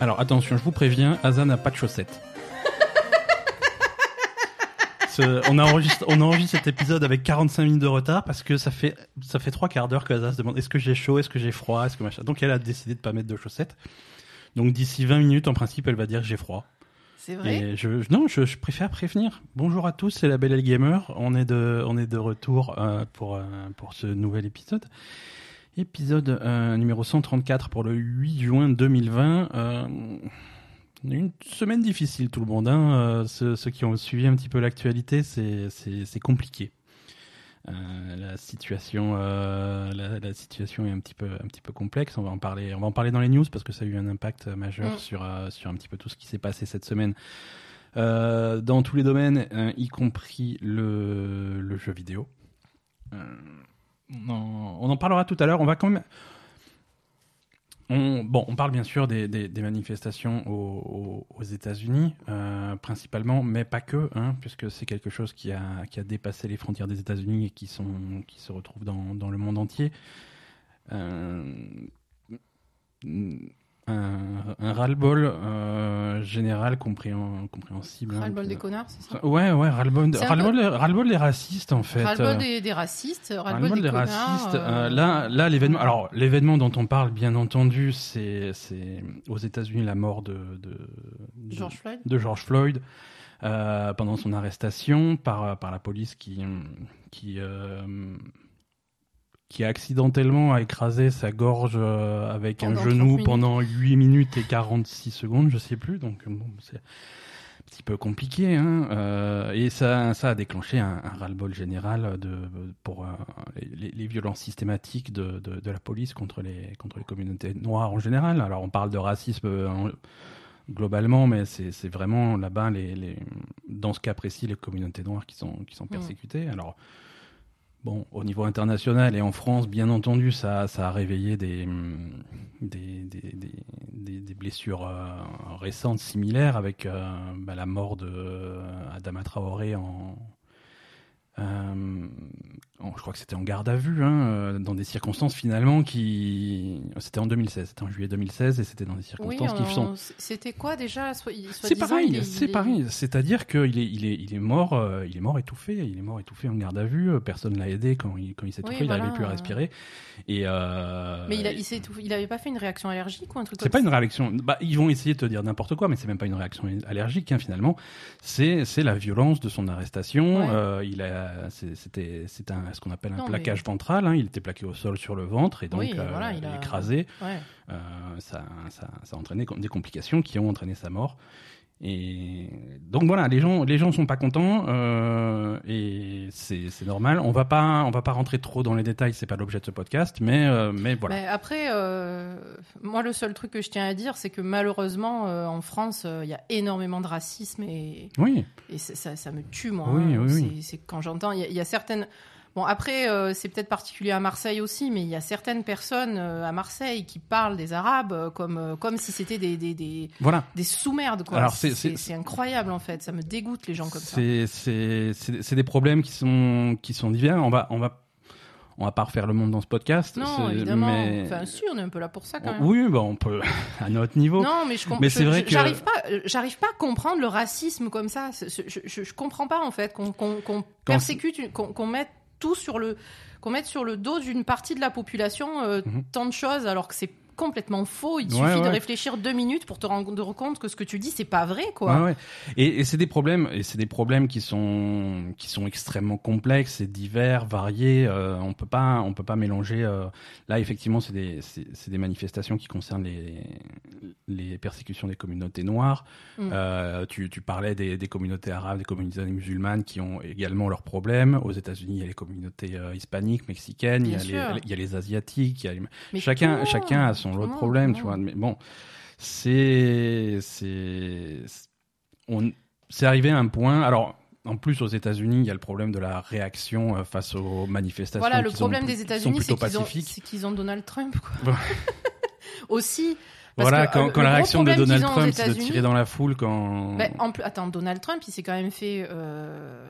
Alors attention, je vous préviens, Asa n'a pas de chaussettes. On, a enregistré, on enregistre cet épisode avec 45 minutes de retard parce que ça fait ça fait trois quarts d'heure que Asa se demande est-ce que j'ai chaud, est-ce que j'ai froid, est-ce que machin. Donc elle a décidé de pas mettre de chaussettes. Donc d'ici 20 minutes, en principe, elle va dire j'ai froid. C'est vrai? Et je, je- non, je, je préfère prévenir. Bonjour à tous, c'est la Belle Gamer. On est de, on est de retour euh, pour, euh, pour ce nouvel épisode. Épisode euh, numéro 134 pour le 8 juin 2020. Euh, une semaine difficile, tout le monde. Hein. Euh, ceux, ceux qui ont suivi un petit peu l'actualité, c'est compliqué. Euh, la situation, euh, la, la situation est un petit peu, un petit peu complexe. On va en parler, on va en parler dans les news parce que ça a eu un impact majeur Mm. sur, sur un petit peu tout ce qui s'est passé cette semaine dans tous les domaines, euh, y compris le, le jeu vidéo. On, en, parlera tout à l'heure. On va quand même. On, bon, on parle bien sûr des, manifestations aux, États-Unis, euh, principalement, mais pas que, hein, puisque c'est quelque chose qui a, dépassé les frontières des États-Unis et qui se retrouve dans, dans le monde entier. Euh, un, un ras-le-bol euh, général compréhen- compréhensible. hein, Ras-le-bol des connards, c'est ça? Ouais, ouais, ras-le-bol C'est un ras-le-bol des- ras-le-bol des racistes, en fait. Ras-le-bol Euh, des, des racistes, ras-le-bol ras-le-bol des, racistes. euh, Euh, là, là l'événement. Alors, l'événement dont on parle, bien entendu, c'est c'est aux États-Unis la mort de, de, de- George Floyd. de George Floyd euh, pendant son arrestation par, par la police qui, qui, euh, qui accidentellement a écrasé sa gorge euh, avec Pendant un 30 genou pendant 8 minutes et 46 secondes, je sais plus. Donc, bon, c'est un petit peu compliqué. Hein, euh, et ça, ça a déclenché un, un ras-le-bol général de, pour euh, les, les violences systématiques de, de, de la police contre les, contre les communautés noires en général. Alors, on parle de racisme. en- globalement, mais c'est vraiment là-bas, les, les, dans ce cas précis, les communautés noires qui sont, qui sont persécutées. Alors, bon, au niveau international et en France, bien entendu, ça, a réveillé des, hum, blessures euh, récentes similaires avec euh, bah, la mort de euh, Traoré en. En- je crois que c'était en garde à vue, hein, euh, dans des circonstances finalement qui. C'était en 2016, c'était en juillet 2016 et c'était dans des Oui, circonstances qui sont on- c'était quoi déjà c'est pareil, il est- c'est il est- pareil. C'est-à-dire qu'il est, il est, il est mort, euh, il est mort étouffé, il est mort étouffé en garde à vue. euh, Personne l'a aidé quand il, quand il s'est Oui, étouffé, il voilà, n'arrivait plus à respirer. Et euh, Mais il, a, il, s'est étouffé- il avait pas fait une réaction allergique ou un truc c'est pas une réaction. Bah, ils vont essayer de te dire n'importe quoi, mais c'est même pas une réaction allergique hein, finalement. C'est, c'est la violence de son arrestation. Ouais. Euh, il a, c'est- c'était, c'est un, ce qu'on appelle un Non, plaquage ventral. hein. Il était plaqué au sol sur le ventre et donc Oui, euh, voilà, il a- écrasé. Ouais. Euh, ça, ça, ça a entraîné des complications qui ont entraîné sa mort. Et donc voilà, les gens, les gens sont pas contents euh, et c'est normal. On va pas, on va pas rentrer trop dans les détails, c'est pas l'objet de ce podcast, mais euh, mais voilà. Mais après, euh, moi, le seul truc que je tiens à dire, c'est que malheureusement, en France, il y a énormément de racisme et, Oui, et c'est- ça, ça me tue, moi. Oui, hein. oui, C'est- quand j'entends, il y, a- il y a certaines. Bon, après, euh, c'est peut-être particulier à Marseille aussi, mais il y a certaines personnes euh, à Marseille qui parlent des Arabes euh, comme, comme si c'était des, des, des, voilà. des sous-merdes, quoi. Alors, c'est- incroyable, en fait. Ça me dégoûte, les gens comme ça. C'est c'est c'est c'est des problèmes qui sont qui sont divers. On va on va on va pas refaire le monde dans ce podcast. Non, c'est- évidemment. mais- Enfin, si, on est un peu là pour ça, quand même. oui, bah on peut à notre niveau. Non, mais je comprends. Mais c'est vrai que- J'arrive pas, j'arrive pas à comprendre le racisme comme ça. Je, je, comprends pas en fait qu'on persécute, qu'on qu'on mette tout sur le, qu'on mette sur le dos d'une partie de la population euh, Mhm. tant de choses, alors que c'est complètement faux. Il Ouais, suffit de réfléchir deux minutes pour te rendre compte que ce que tu dis c'est pas vrai, quoi. Ouais. Et, et c'est des problèmes, et c'est des problèmes qui sont qui sont extrêmement complexes et divers, variés. Euh, on peut pas on peut pas mélanger. euh, Là, effectivement, c'est des c'est des manifestations qui concernent les les persécutions des communautés noires. Mm. Euh, tu tu parlais des, des communautés arabes, des communautés musulmanes qui ont également leurs problèmes. Aux États-Unis, il y a les communautés hispaniques, mexicaines, il y a les il y a les asiatiques, il y a les- Mais chacun, tout, chacun a son de monde, problèmes, tout tu le vois. Mais bon, c'est, c'est, arrivé à un point. Alors, en plus, aux États-Unis, il y a le problème de la réaction euh, face aux manifestations. Voilà, le problème des États-Unis, c'est qu'ils ont, Donald Trump, quoi. Aussi. parce Voilà, que, quand, euh, quand la réaction de problème Donald Trump, c'est de tirer dans la foule quand. Ben, en plus, attends, Donald Trump, il s'est quand même fait euh,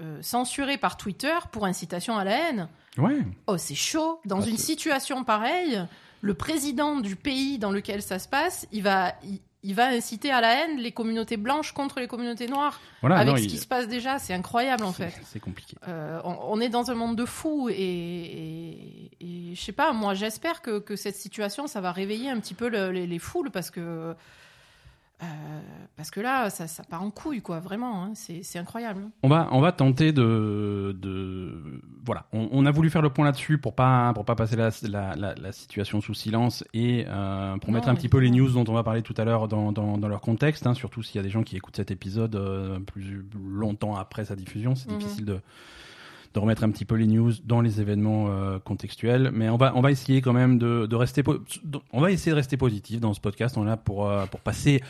euh, censurer par Twitter pour incitation à la haine. Ouais. Oh, c'est chaud. Dans une situation pareille, le président du pays dans lequel ça se passe, il va, il, va inciter à la haine les communautés blanches contre les communautés noires. Voilà, avec non, ce il- qui se passe déjà, c'est incroyable en fait. C'est compliqué. Euh, on, on est dans un monde de fous et, et, et je sais pas, moi j'espère que, que cette situation ça va réveiller un petit peu le- les, les foules parce que parce que là ça, ça part en couille quoi, vraiment, hein, c'est incroyable. On va, on va tenter de, de voilà. On, on a voulu faire le point là-dessus pour pas, pour pas passer la, la, la, la situation sous silence et euh, pour Non, mettre un petit peu les news dont on va parler tout à l'heure dans, dans, dans leur contexte. Hein, surtout s'il y a des gens qui écoutent cet épisode euh, plus longtemps après sa diffusion, c'est Mhm. difficile de de remettre un petit peu les news dans les événements euh, contextuels, mais on va on va essayer quand même de, de rester on va essayer de rester positif dans ce podcast. On est là pour euh, pour passer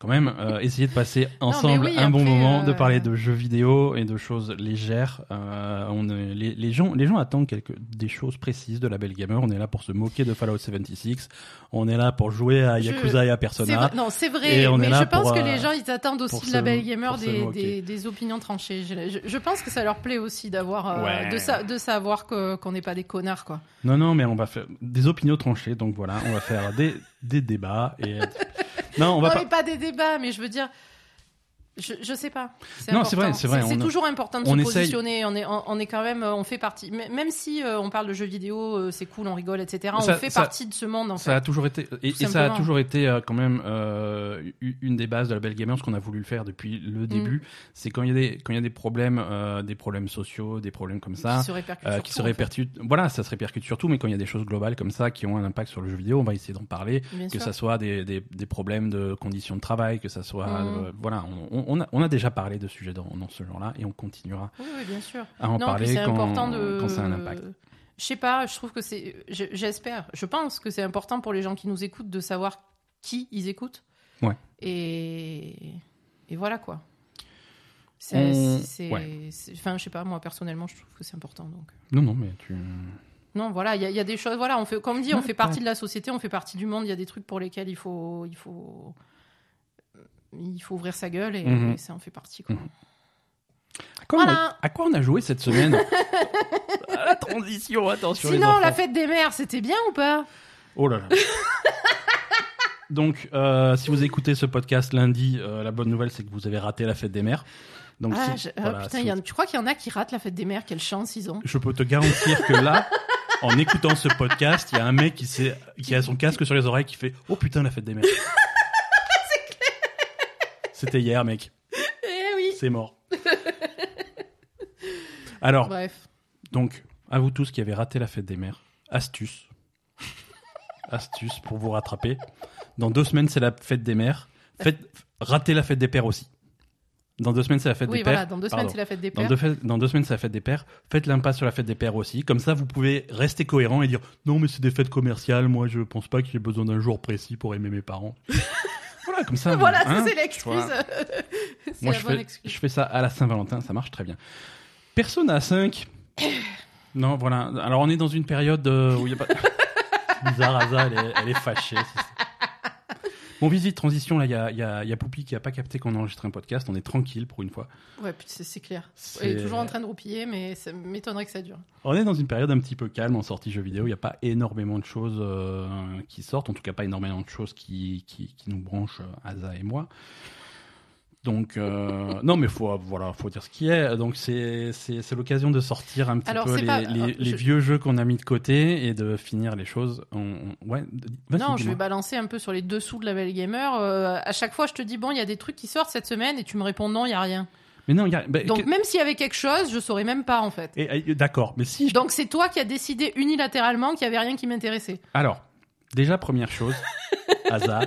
quand même euh, essayer de passer ensemble oui, un bon moment, de euh, parler de jeux vidéo et de choses légères. Euh, on est- les, les gens les gens attendent quelque des choses précises de la Belle Gamer. On est là pour se moquer de Fallout 76. On est là pour jouer à Je- Yakuza et à Persona. vrai- non, c'est vrai, Et on est mais là je pense pour, que euh, les gens ils attendent aussi de la belle gamer des, des, des opinions tranchées. Je, je- je pense que ça leur plaît aussi d'avoir euh, Ouais. de, sa- de savoir que- qu'on n'est pas des connards quoi. Non, non, mais on va faire des opinions tranchées. Donc voilà, on va faire des, des débats. Et... Non, on va non, pas. mais pas des débats, mais je veux dire. Je, je sais pas. Non, c'est vrai, important. c'est vrai, C'est a- toujours important de on se essaye. positionner. On est, on, on est quand même, on fait partie. Même si euh, on parle de jeux vidéo, euh, c'est cool, on rigole, etc. On fait ça- partie de ce monde en Ça a fait. toujours été et, ça a toujours été euh, quand même euh, une des bases de la Belle Gamer, ce qu'on a voulu le faire depuis Mm. le début. C'est quand il y a des quand il y a des problèmes, euh, des problèmes sociaux, des problèmes comme ça. Qui se répercute. euh, sur qui tout, se en fait. répercutent, voilà, ça se répercute surtout, mais quand il y a des choses globales comme ça qui ont un impact sur le jeu vidéo, on va essayer d'en parler, Bien que sûr. ça soit des, des, des problèmes de conditions de travail, que ça soit, euh, voilà, on, on a, on a déjà parlé de sujets dans, dans ce genre-là et on continuera Oui, oui, bien sûr. à en non, parler quand, important de. quand ça a un impact. Je sais pas, je trouve que c'est. je- J'espère, je pense que c'est important pour les gens qui nous écoutent de savoir qui ils écoutent. Ouais. Et. Et voilà quoi. C'est. On- c'est- ouais. c'est- Enfin, je sais pas, moi personnellement, je trouve que c'est important donc. Non, non, mais tu. Non, voilà, il y, a- il y a des choses. Voilà, on fait, comme dit, on fait partie de la société, on fait partie du monde. Il y a des trucs pour lesquels il faut, il faut, il faut ouvrir sa gueule et, Mhm. et ça en fait partie. Quoi. Mhm. À quoi, on Voilà. a, à quoi on a joué cette semaine? À La transition, attention. Sinon, la fête des mères, c'était bien ou pas? Oh là là. Donc, euh, si vous écoutez ce podcast lundi, euh, la bonne nouvelle, c'est que vous avez raté la fête des mères. Donc, Ah, si- je- voilà, putain, si il y en- tu crois qu'il y en a qui ratent la fête des mères? Quelle chance ils ont. je peux te garantir que là, en écoutant ce podcast, il y a un mec qui, qui a son casque sur les oreilles qui fait Oh putain, la fête des mères. C'était hier, mec. Eh oui. C'est mort. Alors, Bref. Donc, à vous tous qui avez raté la fête des mères, astuce. astuce pour vous rattraper. Dans deux semaines, c'est la fête des mères. Faites, ratez la fête des pères aussi. Dans deux semaines, c'est la fête Oui, des voilà, pères. dans deux semaines, c'est la fête des Dans pères. deux, fêtes- dans deux semaines, c'est la fête des pères. Faites l'impasse sur la fête des pères aussi. Comme ça, vous pouvez rester cohérent et dire non, mais c'est des fêtes commerciales. Moi, je pense pas que j'ai besoin d'un jour précis pour aimer mes parents. Voilà, comme ça. Voilà, hein, c'est l'excuse. Moi, la je bonne fais, excuse. je fais ça à la Saint-Valentin, ça marche très bien. Persona 5. non, voilà. Alors, on est dans une période euh, où il n'y a pas. Bizarre, Asa, elle est, elle est fâchée. Bon, visite, transition, là, il y a, y, a, y a Poupy qui a pas capté qu'on enregistrait un podcast. On est tranquille pour une fois. Ouais, c'est clair. Elle est toujours en train de roupiller, mais ça m'étonnerait que ça dure. On est dans une période un petit peu calme en sortie jeux vidéo. Il n'y a pas énormément de choses euh, qui sortent, en tout cas pas énormément de choses qui, qui, qui nous branchent, euh, Asa et moi. Donc, euh, non, mais faut, voilà, faut dire ce qui est. Donc, c'est, l'occasion de sortir un petit Alors, peu les, pas- les, les je- vieux jeux qu'on a mis de côté et de finir les choses. On, ouais, Non, je vais balancer un peu sur les dessous de la Belle Gamer. Euh, à chaque fois, je te dis, bon, il y a des trucs qui sortent cette semaine et tu me réponds non, il y a rien. Mais non, y a, bah, Donc, que- même s'il y avait quelque chose, je saurais même pas, en fait. d'accord, mais si. je- Donc, c'est toi qui as décidé unilatéralement qu'il y avait rien qui m'intéressait. Alors, déjà, première chose, Asa,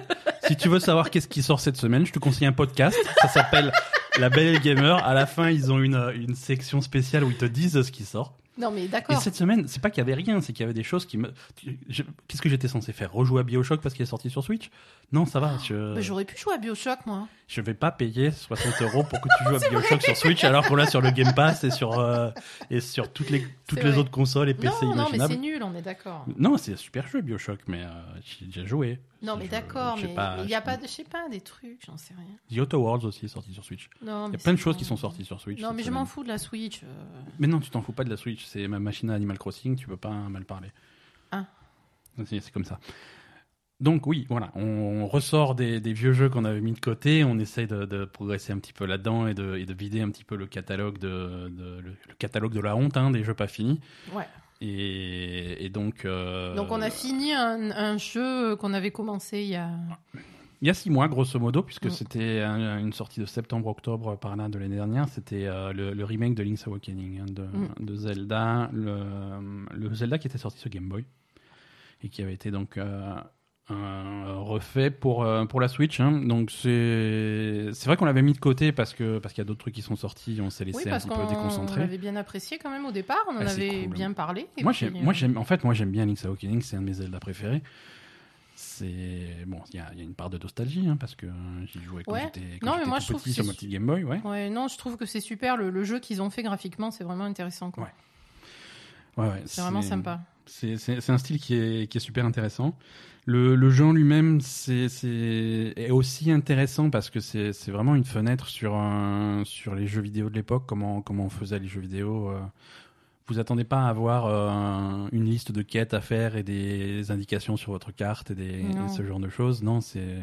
si tu veux savoir qu'est-ce qui sort cette semaine, je te conseille un podcast. Ça s'appelle La Belle Gamer. À la fin, ils ont une, une section spéciale où ils te disent ce qui sort. Non, mais Et d'accord. cette semaine, c'est pas qu'il y avait rien, c'est qu'il y avait des choses qui me. je- Qu'est-ce que j'étais censé faire? Rejouer à Bioshock parce qu'il est sorti sur Switch? Non, ça va. Je, Mais J'aurais pu jouer à Bioshock, moi. je vais pas payer 60 euros pour que tu joues à Bioshock sur Switch alors qu'on l'a sur le Game Pass et sur, euh, et sur toutes les, toutes les autres consoles et PC non, non, mais imaginables. c'est nul, on est d'accord. Non, c'est un super jeu Bioshock, mais euh, j'ai déjà joué. Non, mais d'accord, mais il y a pas, de, je sais pas, des trucs, j'en sais rien. The Outer Worlds aussi est sorti sur Switch. Il y a plein de choses qui sont sorties sur Switch. Non, mais je m'en fous de la Switch. euh. Mais non, tu t'en fous pas de la Switch. C'est ma machine à Animal Crossing, tu peux pas mal parler. Ah. C'est comme ça. Donc oui, voilà, on ressort des, des vieux jeux qu'on avait mis de côté, on essaye de, de progresser un petit peu là-dedans et de, et de vider un petit peu le catalogue de, de- le, le catalogue de la honte hein, des jeux pas finis. Ouais. Et, et donc, euh, Donc on a fini un, un jeu qu'on avait commencé il y a. il y a six mois, grosso modo, puisque Mm. c'était un- une sortie de septembre-octobre par là de l'année dernière. C'était euh, le, le remake de Link's Awakening hein, de, Mm. de Zelda, le, le Zelda qui était sorti sur Game Boy et qui avait été donc euh, un- refait pour euh, pour la Switch. hein. Donc c'est vrai qu'on l'avait mis de côté parce que parce qu'il y a d'autres trucs qui sont sortis, on s'est laissé Oui, un petit peu déconcentré. l'avait bien apprécié quand même au départ, on en Ah, avait cool. bien parlé. Moi puis, j'aime, euh, moi en fait moi j'aime bien Link's Awakening, c'est un de mes Zelda préférés. C'est bon, il y a, il y a une part de nostalgie hein, parce que j'y jouais quand Ouais. j'étais quand Non, mais moi, tout je trouve petit sur ma petite Game Boy, ouais. Ouais, non, je trouve que c'est super. Le, le jeu qu'ils ont fait graphiquement, c'est vraiment intéressant. quoi. Ouais. Ouais, ouais, C'est vraiment sympa. C'est, un style qui est, qui est super intéressant. Le, le jeu en lui-même c'est, est aussi intéressant parce que c'est, c'est vraiment une fenêtre sur, un, sur les jeux vidéo de l'époque, comment, comment on faisait les jeux vidéo. euh. Vous attendez pas à avoir euh, un- une liste de quêtes à faire et des indications sur votre carte et, des, et ce genre de choses. Non, c'est,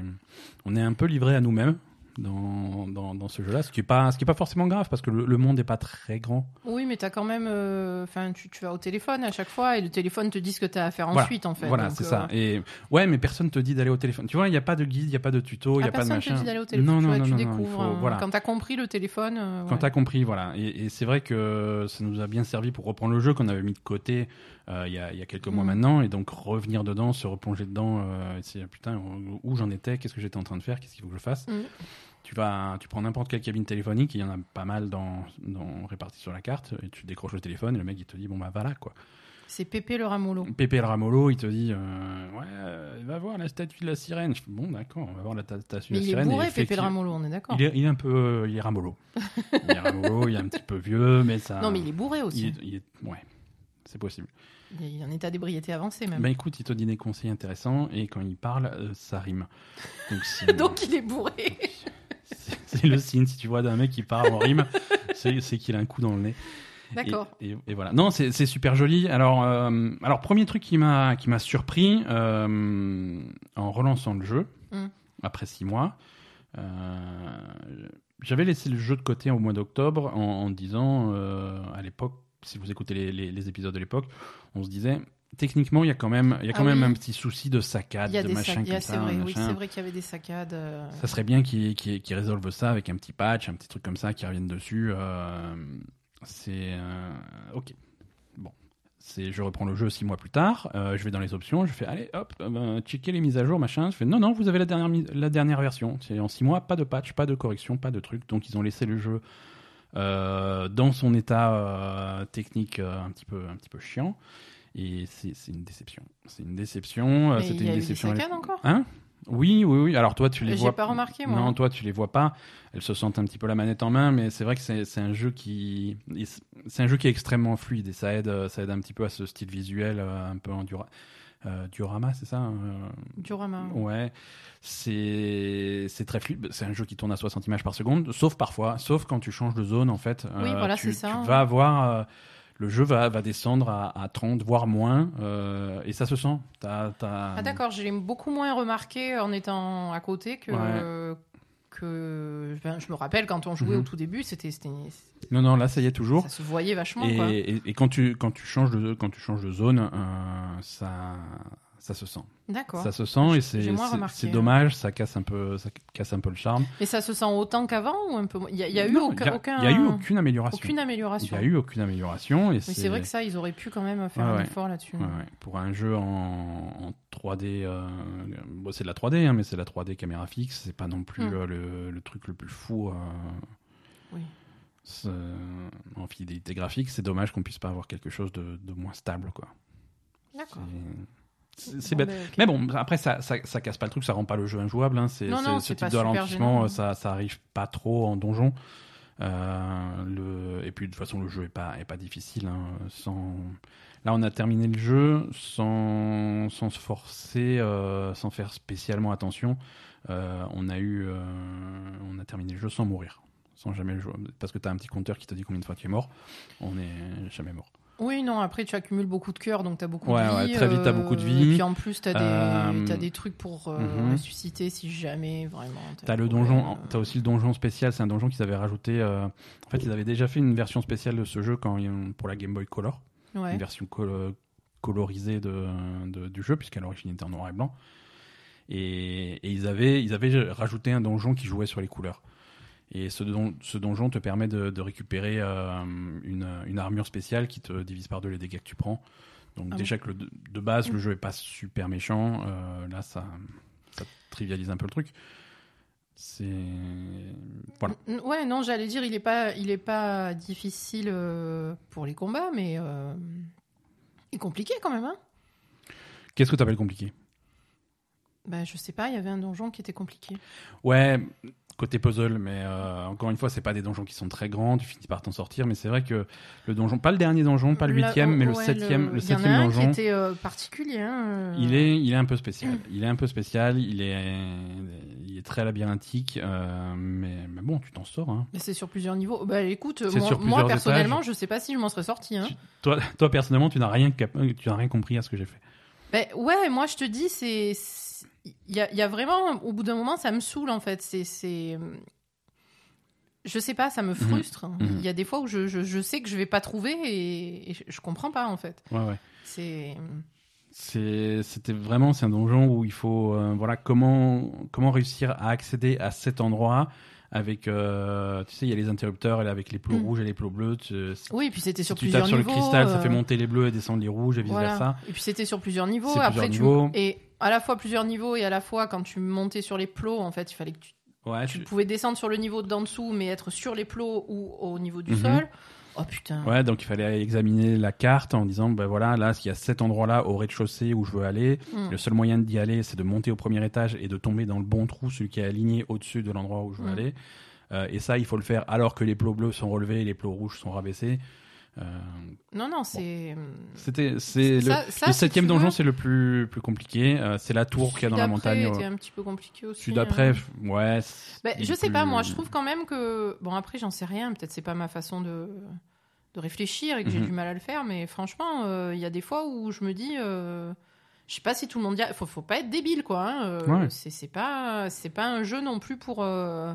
on est un peu livré à nous-mêmes dans, dans, dans ce jeu-là, ce qui est pas, ce qui est pas forcément grave parce que le, le monde n'est pas très grand. Oui, mais t'as quand même. euh, Enfin, tu, tu vas au téléphone à chaque fois et le téléphone te dit ce que t'as à faire Voilà. ensuite, en fait. Voilà, c'est euh, ça. Et ouais, mais personne te dit d'aller au téléphone. Tu vois, il n'y a pas de guide, il n'y a pas de tuto, il ah, n'y a pas de personne machin. te dit d'aller au téléphone. Non, tu, non, vois, non, tu non, découvres. faut- euh, voilà. Quand t'as compris le téléphone. euh, Quand ouais. t'as compris, voilà. Et, et c'est vrai que ça nous a bien servi pour reprendre le jeu qu'on avait mis de côté euh, il y, a, il y a quelques mois Mhm. maintenant, et donc revenir dedans, se replonger dedans, euh, putain où, j'en étais, qu'est-ce que j'étais en train de faire, qu'est-ce qu'il faut que je fasse. Mhm. Tu vas, tu prends n'importe quelle cabine téléphonique, il y en a pas mal dans, dans répartis sur la carte, et tu décroches le téléphone, et le mec il te dit bon bah voilà quoi. C'est Pépé le Ramolo. Pépé le Ramolo, il te dit euh, ouais, euh, va voir la statue de la sirène. Je fais, bon d'accord, on va voir la ta- statue de la il est sirène. bourré, Pépé le Ramolo, on est d'accord. il est, il est un peu, euh, il est ramolo. il est ramolo, il est un petit peu vieux, mais ça. Non, mais il est bourré il aussi. est, il est- ouais, c'est possible. Il est en état d'ébriété avancé, même. Bah écoute, il te dit des conseils intéressants et quand il parle, euh, ça rime. Donc il est bourré. c'est- le signe si tu vois d'un mec qui parle en rime, c'est, qu'il a un coup dans le nez. D'accord. Et, et- et voilà. Non, c'est super joli. Alors, euh, alors premier truc qui m'a qui m'a surpris euh, en relançant le jeu Mm. après six mois. euh, J'avais laissé le jeu de côté au mois d'octobre en, en disant à l'époque, si vous écoutez les, les- les épisodes de l'époque, on se disait techniquement il y a quand même il y a quand Ah même oui. un petit souci de saccade, de machin comme c'est ça, vrai, oui, c'est vrai qu'il y avait des saccades. euh, Ça serait bien qu'ils qu'ils résolvent ça avec un petit patch, un petit truc comme ça, qui reviennent dessus. euh, c'est euh, ok. Bon, c'est je reprends le jeu six mois plus tard. je vais dans les options, je fais allez hop, ben, checker les mises à jour, machin. Je fais non non, vous avez la dernière la dernière version. C'est en six mois, pas de patch, pas de correction, pas de truc. Donc ils ont laissé le jeu dans son état euh, technique euh, un petit peu un petit peu chiant. Et c'est une déception. C'est une déception. euh, C'était il y une déception. l'époque. encore? Hein? Oui, oui, oui. Alors toi, tu les vois. pas remarqué, moi. Non, toi, tu les vois pas. Elles se sentent un petit peu la manette en main, mais c'est vrai que c'est un jeu qui, c'est un jeu qui est extrêmement fluide et ça aide, euh, ça aide un petit peu à ce style visuel euh, un peu en dura- euh, diorama, c'est ça euh, Diorama. Ouais, c'est c'est très fluide. C'est un jeu qui tourne à 60 images par seconde, sauf parfois, sauf quand tu changes de zone en fait. euh, Oui, voilà, tu, c'est ça. Tu vas avoir euh, le jeu va, va descendre à, à 30 voire moins euh, et ça se sent. Ah d'accord, je l'ai beaucoup moins remarqué en étant à côté que Ouais. Que ben, je me rappelle quand on jouait Mhm. au tout début, c'était c'était- Non, non, là ça y est toujours. ça se voyait vachement Et, quoi. et- et quand tu quand tu changes de quand tu changes de zone, euh, ça ça se sent. D'accord. Ça se sent et c'est hein. dommage, ça casse un peu ça casse un peu le charme. Mais ça se sent autant qu'avant ou un peu Il y a, il y a eu Non, aucun, il y a- y eu aucune amélioration. aucune amélioration. Il y a eu aucune amélioration et c'est vrai que ça, ils auraient pu quand même faire Ouais, un effort là-dessus. Ouais, ouais. Pour un jeu en, en 3D, euh, bon, c'est de la 3D, hein, mais c'est la 3D caméra fixe, c'est pas non plus Mm. euh, le, le truc le plus fou. euh, Oui. en fidélité graphique, c'est dommage qu'on puisse pas avoir quelque chose de, de moins stable, quoi. D'accord. C'est- bête. Mais bon, après, ça, ça, ça casse pas le truc, ça rend pas le jeu injouable. Hein. C'est, ce type de ralentissement, ça, ça arrive pas trop en donjon. Euh, le... Et puis, de toute façon, le jeu est pas, est pas difficile. hein, Sans... Là, on a terminé le jeu sans, sans se forcer, euh, sans faire spécialement attention. Euh, on, a eu, on a terminé le jeu sans mourir. Sans jamais le jouer. Parce que tu as un petit compteur qui te dit combien de fois tu es mort. On n'est jamais mort. Oui, non, après tu accumules beaucoup de cœur, donc tu as beaucoup Ouais, de ouais, vie. très vite, t'as beaucoup de vie. Et puis en plus, tu as, Euh, des trucs pour euh, mhm. ressusciter si jamais, vraiment. Le donjon, euh. t'as aussi le donjon spécial. C'est un donjon qu'ils avaient rajouté. euh, En fait, ils avaient déjà fait une version spéciale de ce jeu quand pour la Game Boy Color, Ouais. une version col- colorisée de, de- du jeu puisqu'à l'origine il était en noir et blanc. Et, et ils avaient ils avaient rajouté un donjon qui jouait sur les couleurs. Et ce, don- ce donjon te permet de, de récupérer euh, une, une armure spéciale qui te divise par deux les dégâts que tu prends. Donc Ah déjà que le- de base le jeu est pas super méchant, euh, là ça, ça trivialise un peu le truc. C'est voilà. N- Ouais, non, j'allais dire, il est pas, il est pas difficile euh, pour les combats, mais il est compliqué quand même. Hein Qu'est-ce que t'appelles compliqué? Bah, je sais pas, il y avait un donjon qui était compliqué. Ouais, côté puzzle, mais euh, encore une fois, c'est pas des donjons qui sont très grands, tu finis par t'en sortir, mais c'est vrai que le donjon, pas le dernier donjon, pas le huitième, mais le septième, le, a septième donjon, qui était euh, particulier. hein, euh. il est, il est un peu spécial. Il est un peu spécial, il est, il est très labyrinthique, euh, mais, mais bon, tu t'en sors. Hein. Mais c'est sur plusieurs niveaux. Bah écoute, moi, personnellement, je sais pas si je m'en serais sorti. Hein. Tu- Toi, toi personnellement, tu n'as rien, tu n'as rien compris à ce que j'ai fait. Ben, ouais, moi je te dis, c'est. Il y a, il y a vraiment. Au bout d'un moment, ça me saoule en fait. C'est. Je sais pas, ça me frustre. Mhm. Il y a des fois où je, je, je sais que je vais pas trouver et, et je, je comprends pas en fait. Ouais, ouais. C'est. C'était vraiment, c'est un donjon où il faut, euh, voilà, comment, comment réussir à accéder à cet endroit avec, euh, tu sais, il y a les interrupteurs là, avec les plots Mm. rouges et les plots bleus. Tu, si Oui, puis c'était sur tu plusieurs tapes sur le niveaux. cristal, ça euh, fait monter les bleus et descendre les rouges et vice voilà. versa. Et puis c'était sur plusieurs niveaux. C'est Après, plusieurs tu niveaux. et à la fois plusieurs niveaux et à la fois quand tu montais sur les plots, en fait, il fallait que tu, Ouais, tu pouvais descendre sur le niveau d'en dessous, mais être sur les plots ou au niveau du Mhm. sol. Oh putain. ouais, donc il fallait examiner la carte en disant, ben voilà, là, il y a cet endroit-là au rez-de-chaussée où je veux aller. Mm. Le seul moyen d'y aller, c'est de monter au premier étage et de tomber dans le bon trou, celui qui est aligné au-dessus de l'endroit où je veux Mm. aller. Euh, et ça, il faut le faire alors que les plots bleus sont relevés et les plots rouges sont rabaissés. Euh, Non, non, c'est. C'était, c'est le, Ça- ça, le septième donjon, c'est le plus, plus compliqué. Euh, c'est la tour qu'il y a dans la montagne. était euh, un petit peu compliqué aussi. Celui d'après, f- ouais. il je sais pas, moi, je trouve quand même que. Bon, après, j'en sais rien. Peut-être c'est pas ma façon de, de réfléchir et que j'ai Mhm. du mal à le faire. Mais franchement, euh, il y a des fois où je me dis. euh, Je sais pas si tout le monde dit. Faut, faut pas être débile, quoi. hein, euh, Ouais. C'est pas, c'est pas un jeu non plus pour. euh,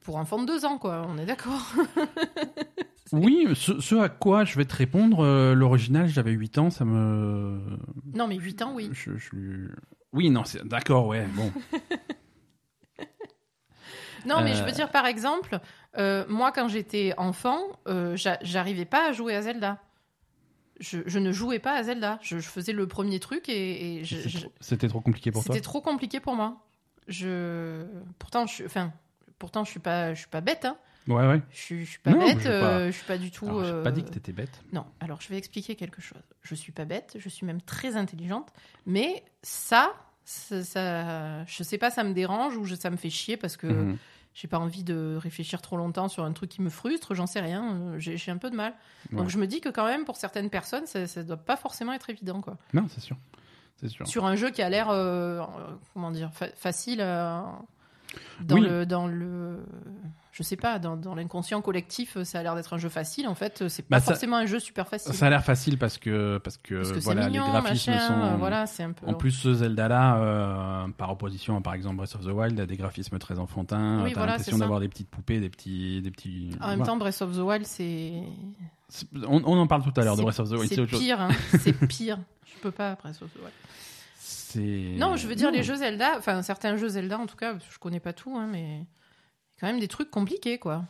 Pour enfants de deux ans, quoi. On est d'accord. Oui, ce, ce à quoi je vais te répondre, euh, l'original, j'avais 8 ans, ça me. Non, mais 8 ans, oui. Je, je- Oui, non, c'est d'accord, ouais, bon. Non, mais Euh. je veux dire, par exemple, euh, moi, quand j'étais enfant, euh, j'a- j'arrivais pas à jouer à Zelda. Je, je ne jouais pas à Zelda. Je, faisais le premier truc et, trop- C'était trop compliqué pour toi? C'était trop compliqué pour moi. Je, pourtant, je, suis- enfin, pourtant, je suis pas, je suis pas bête. Hein. Ouais, ouais. Je, je suis pas Non, bête. euh, je suis pas du tout. Alors, euh, pas dit que t'étais bête. Non. Alors, je vais expliquer quelque chose. Je suis pas bête. Je suis même très intelligente. Mais ça, ça, ça- je sais pas, ça me dérange ou je- ça me fait chier parce que Mhm. j'ai pas envie de réfléchir trop longtemps sur un truc qui me frustre, j'en sais rien, euh, j'ai un peu de mal. Donc je me dis que quand même pour certaines personnes, ça, ça doit pas forcément être évident quoi. Non, c'est sûr. C'est sûr. Sur un jeu qui a l'air euh, euh, comment dire fa- facile euh, dans Oui. le dans le je sais pas dans, dans l'inconscient collectif, ça a l'air d'être un jeu facile en fait, c'est pas Bah, ça- forcément un jeu super facile. Ça a l'air facile parce que, parce que, parce que voilà, mignon, les graphismes machin, sont. voilà, c'est un peu En plus, ce Zelda-là, euh, par opposition à par exemple Breath of the Wild, a des graphismes très enfantins. Oui, T'as voilà, l'impression d'avoir des petites poupées, des petits. Des petits... en même voilà. temps Breath of the Wild c'est On, on en parle tout à l'heure de Breath of the Wild. c'est pire, hein. c'est pire. Je peux pas Breath of the Wild. Non, je veux dire, Non. les jeux Zelda, enfin certains jeux Zelda en tout cas, je connais pas tout, hein, mais quand même des trucs compliqués, quoi.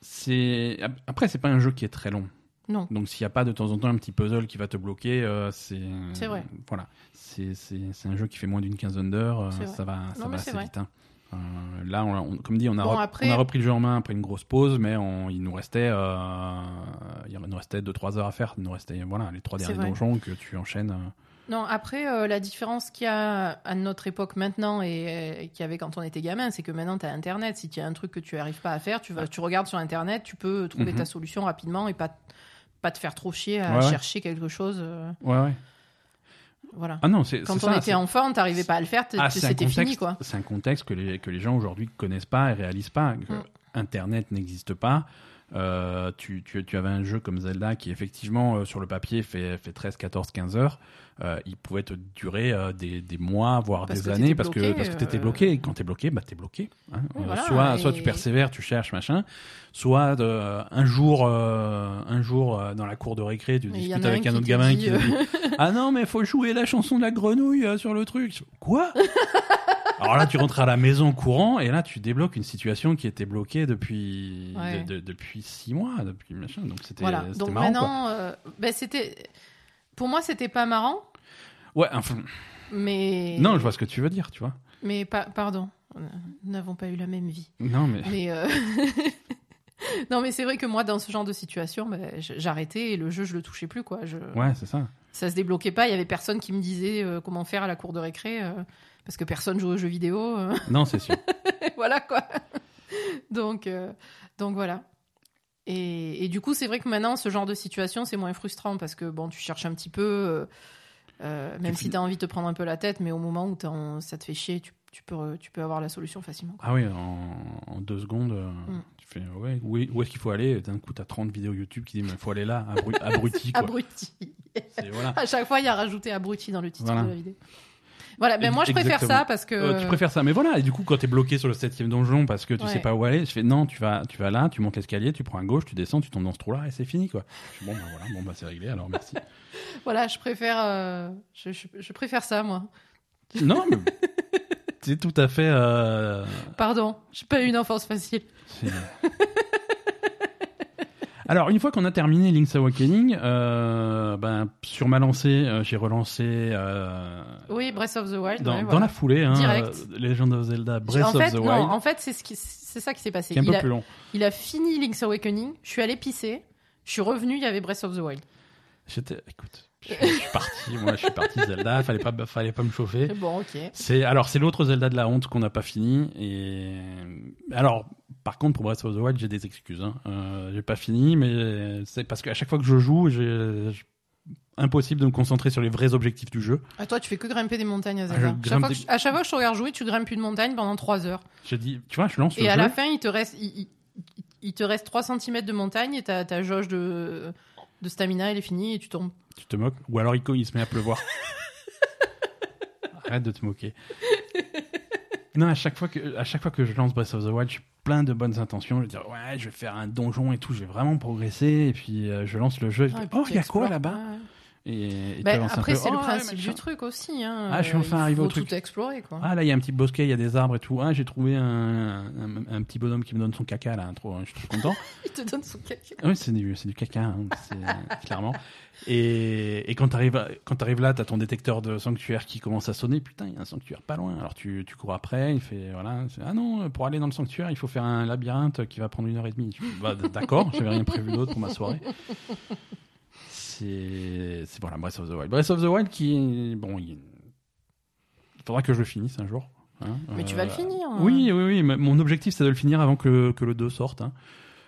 C'est après c'est pas un jeu qui est très long. Non. Donc s'il n'y a pas de temps en temps un petit puzzle qui va te bloquer, euh, c'est. C'est vrai. Voilà, c'est un jeu qui fait moins d'une quinzaine d'heures, euh, ça va Non, va assez vrai. vite. hein. Euh, là, on, on- comme dit, on a, Bon, rep- après- on a repris le jeu en main après une grosse pause, mais on- il nous restait euh, il nous restait 2-3 heures à faire. Il nous restait voilà les trois derniers donjons que tu enchaînes. Non, après, euh, la différence qu'il y a à notre époque maintenant et, euh, qu'il y avait quand on était gamin, c'est que maintenant, tu as Internet. Si tu as un truc que tu n'arrives pas à faire, tu, vas, tu regardes sur Internet, tu peux trouver Mhm. ta solution rapidement et pas, pas te faire trop chier à Ouais, ouais. chercher quelque chose. euh, Ouais ouais. voilà. Ah non, Quand on ça, était enfant, t'arrivais pas à le faire, Ah, c'était fini, quoi. C'est un contexte que les, que les gens aujourd'hui connaissent pas et réalisent pas. Que Mm. Internet n'existe pas. Euh, tu, tu, tu avais un jeu comme Zelda qui effectivement euh, sur le papier fait, fait 13, 14, 15 heures. Euh, il pouvait te durer euh, des, des mois, voire Parce des années parce bloqué, que parce que t'étais euh, bloqué. Et quand t'es bloqué, bah t'es bloqué. hein. Oui, voilà, soit et- soit tu persévères, tu cherches machin, soit un jour euh, un jour euh, dans la cour de récré, tu discutes a avec un autre gamin dit, qui te dit ah non mais faut jouer la chanson de la grenouille euh, sur le truc. Quoi? Alors là, tu rentres à la maison courant et là, tu débloques une situation qui était bloquée depuis Ouais. de- de- depuis six mois, depuis machin. Donc c'était Voilà. Donc marrant. maintenant, euh, ben, c'était. Pour moi, c'était pas marrant, Ouais, enfin, mais. non, je vois ce que tu veux dire, tu vois. Mais pa- pardon, nous n'avons pas eu la même vie. Non, mais Mais euh, non, mais c'est vrai que moi, dans ce genre de situation, j- j'arrêtais et le jeu, je le touchais plus, quoi. Je... ouais, c'est ça. Ça se débloquait pas. Il y avait personne qui me disait euh, comment faire à la cour de récré parce que personne joue aux jeux vidéo. euh, Non, c'est sûr. voilà quoi. Donc, euh, donc voilà. Et, et du coup, c'est vrai que maintenant, ce genre de situation, c'est moins frustrant parce que bon, tu cherches un petit peu, euh, même Tu si tu as envie de te prendre un peu la tête, mais au moment où en- ça te fait chier, tu, tu peux, tu peux avoir la solution facilement. quoi. Ah oui, en, en deux secondes, Mm. tu fais ouais, où est, où est-ce qu'il faut aller? D'un coup, t'as 30 vidéos YouTube qui disent il faut aller là, abru- abruti. Abruti. Voilà. À chaque fois, il y a rajouté abruti dans le titre Voilà. de la vidéo. Voilà, ben Ex- moi je préfère exactement. ça parce que. Euh, tu préfères ça, mais voilà. Et du coup, quand t'es bloqué sur le septième donjon parce que tu Ouais. sais pas où aller, je fais non, tu vas, tu vas là, tu montes l'escalier, tu prends à gauche, tu descends, tu tombes dans ce trou-là et c'est fini quoi. Bon, bah voilà, bon bah c'est réglé, alors merci. Voilà, je préfère, euh, je, je- je préfère ça, moi. non, mais c'est tout à fait. euh, Pardon, j'ai pas eu une enfance facile. Alors, une fois qu'on a terminé Link's Awakening, euh, ben, sur ma lancée, euh, j'ai relancé euh, Oui, Breath of the Wild. dans, ouais, dans voilà. la foulée hein, Direct. Legend of Zelda Breath en of the non, Wild, en fait, c'est ce ça qui s'est passé. qui est un Il peu a, plus long. il a fini Link's Awakening. Je suis allé pisser. Je suis revenu. Il y avait Breath of the Wild. J'étais, écoute, je, je suis parti, moi, je suis parti Zelda, fallait pas, fallait pas me chauffer. Bon, ok. C'est alors c'est l'autre Zelda de la honte qu'on n'a pas fini et alors par contre pour Breath of the Wild j'ai des excuses hein. Euh, j'ai pas fini mais c'est parce qu'à chaque fois que je joue j'ai impossible de me concentrer sur les vrais objectifs du jeu. À toi, tu fais que grimper des montagnes à Ah, Zelda. chaque fois que des- je- à chaque fois que je te regarde jouer, tu grimpes une montagne pendant 3 heures. Je dis tu vois je lance le Et à jeu. la fin, il te reste, il, il- il te reste 3 cm de montagne et ta jauge de, de stamina, elle est finie et tu tombes. Tu te moques ou alors il, il se met à pleuvoir. Arrête de te moquer. Non, à chaque fois que à chaque fois que je lance Breath of the Wild, j'ai plein de bonnes intentions. Je vais dire ouais, je vais faire un donjon et tout, je vais vraiment progresser. Et puis euh, je lance le jeu. je Ah, dis, et puis oh, il y a quoi là-bas? Ouais. Et, un après, c'est le oh, principe du truc aussi. Hein. Ah, je suis Euh, enfin il arrivé au faut truc. tout explorer, quoi. Ah là, il y a un petit bosquet, il y a des arbres et tout. Ah, j'ai trouvé un, un, un petit bonhomme qui me donne son caca là. Trop, je suis trop content. Il te donne son caca. oui, c'est du, caca, hein, c'est- clairement. Et, et quand t'arrives, quand t'arrives là, t'as ton détecteur de sanctuaire qui commence à sonner. Putain, il y a un sanctuaire pas loin. Alors tu, tu cours après. Il fait voilà. Ah non, pour aller dans le sanctuaire, il faut faire un labyrinthe qui va prendre une heure et demie. Bah, d'accord, j'avais rien prévu d'autre pour ma soirée. C'est, voilà, Breath of the Wild. Breath of the Wild qui, bon, il, il faudra que je le finisse un jour. hein. Mais tu vas le finir, hein. Oui, oui, oui. Mon objectif, c'est de le finir avant que, que le 2 sorte. hein.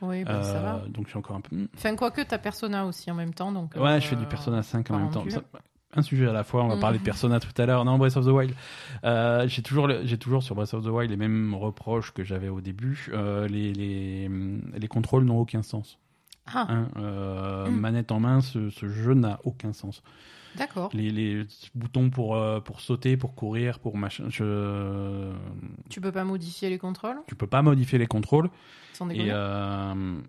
Oui, ben, ça Euh, va. donc je suis encore un peu. Enfin, quoique, t'as Persona aussi en même temps. Donc, Ouais, euh, je fais du Persona 5 en même temps. Ça- un sujet à la fois, on va Mhm. parler de Persona tout à l'heure. Non, Breath of the Wild. Euh, j'ai toujours, j'ai toujours sur Breath of the Wild les mêmes reproches que j'avais au début. Euh, les, les, les contrôles n'ont aucun sens. Ah, hein. Euh, Mhm. Manette en main, ce, ce jeu n'a aucun sens. d'accord. Les, les boutons pour, euh, pour sauter, pour courir, pour machin. Je... Tu peux pas modifier les contrôles? Tu peux pas modifier les contrôles. Sans Et déconner. euh...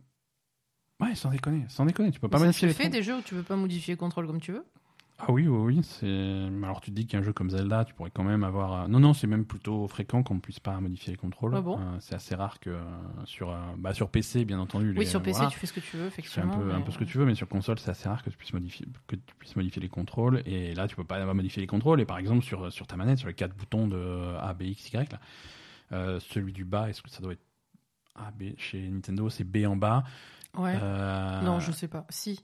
Ouais, sans déconner, sans déconner, tu peux pas se modifier les fait contrôles. des jeux où tu peux pas modifier les contrôles comme tu veux? Ah oui, oui, oui. C'est... Alors tu te dis qu'un jeu comme Zelda, tu pourrais quand même avoir. euh, Non, non, c'est même plutôt fréquent qu'on ne puisse pas modifier les contrôles. Ah bon Euh, c'est assez rare que euh, sur, euh, bah, sur PC, bien entendu. Oui, les- sur PC, voilà, tu fais ce que tu veux, tu fais un effectivement. peu, un peu ce que tu veux, mais sur console, c'est assez rare que tu puisses modifier, que tu puisses modifier les contrôles. Et là, tu peux pas modifier les contrôles. Et par exemple, sur, sur ta manette, sur les quatre boutons de A, B, X, Y, là, celui du bas, est-ce que ça doit être A, B chez Nintendo, c'est B en bas. Ouais. Non, je sais pas. Si.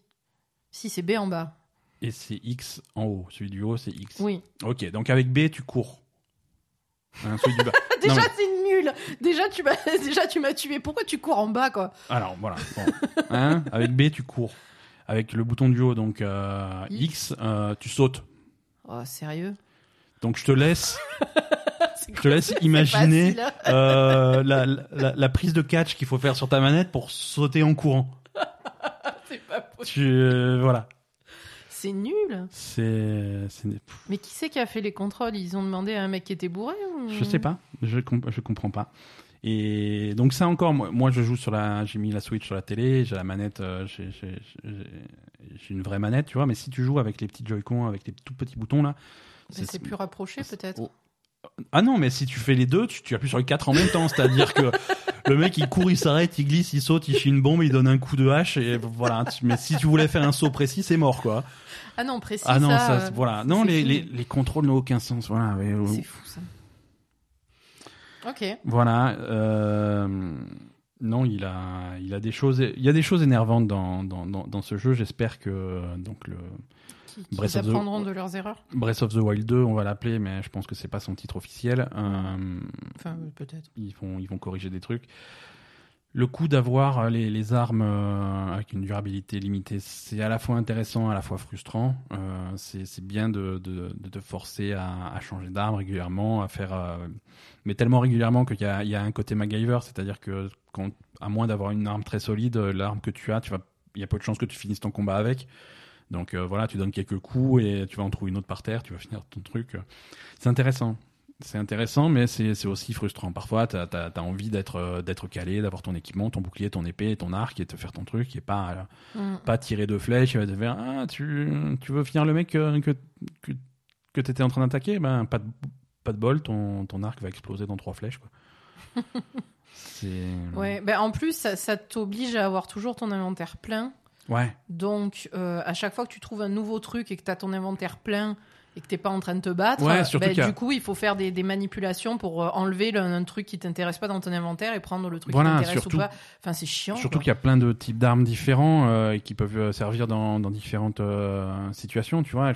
Si, c'est B en bas. Et c'est X en haut. Celui du haut, c'est X. Oui. Ok, donc avec B, tu cours. Hein, celui du bas. Déjà, mais- c'est nul. Déjà, tu m'as, déjà, tu m'as tué. Pourquoi tu cours en bas, quoi? Alors voilà. bon. Hein, avec B, tu cours. Avec le bouton du haut, donc euh, X. X, euh, tu sautes. Oh, sérieux? Donc je te laisse. Je te laisse imaginer euh, la, la, la prise de catch qu'il faut faire sur ta manette pour sauter en courant. C'est pas possible. Tu, euh, voilà. C'est nul. C'est, Mais qui c'est qui a fait les contrôles? Ils ont demandé à un mec qui était bourré ou... je sais pas, je comp- je comprends pas. Et donc ça encore, moi, moi, je joue sur la, j'ai mis la Switch sur la télé, j'ai la manette, euh, j'ai, une vraie manette, tu vois. Mais si tu joues avec les petits Joy-Con, avec les tout petits boutons là, C'est plus rapproché peut-être. Oh. Ah non, mais si tu fais les deux, tu, tu appuies sur les quatre en même temps. C'est-à-dire que le mec, il court, il s'arrête, il glisse, il saute, il chie une bombe, il donne un coup de hache. Et voilà. Mais si tu voulais faire un saut précis, c'est mort, quoi. Ah non, précis. ah non, ça, ça, euh, voilà. Non, les, les, les contrôles n'ont aucun sens. Voilà. C'est fou ça. Ok. voilà. euh, non, il a, il a des choses, il y a des choses énervantes dans, dans, dans, dans ce jeu. J'espère que euh, donc le Qui, qui Breath of the- apprendront de leurs erreurs. Breath of the Wild 2, on va l'appeler, mais je pense que c'est pas son titre officiel. Euh, Enfin, peut-être. ils vont, ils vont corriger des trucs. Le coup d'avoir euh, les, les armes euh, avec une durabilité limitée, c'est à la fois intéressant, à la fois frustrant. Euh, c'est bien de, de, de te forcer à, à changer d'arme régulièrement, à faire, euh, mais tellement régulièrement qu'il y y a un côté MacGyver, c'est-à-dire que quand, à moins d'avoir une arme très solide, l'arme que tu as, tu vas, il y a peu de chances que tu finisses ton combat avec. Donc euh, voilà, tu donnes quelques coups et tu vas en trouver une autre par terre, tu vas finir ton truc. C'est intéressant. C'est intéressant, mais c'est aussi frustrant. Parfois, tu as, envie d'être euh, d'être calé, d'avoir ton équipement, ton bouclier, ton épée, ton arc et te faire ton truc et pas, euh, Mm. pas tirer de flèches et te faire Ah, tu, tu veux finir le mec que, que, que tu étais en train d'attaquer? Ben, pas de, pas de bol, ton, ton arc va exploser dans trois flèches. Quoi. Ouais. Ben, en plus, ça, ça t'oblige à avoir toujours ton inventaire plein. Ouais. Donc, euh, à chaque fois que tu trouves un nouveau truc et que tu as ton inventaire plein et que t'es pas en train de te battre, Ouais, a- du coup, il faut faire des, des manipulations pour euh, enlever le- un truc qui t'intéresse pas dans ton inventaire et prendre le truc Voilà, qui t'intéresse ou surtout- pas. Enfin, c'est chiant. Surtout qu'il y a plein de types d'armes différents euh, et qui peuvent euh, servir dans, dans différentes euh, situations, tu vois. Mm.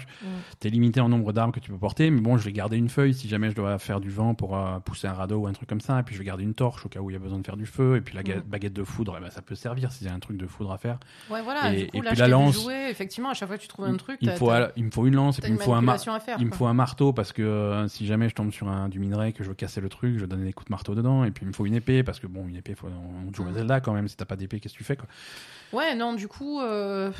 T'es limité en nombre d'armes que tu peux porter, mais bon, je vais garder une feuille si jamais je dois faire du vent pour euh, pousser un radeau ou un truc comme ça, et puis je vais garder une torche au cas où il y a besoin de faire du feu, et puis la Mm. baguette de foudre, eh ben, ça peut servir s'il y a un truc de foudre à faire. Ouais, voilà. Et- du coup, et là, puis la lance. jouer, effectivement, à chaque fois que tu trouves un truc, il, me faut, t'as- il me faut une lance, et puis il me faut un, mar- à faire. il me faut un marteau parce que euh, si jamais je tombe sur un, du minerai que je veux casser le truc, je vais donner des coups de marteau dedans, et puis il me faut une épée parce que bon, une épée, faut, on joue à. Zelda quand même, si t'as pas d'épée, qu'est-ce que tu fais quoi? Ouais, non, du coup. euh,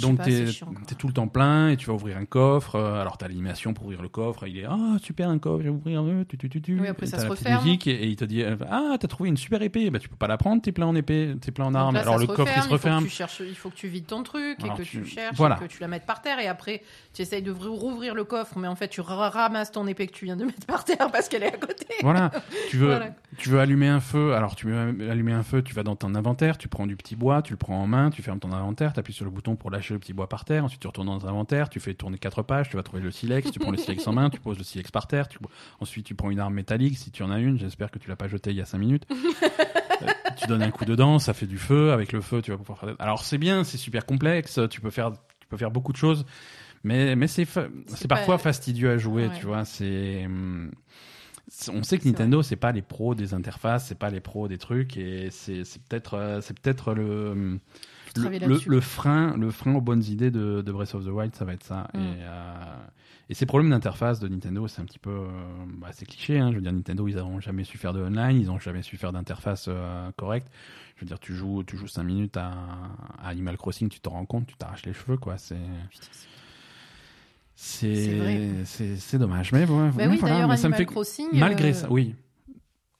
Donc chiant, quoi. es tout le temps plein et tu vas ouvrir un coffre. euh, alors t'as l'animation pour ouvrir le coffre. Il est ah super un coffre, je vais ouvrir. euh, tu, tu, tu, tu. Oui, après, Et ça se referme. musique et, et il te dit euh, ah t'as trouvé une super épée. Bah tu peux pas la prendre. T'es plein en épée, t'es plein en armes. là, alors le coffre il se referme. Il faut, que tu cherches, il faut que tu vides ton truc Alors et que tu- tu, cherches voilà. et que tu la mettes par terre. Et après, tu essayes de vr- rouvrir le coffre, mais en fait, tu ra- ramasses ton épée que tu viens de mettre par terre parce qu'elle est à côté. Voilà. Tu veux Voilà. Tu veux allumer un feu. Alors tu veux allumer un feu. Tu vas dans ton inventaire. Tu prends du petit bois. Tu le prends en main. Tu fermes ton inventaire. T'appuies sur le bouton pour lâcher le petit bois par terre. Ensuite tu retournes dans ton inventaire. Tu fais tourner quatre pages. Tu vas trouver le silex. Tu prends le silex en main. Tu poses le silex par terre. Tu... Ensuite tu prends une arme métallique si tu en as une. J'espère que tu l'as pas jetée il y a cinq minutes. Euh, tu donnes un coup dedans, ça fait du feu. Avec le feu, tu vas pouvoir faire. Alors c'est bien, c'est super complexe. Tu peux faire, tu peux faire beaucoup de choses, mais mais c'est fa- c'est pas- parfois fastidieux à jouer. Ouais. Tu vois, c'est hum, c'est- on sait que Nintendo c'est pas les pros des interfaces, c'est pas les pros des trucs, et c'est c'est peut-être euh, c'est peut-être le le, le- frein le frein aux bonnes idées de, de Breath of the Wild, ça va être ça. Mm. Et euh, et ces problèmes d'interface de Nintendo, c'est un petit peu, euh, bah, c'est cliché. Hein. Je veux dire, Nintendo, ils n'ont jamais su faire de online, ils n'ont jamais su faire d'interface euh, correcte. Je veux dire, tu joues, tu joues 5 minutes à, à Animal Crossing, tu t'en rends compte, tu t'arraches les cheveux, quoi. C'est, c'est- dommage. Mais, ouais, Bah oui, voilà, d'ailleurs, mais ça me fait Crossing. malgré euh, ça, oui.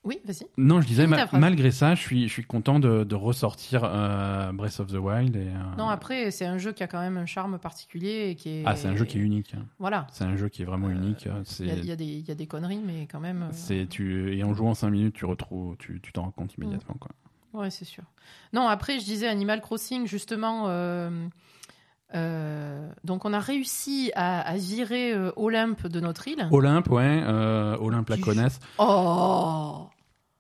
Oui, vas-y. Non, je disais, ma- malgré ça, je suis, je suis content de, de ressortir euh, Breath of the Wild. Et, euh, Non, après, c'est un jeu qui a quand même un charme particulier et qui est. ah, c'est un jeu qui est unique. hein. Voilà. C'est un jeu qui est vraiment unique. C'est, Il y, y a des- il y a des conneries, mais quand même. C'est tu et en jouant 5 minutes, tu retrouves, tu tu t'en rends compte immédiatement quoi. Ouais, c'est sûr. Non, après, je disais Animal Crossing, justement. Euh, euh, donc, on a réussi à, à virer euh, Olympe de notre île. Olympe, ouais, euh, Olympe la connaisse. Oh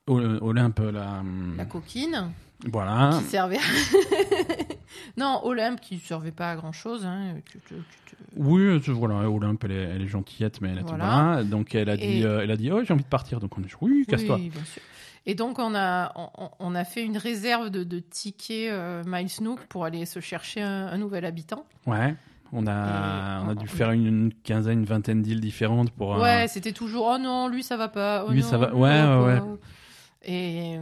Ol- Olympe la, hum, La coquine voilà. qui servait. non, Olympe qui ne servait pas à grand chose. Hein. Tu- tu- tu- tu- Oui, voilà, Olympe elle est, elle est gentillette mais elle a tout Voilà. bas. Donc elle a dit Et- euh, elle a dit "Oh, j'ai envie de partir." Donc on dit "Oui, casse-toi." Oui, bien sûr. Et donc, on a, on, on a fait une réserve de, de tickets euh, Miles Nook pour aller se chercher un, un nouvel habitant. Ouais. On a, on a dû faire une, une quinzaine, une vingtaine d'îles différentes pour. Ouais, c'était toujours oh non, lui ça va pas. oh Lui, non, ça va- ouais, ouais, pas. Et,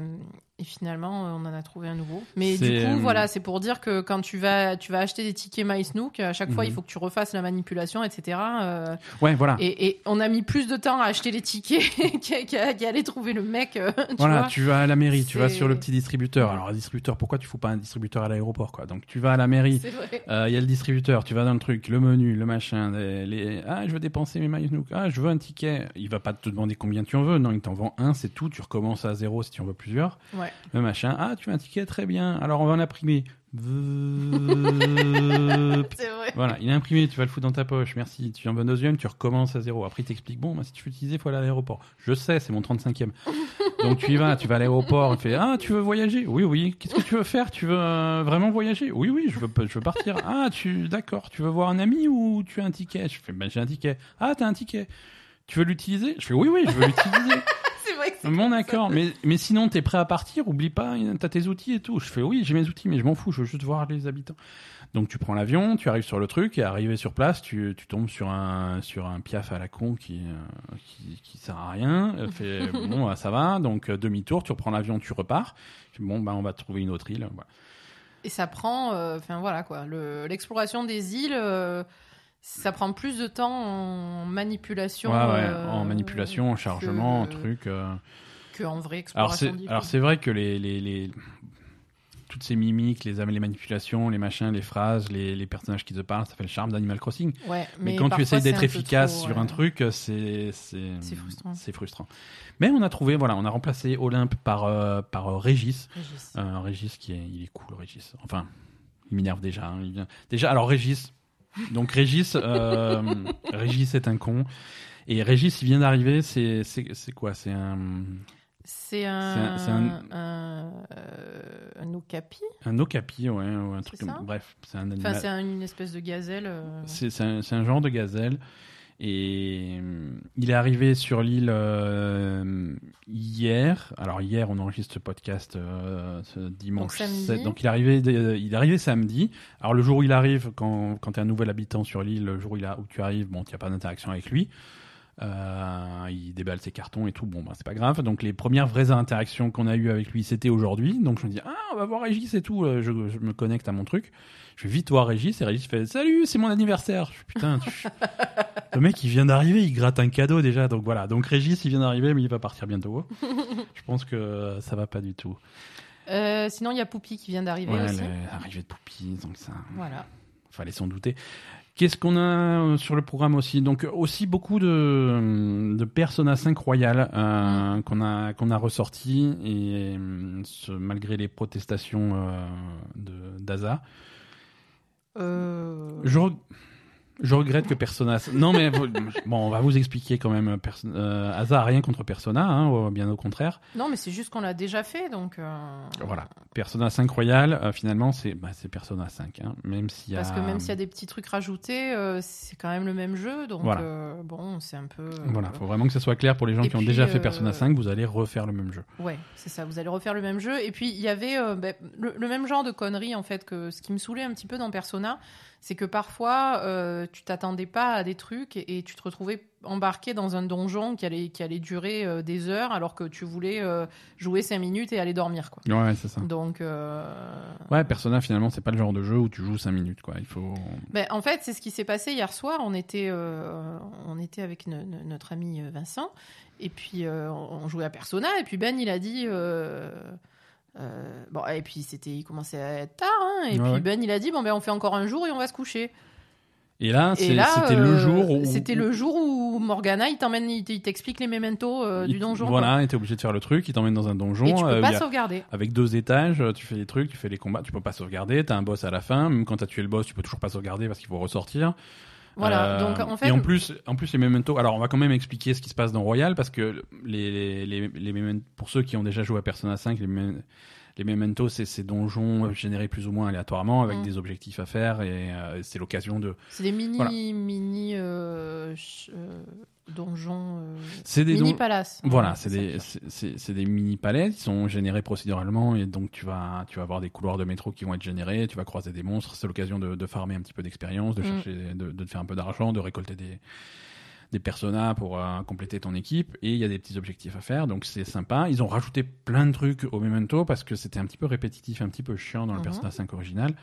et finalement, euh, on en a trouvé un nouveau. Mais du coup, euh, voilà, c'est pour dire que quand tu vas, tu vas acheter des tickets MySnook, à chaque fois, Mhm. il faut que tu refasses la manipulation, etc. euh, Ouais, voilà. et, et on a mis plus de temps à acheter les tickets qu'à aller trouver le mec. tu Voilà, vois. tu vas à la mairie, tu vas sur le petit distributeur. Alors, un distributeur, pourquoi tu fous pas un distributeur à l'aéroport, quoi? Donc, tu vas à la mairie, vrai. Euh, Il y a le distributeur, tu vas dans le truc, le menu, le machin, les, les- ah je veux dépenser mes MySnook, ah je veux un ticket. Il va pas te demander combien tu en veux, non il t'en vend un, c'est tout. Tu recommences à zéro si tu en veux plusieurs. Ouais. Le machin, ah tu veux un ticket, très bien. Alors on va en imprimer. Vrai. voilà, il est imprimé, tu vas le foutre dans ta poche. Merci. Tu en veux un deuxième, tu recommences à zéro. Après il t'explique bon, bah, si tu veux utiliser, il faut aller à l'aéroport. Je sais, c'est mon 35e. Donc tu y vas, tu vas à l'aéroport, il fait ah tu veux voyager? Oui oui. Qu'est-ce que tu veux faire? Tu veux euh, vraiment voyager? Oui oui, je veux je veux partir. Ah tu d'accord, tu veux voir un ami ou tu as un ticket? Je fais ben j'ai un ticket. Ah t'as un ticket. Tu veux l'utiliser? Je fais oui oui, je veux l'utiliser. C'est vrai que c'est bon ça. d'accord, mais mais sinon t'es prêt à partir? Oublie pas, t'as tes outils et tout. Je fais oui, j'ai mes outils, mais je m'en fous, je veux juste voir les habitants. Donc tu prends l'avion, tu arrives sur le truc et arrivé sur place, tu, tu tombes sur un sur un piaf à la con qui euh, qui, qui sert à rien. Euh, Fait bon bah, ça va, donc euh, demi-tour, tu reprends l'avion, tu repars. Bon bah on va trouver une autre île. Voilà. Et ça prend, euh, enfin voilà quoi, le- l'exploration des îles, euh, ça prend plus de temps en manipulation. Ouais, ouais, euh, en manipulation, en chargement, en que- truc. euh. qu'en vraie Alors exploration c'est alors vrai que les, les, les toutes ces mimiques, les les manipulations, les machins, les phrases, les, les personnages qui te parlent, ça fait le charme d'Animal Crossing. Ouais, Mais, quand tu essayes d'être efficace trop, sur un truc, c'est frustrant. c'est frustrant. Mais on a trouvé, voilà, on a remplacé Olympe par euh, par euh, Régis, Régis. Régis qui est il est cool, Régis. Enfin, il m'énerve déjà. hein, Déjà, alors Régis. Donc Régis, euh, Régis est un con. Et Régis, il vient d'arriver. C'est c'est c'est quoi? C'est un C'est un, c'est un- un, euh, un okapi? un okapi, ouais, ou un C'est truc. comme- Bref, c'est un Enfin, animal. c'est un- une espèce de gazelle. euh, C'est c'est c'est un genre de gazelle. Et euh, il est arrivé sur l'île euh, hier. Alors hier, on enregistre ce podcast euh, ce dimanche Donc samedi. 7. Donc il est arrivé, euh, il est arrivé samedi. Alors le jour où il arrive, quand, quand tu es un nouvel habitant sur l'île, le jour où, il a, où tu arrives, bon, tu n'as pas d'interaction avec lui. Euh, il déballe ses cartons et tout. Bon, bah, c'est pas grave. Donc les premières vraies interactions qu'on a eues avec lui, c'était aujourd'hui. Donc je me dis ah, on va voir Régis et tout. Euh, Je, je me connecte à mon truc. Je vais vite voir Régis et Régis fait salut, c'est mon anniversaire. Je putain, tu- le mec il vient d'arriver, il gratte un cadeau déjà. Donc voilà. Donc Régis il vient d'arriver, mais il va partir bientôt. je pense que ça va pas du tout. euh, sinon, il y a Poupie qui vient d'arriver Ouais, aussi. l'arrivée de Poupie, donc ça Voilà. fallait s'en douter. Qu'est-ce qu'on a euh, sur le programme aussi? Donc aussi beaucoup de, de Persona 5 Royal euh, qu'on a qu'on a ressorti et euh, ce- malgré les protestations euh, de d'Aza, Euh, je je regrette que Persona non mais bon on va vous expliquer quand même Perso- euh, Asa a rien contre Persona hein, au- bien au contraire. Non, mais c'est juste qu'on l'a déjà fait, donc. euh, Voilà, Persona 5 Royal euh, finalement c'est bah, Persona 5 hein, même y a Parce que même s'il y a des petits trucs rajoutés, euh, c'est quand même le même jeu, donc Voilà. euh, bon, c'est un peu. Voilà, faut vraiment que ça soit clair pour les gens Et qui ont déjà fait euh, Persona 5, vous allez refaire le même jeu. Ouais, c'est ça. Vous allez refaire le même jeu. Et puis il y avait euh, ben, le, le même genre de conneries en fait que ce qui me saoulait un petit peu dans Persona, c'est que parfois euh, tu t'attendais pas à des trucs et, et tu te retrouvais embarqué dans un donjon qui allait qui allait durer euh, des heures alors que tu voulais euh, jouer 5 minutes et aller dormir quoi. Ouais, c'est ça. Donc Ouais, Persona finalement, c'est pas le genre de jeu où tu joues 5 minutes quoi. Il faut. Ben, en fait, c'est ce qui s'est passé hier soir. On était, on était avec no- no- notre ami Vincent, et puis on jouait à Persona, et puis Ben, il a dit. Euh, bon, et puis c'était, il commençait à être tard, hein, et Ouais, puis ouais. Ben, il a dit bon ben on fait encore un jour et on va se coucher. Et là, c'était le euh, jour où. c'était le jour où Morgana, il t'emmène, il t'explique les mémentos euh, du donjon. Voilà, t'es obligé de faire le truc, il t'emmène dans un donjon. Et tu peux pas a- sauvegarder. Avec deux étages, tu fais les trucs, tu fais les combats, tu peux pas sauvegarder, t'as un boss à la fin, même quand t'as tué le boss, tu peux toujours pas sauvegarder parce qu'il faut ressortir. Voilà. Euh, Donc en fait, et en plus, en plus les mementos. Alors, on va quand même expliquer ce qui se passe dans Royal parce que les, les, les, les memento- pour ceux qui ont déjà joué à Persona 5, les, me- les mementos, c'est ces donjons générés plus ou moins aléatoirement avec Mm. des objectifs à faire et euh, c'est l'occasion de. C'est des mini, Voilà. mini euh, euh, donjons, euh, C'est des mini don- palaces. Voilà, Ouais, c'est des, c'est- c'est c'est des mini palais qui sont générés procéduralement et donc tu vas, tu vas avoir des couloirs de métro qui vont être générés, tu vas croiser des monstres, c'est l'occasion de, de farmer un petit peu d'expérience, de Mm. chercher, de, de te faire un peu d'argent, de récolter des, des personas pour euh, compléter ton équipe et il y a des petits objectifs à faire donc c'est sympa. Ils ont rajouté plein de trucs au Memento parce que c'était un petit peu répétitif, un petit peu chiant dans le Mhm. Persona 5 original.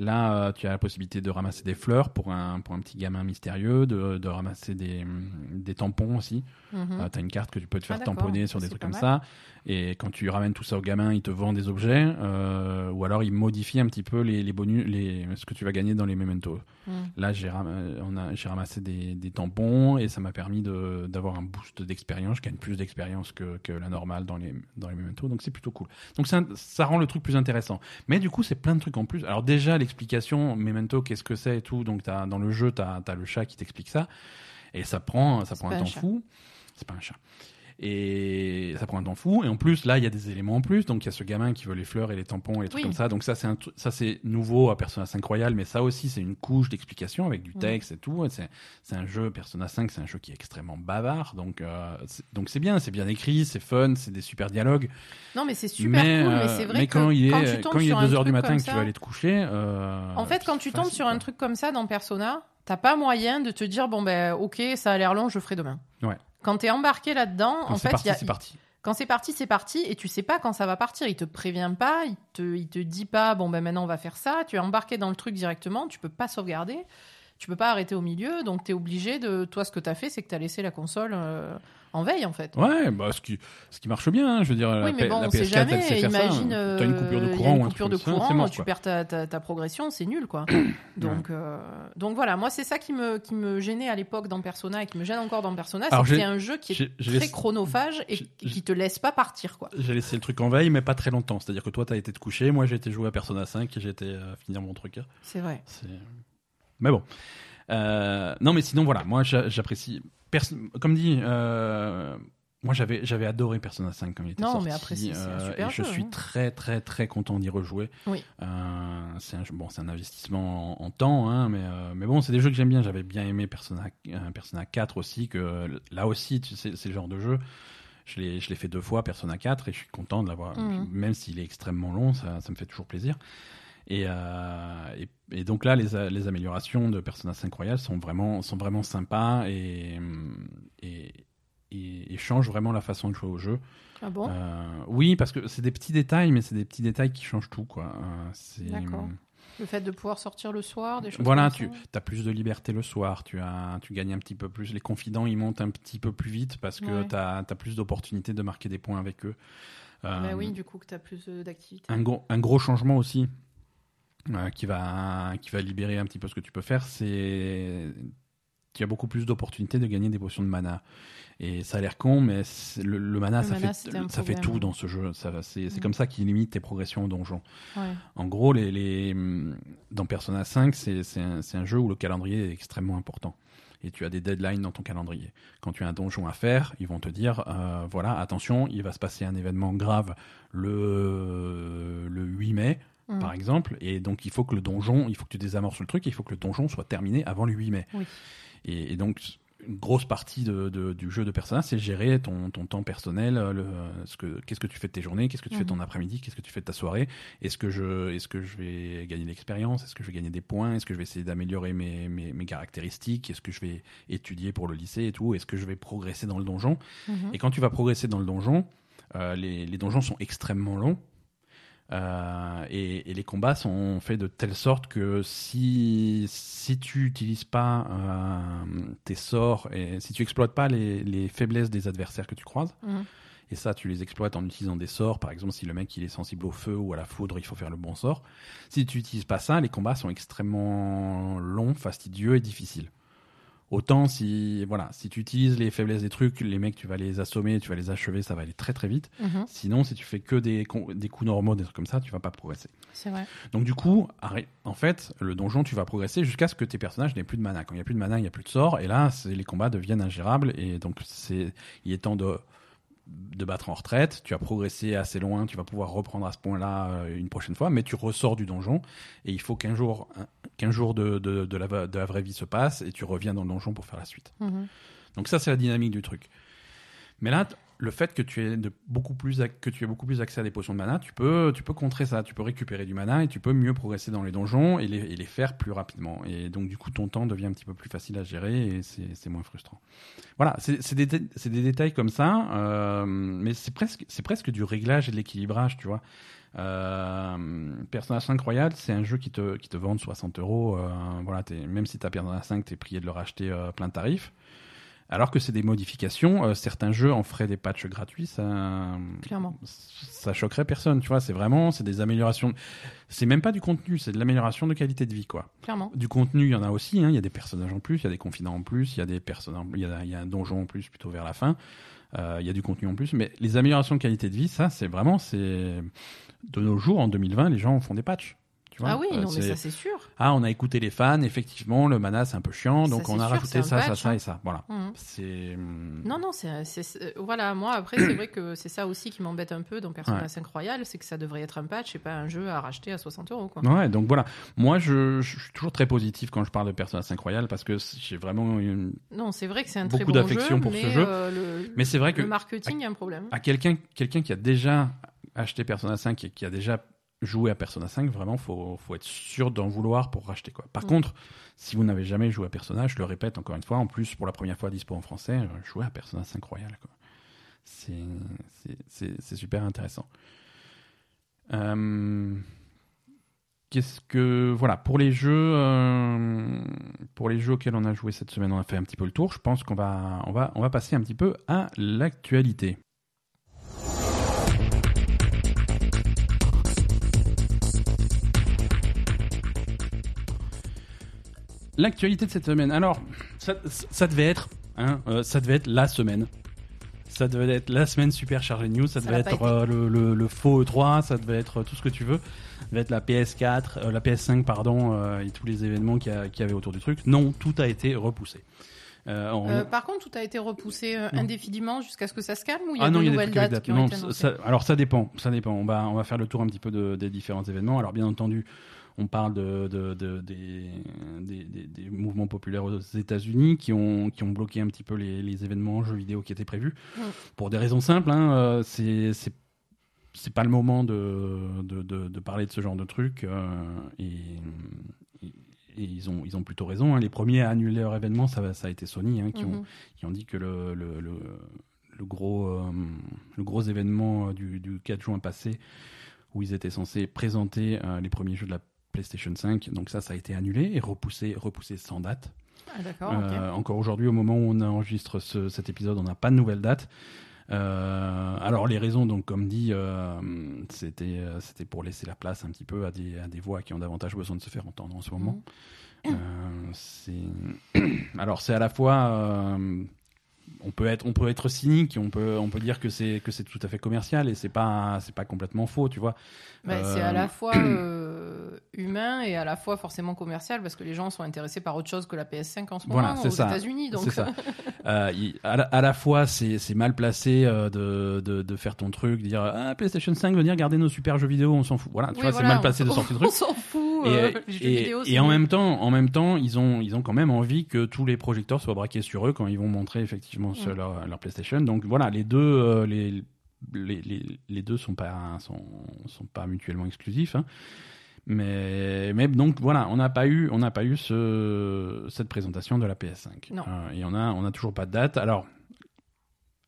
Là, euh, tu as la possibilité de ramasser des fleurs pour un, pour un petit gamin mystérieux, de, de ramasser des, des tampons aussi. Mhm. tu as une carte que tu peux te faire Ah, d'accord. tamponner sur des trucs comme mal. ça. Et quand tu ramènes tout ça au gamin, il te vend des objets. euh, ou alors il modifie un petit peu les, les bonus, les, ce que tu vas gagner dans les mementos. Mhm. Là, j'ai ram- euh, j'ai ramassé des, des tampons et ça m'a permis d'avoir un boost d'expérience. Je gagne plus d'expérience que, que la normale dans les, dans les mementos. Donc c'est plutôt cool. Donc un- ça rend le truc plus intéressant. Mais du coup, c'est plein de trucs en plus. Alors déjà, l'explication, memento, qu'est-ce que c'est et tout. Donc t'as- dans le jeu, tu as, le chat qui t'explique ça. Et ça prend, ça prend un temps fou. C'est pas un chat. Et ça prend un temps fou. Et en plus, là, il y a des éléments en plus. Donc, il y a ce gamin qui veut les fleurs et les tampons et les trucs Oui. comme ça. Donc, ça, c'est ça, c'est nouveau à Persona 5 Royal. Mais ça aussi, c'est une couche d'explication avec du Mhm. texte et tout. C'est, c'est un jeu, Persona 5, c'est un jeu qui est extrêmement bavard. Donc, euh, c'est, donc c'est bien. C'est bien écrit, c'est fun, c'est des super dialogues. Non, mais c'est super mais, cool. Mais euh, c'est vrai mais que quand il est, quand tu tombes quand il est sur un 2 heures du truc matin que tu vas aller te coucher. euh, En fait, quand tu tombes facile, sur un quoi. truc comme ça dans Persona, t'as pas moyen de te dire bon ben ok, ça a l'air long, je ferai demain. Ouais. Quand t'es embarqué là-dedans, en fait, parti, il y a- c'est parti. quand c'est parti, c'est parti, et tu sais pas quand ça va partir. Il te prévient pas, il te, il te dit pas bon ben maintenant on va faire ça. Tu es embarqué dans le truc directement, tu peux pas sauvegarder, tu peux pas arrêter au milieu, donc t'es obligé de. Toi, ce que t'as fait, c'est que t'as laissé la console euh, en veille en fait. Ouais, bah, ce, qui, ce qui marche bien, hein, je veux dire, la, Oui, mais P- bon, la on sait PS4, elle jamais. sait faire Imagine, ça. T'as une coupure de euh, courant une ou un coupure de ça, courant, mort, tu perds ta, ta, ta progression, c'est nul, quoi. donc, euh, donc voilà, moi, c'est ça qui me, qui me gênait à l'époque dans Persona et qui me gêne encore dans Persona, c'est que c'est un jeu qui est très laissé- chronophage et qui te laisse pas partir, quoi. J'ai laissé le truc en veille, mais pas très longtemps. C'est-à-dire que toi, t'as été te coucher, moi, j'ai été jouer à Persona 5 et j'ai été euh, finir mon truc. C'est vrai. Mais bon. Euh, non, mais sinon, voilà, moi, j'a- j'apprécie. Pers- Comme dit, euh, moi, j'avais j'avais adoré Persona 5 quand il était Non, sorti. mais après, c'est- euh, super et je suis hein. très, très, très content d'y rejouer. Oui. Euh, c'est un, bon, c'est un investissement en, en temps, hein, mais, mais bon, c'est des jeux que j'aime bien. J'avais bien aimé Persona, Persona 4 aussi, que là aussi, tu sais, c'est le genre de jeu. Je l'ai je l'ai fait deux fois, Persona 4, et je suis content de l'avoir. Mhm. Même s'il est extrêmement long, ça, ça me fait toujours plaisir. Et, euh, et, et donc là, les, améliorations de Persona 5 Royal sont vraiment, sont vraiment sympas et, et, et, et changent vraiment la façon de jouer au jeu. Ah bon? Euh, oui, parce que c'est des petits détails, mais c'est des petits détails qui changent tout. Quoi. Euh, D'accord. Le fait de pouvoir sortir le soir, des choses Voilà, comme tu ça as plus de liberté le soir, tu, as, tu gagnes un petit peu plus. Les confidents, ils montent un petit peu plus vite parce que Ouais. tu as, plus d'opportunités de marquer des points avec eux. Euh, Bah oui, du coup, que t'as plus euh, d'activité. un, gros, un gros changement aussi euh, qui, va, qui va libérer un petit peu ce que tu peux faire, c'est tu as beaucoup plus d'opportunités de gagner des potions de mana. Et ça a l'air con, mais le, le mana, Le ça, mana, fait, ça fait tout dans ce jeu. C'est c'est Mm. comme ça qu'il limite tes progressions au donjon. Ouais. En gros, les, les, dans Persona 5, c'est un, un jeu où le calendrier est extrêmement important. Et tu as des deadlines dans ton calendrier. Quand tu as un donjon à faire, ils vont te dire, euh, voilà, attention, il va se passer un événement grave le, le 8 mai, Mm. par exemple, et donc il faut que le donjon, il faut que tu désamorces le truc, et il faut que le donjon soit terminé avant le 8 mai. Oui. Et, et donc une grosse partie de, de- du jeu de Persona, c'est gérer ton, ton temps personnel, euh, le, ce que, qu'est-ce que tu fais de tes journées, qu'est-ce que tu fais de ton Mhm. après-midi, qu'est-ce que tu fais de ta soirée, est-ce que je, est-ce que je vais gagner de l'expérience, est-ce que je vais gagner des points, est-ce que je vais essayer d'améliorer mes, mes, mes caractéristiques, est-ce que je vais étudier pour le lycée et tout, est-ce que je vais progresser dans le donjon. Mhm. Et quand tu vas progresser dans le donjon, euh, les, les donjons sont extrêmement longs. Euh, et, et les combats sont faits de telle sorte que si, si tu n'utilises pas euh, tes sorts et si tu exploites pas les, les faiblesses des adversaires que tu croises, Mhm. et ça tu les exploites en utilisant des sorts, par exemple si le mec il est sensible au feu ou à la foudre, il faut faire le bon sort. Si tu n'utilises pas ça, les combats sont extrêmement longs, fastidieux et difficiles. Autant si voilà, si tu utilises les faiblesses des trucs, les mecs tu vas les assommer, tu vas les achever, ça va aller très très vite. Mhm. Sinon, si tu fais que des, des coups normaux, des trucs comme ça, tu vas pas progresser. C'est vrai. Donc du coup, en fait, le donjon, tu vas progresser jusqu'à ce que tes personnages n'aient plus de mana. Quand il n'y a plus de mana, il n'y a plus de sort, et là, les combats deviennent ingérables, et donc c'est, il est temps de de battre en retraite, tu as progressé assez loin, tu vas pouvoir reprendre à ce point-là euh, une prochaine fois, mais tu ressors du donjon et il faut qu'un jour, qu'un jour de, de, de, la, de la vraie vie se passe et tu reviens dans le donjon pour faire la suite. Mhm. Donc ça, c'est la dynamique du truc. Mais là, le fait que tu aies beaucoup plus que tu aies beaucoup plus accès à des potions de mana, tu peux tu peux contrer ça, tu peux récupérer du mana et tu peux mieux progresser dans les donjons et les, les faire plus rapidement. Et donc du coup, ton temps devient un petit peu plus facile à gérer et c'est moins frustrant. Voilà, c'est des des détails comme ça, euh, mais c'est presque c'est presque du réglage et de l'équilibrage, tu vois. Euh, Persona 5 Royal, c'est un jeu qui te, qui te vend 60 euros. euh, voilà, même si tu as Persona 5, tu es prié de le racheter euh, plein tarif. Alors que c'est des modifications, euh, certains jeux en feraient des patchs gratuits, ça, Clairement. ça choquerait personne, tu vois. C'est vraiment, c'est des améliorations. C'est même pas du contenu, c'est de l'amélioration de qualité de vie, quoi. Clairement. Du contenu, il y en a aussi. hein. Il y a des personnages en plus, il y a des confidents en plus, il y a des personnages, il y a, il y a un donjon en plus plutôt vers la fin. Euh, il y a du contenu en plus, mais les améliorations de qualité de vie, ça, c'est vraiment, c'est de nos jours, en 2020, les gens font des patchs. Tu vois Ah oui, Euh, non, mais ça c'est sûr. ah, on a écouté les fans, effectivement, le mana c'est un peu chiant, donc on a sûr, rajouté ça, ça, ça hein. et ça. Voilà. C'est. hum, Non, non, c'est, c'est- c'est- voilà. Moi, après, c'est vrai que c'est ça aussi qui m'embête un peu dans Persona Ouais. 5 Royal, c'est que ça devrait être un patch et pas un jeu à racheter à 60 euros, quoi. Ouais, donc voilà. Moi, je, je suis toujours très positif quand je parle de Persona 5 Royal parce que j'ai vraiment une. Non, c'est vrai que c'est un Beaucoup très bon d'affection jeu, pour mais ce jeu. euh, le, Mais c'est vrai que le marketing, il y a un problème. à quelqu'un quelqu'un qui a déjà acheté Persona 5 et qui a déjà joué à Persona 5, vraiment, faut, faut être sûr d'en vouloir pour racheter. Quoi. Par Mm. contre, si vous n'avez jamais joué à Persona, je le répète encore une fois, en plus, pour la première fois dispo en français, euh, jouez à Persona 5 Royal. quoi. C'est c'est- c'est- c'est super intéressant. Euh, Qu'est-ce que voilà pour les jeux euh, pour les jeux auxquels on a joué cette semaine on a fait un petit peu le tour je pense qu'on va on va on va passer un petit peu à l'actualité L'actualité de cette semaine. Alors, ça, ça devait être, hein, euh, ça devait être la semaine. Ça devait être la semaine super chargée de news. Ça, Ça devait être euh, le, le- le faux E3. Ça devait être tout ce que tu veux. Ça devait être la PS4, euh, la PS5, pardon, euh, et tous les événements qu'il y, a- qu'il y avait autour du truc. Non, tout a été repoussé. Euh, on- Euh, par contre, tout a été repoussé euh, indéfiniment jusqu'à ce que ça se calme ou il y a ah non, de il y a des nouvelles avec dates date. qui ont Non, été ça- annoncées ça- alors ça dépend, ça dépend. On va, on va faire le tour un petit peu de- des différents événements. Alors bien entendu, on parle de, de- de- des, des, des- des mouvements populaires aux États-Unis qui ont, qui ont bloqué un petit peu les, les événements jeux vidéo qui étaient prévus Mm. pour des raisons simples. Hein, euh, c'est c'est pas le moment de, de, de- de parler de ce genre de truc euh, et, et- et ils ont ils ont plutôt raison. hein. Les premiers à annuler leur événement, ça, ça a été Sony hein, qui ont Mhm. qui ont dit que le, le, le, le gros, euh, le gros événement du, du 4 juin passé, où ils étaient censés présenter euh, les premiers jeux de la PlayStation 5, donc ça, ça a été annulé et repoussé, repoussé sans date. Ah. Euh, encore aujourd'hui, au moment où on enregistre ce- cet épisode, on n'a pas de nouvelle date. Euh, alors les raisons, donc comme dit, euh, c'était c'était pour laisser la place un petit peu à des, à des voix qui ont davantage besoin de se faire entendre en ce moment. Mhm. Alors c'est à la fois on peut être on peut être cynique on peut on peut dire que c'est que c'est tout à fait commercial et c'est pas c'est pas complètement faux tu vois Bah, C'est Euh, à la fois euh, humain et à la fois forcément commercial parce que les gens sont intéressés par autre chose que la PS5 en ce Voilà, moment aux. États-Unis. Donc c'est ça Euh, à, la, à la fois c'est mal placé euh, de, de de faire ton truc dire ah PlayStation 5 venir garder nos super jeux vidéo on s'en fout voilà tu Oui, vois voilà, c'est mal placé de sortir le truc On s'en fout. et, euh, les jeux et- vidéo, et c'est en même temps, en même temps, ils ont, ils ont quand même envie que tous les projecteurs soient braqués sur eux quand ils vont montrer effectivement Mm. leur, leur PlayStation. Donc voilà, les deux, euh, les, les, les, les deux sont pas, sont, sont pas mutuellement exclusifs. hein. Mais, mais donc voilà, on n'a pas eu, on n'a pas eu ce, cette présentation de la PS5. Non. Euh, et on a, on a toujours pas de date. Alors.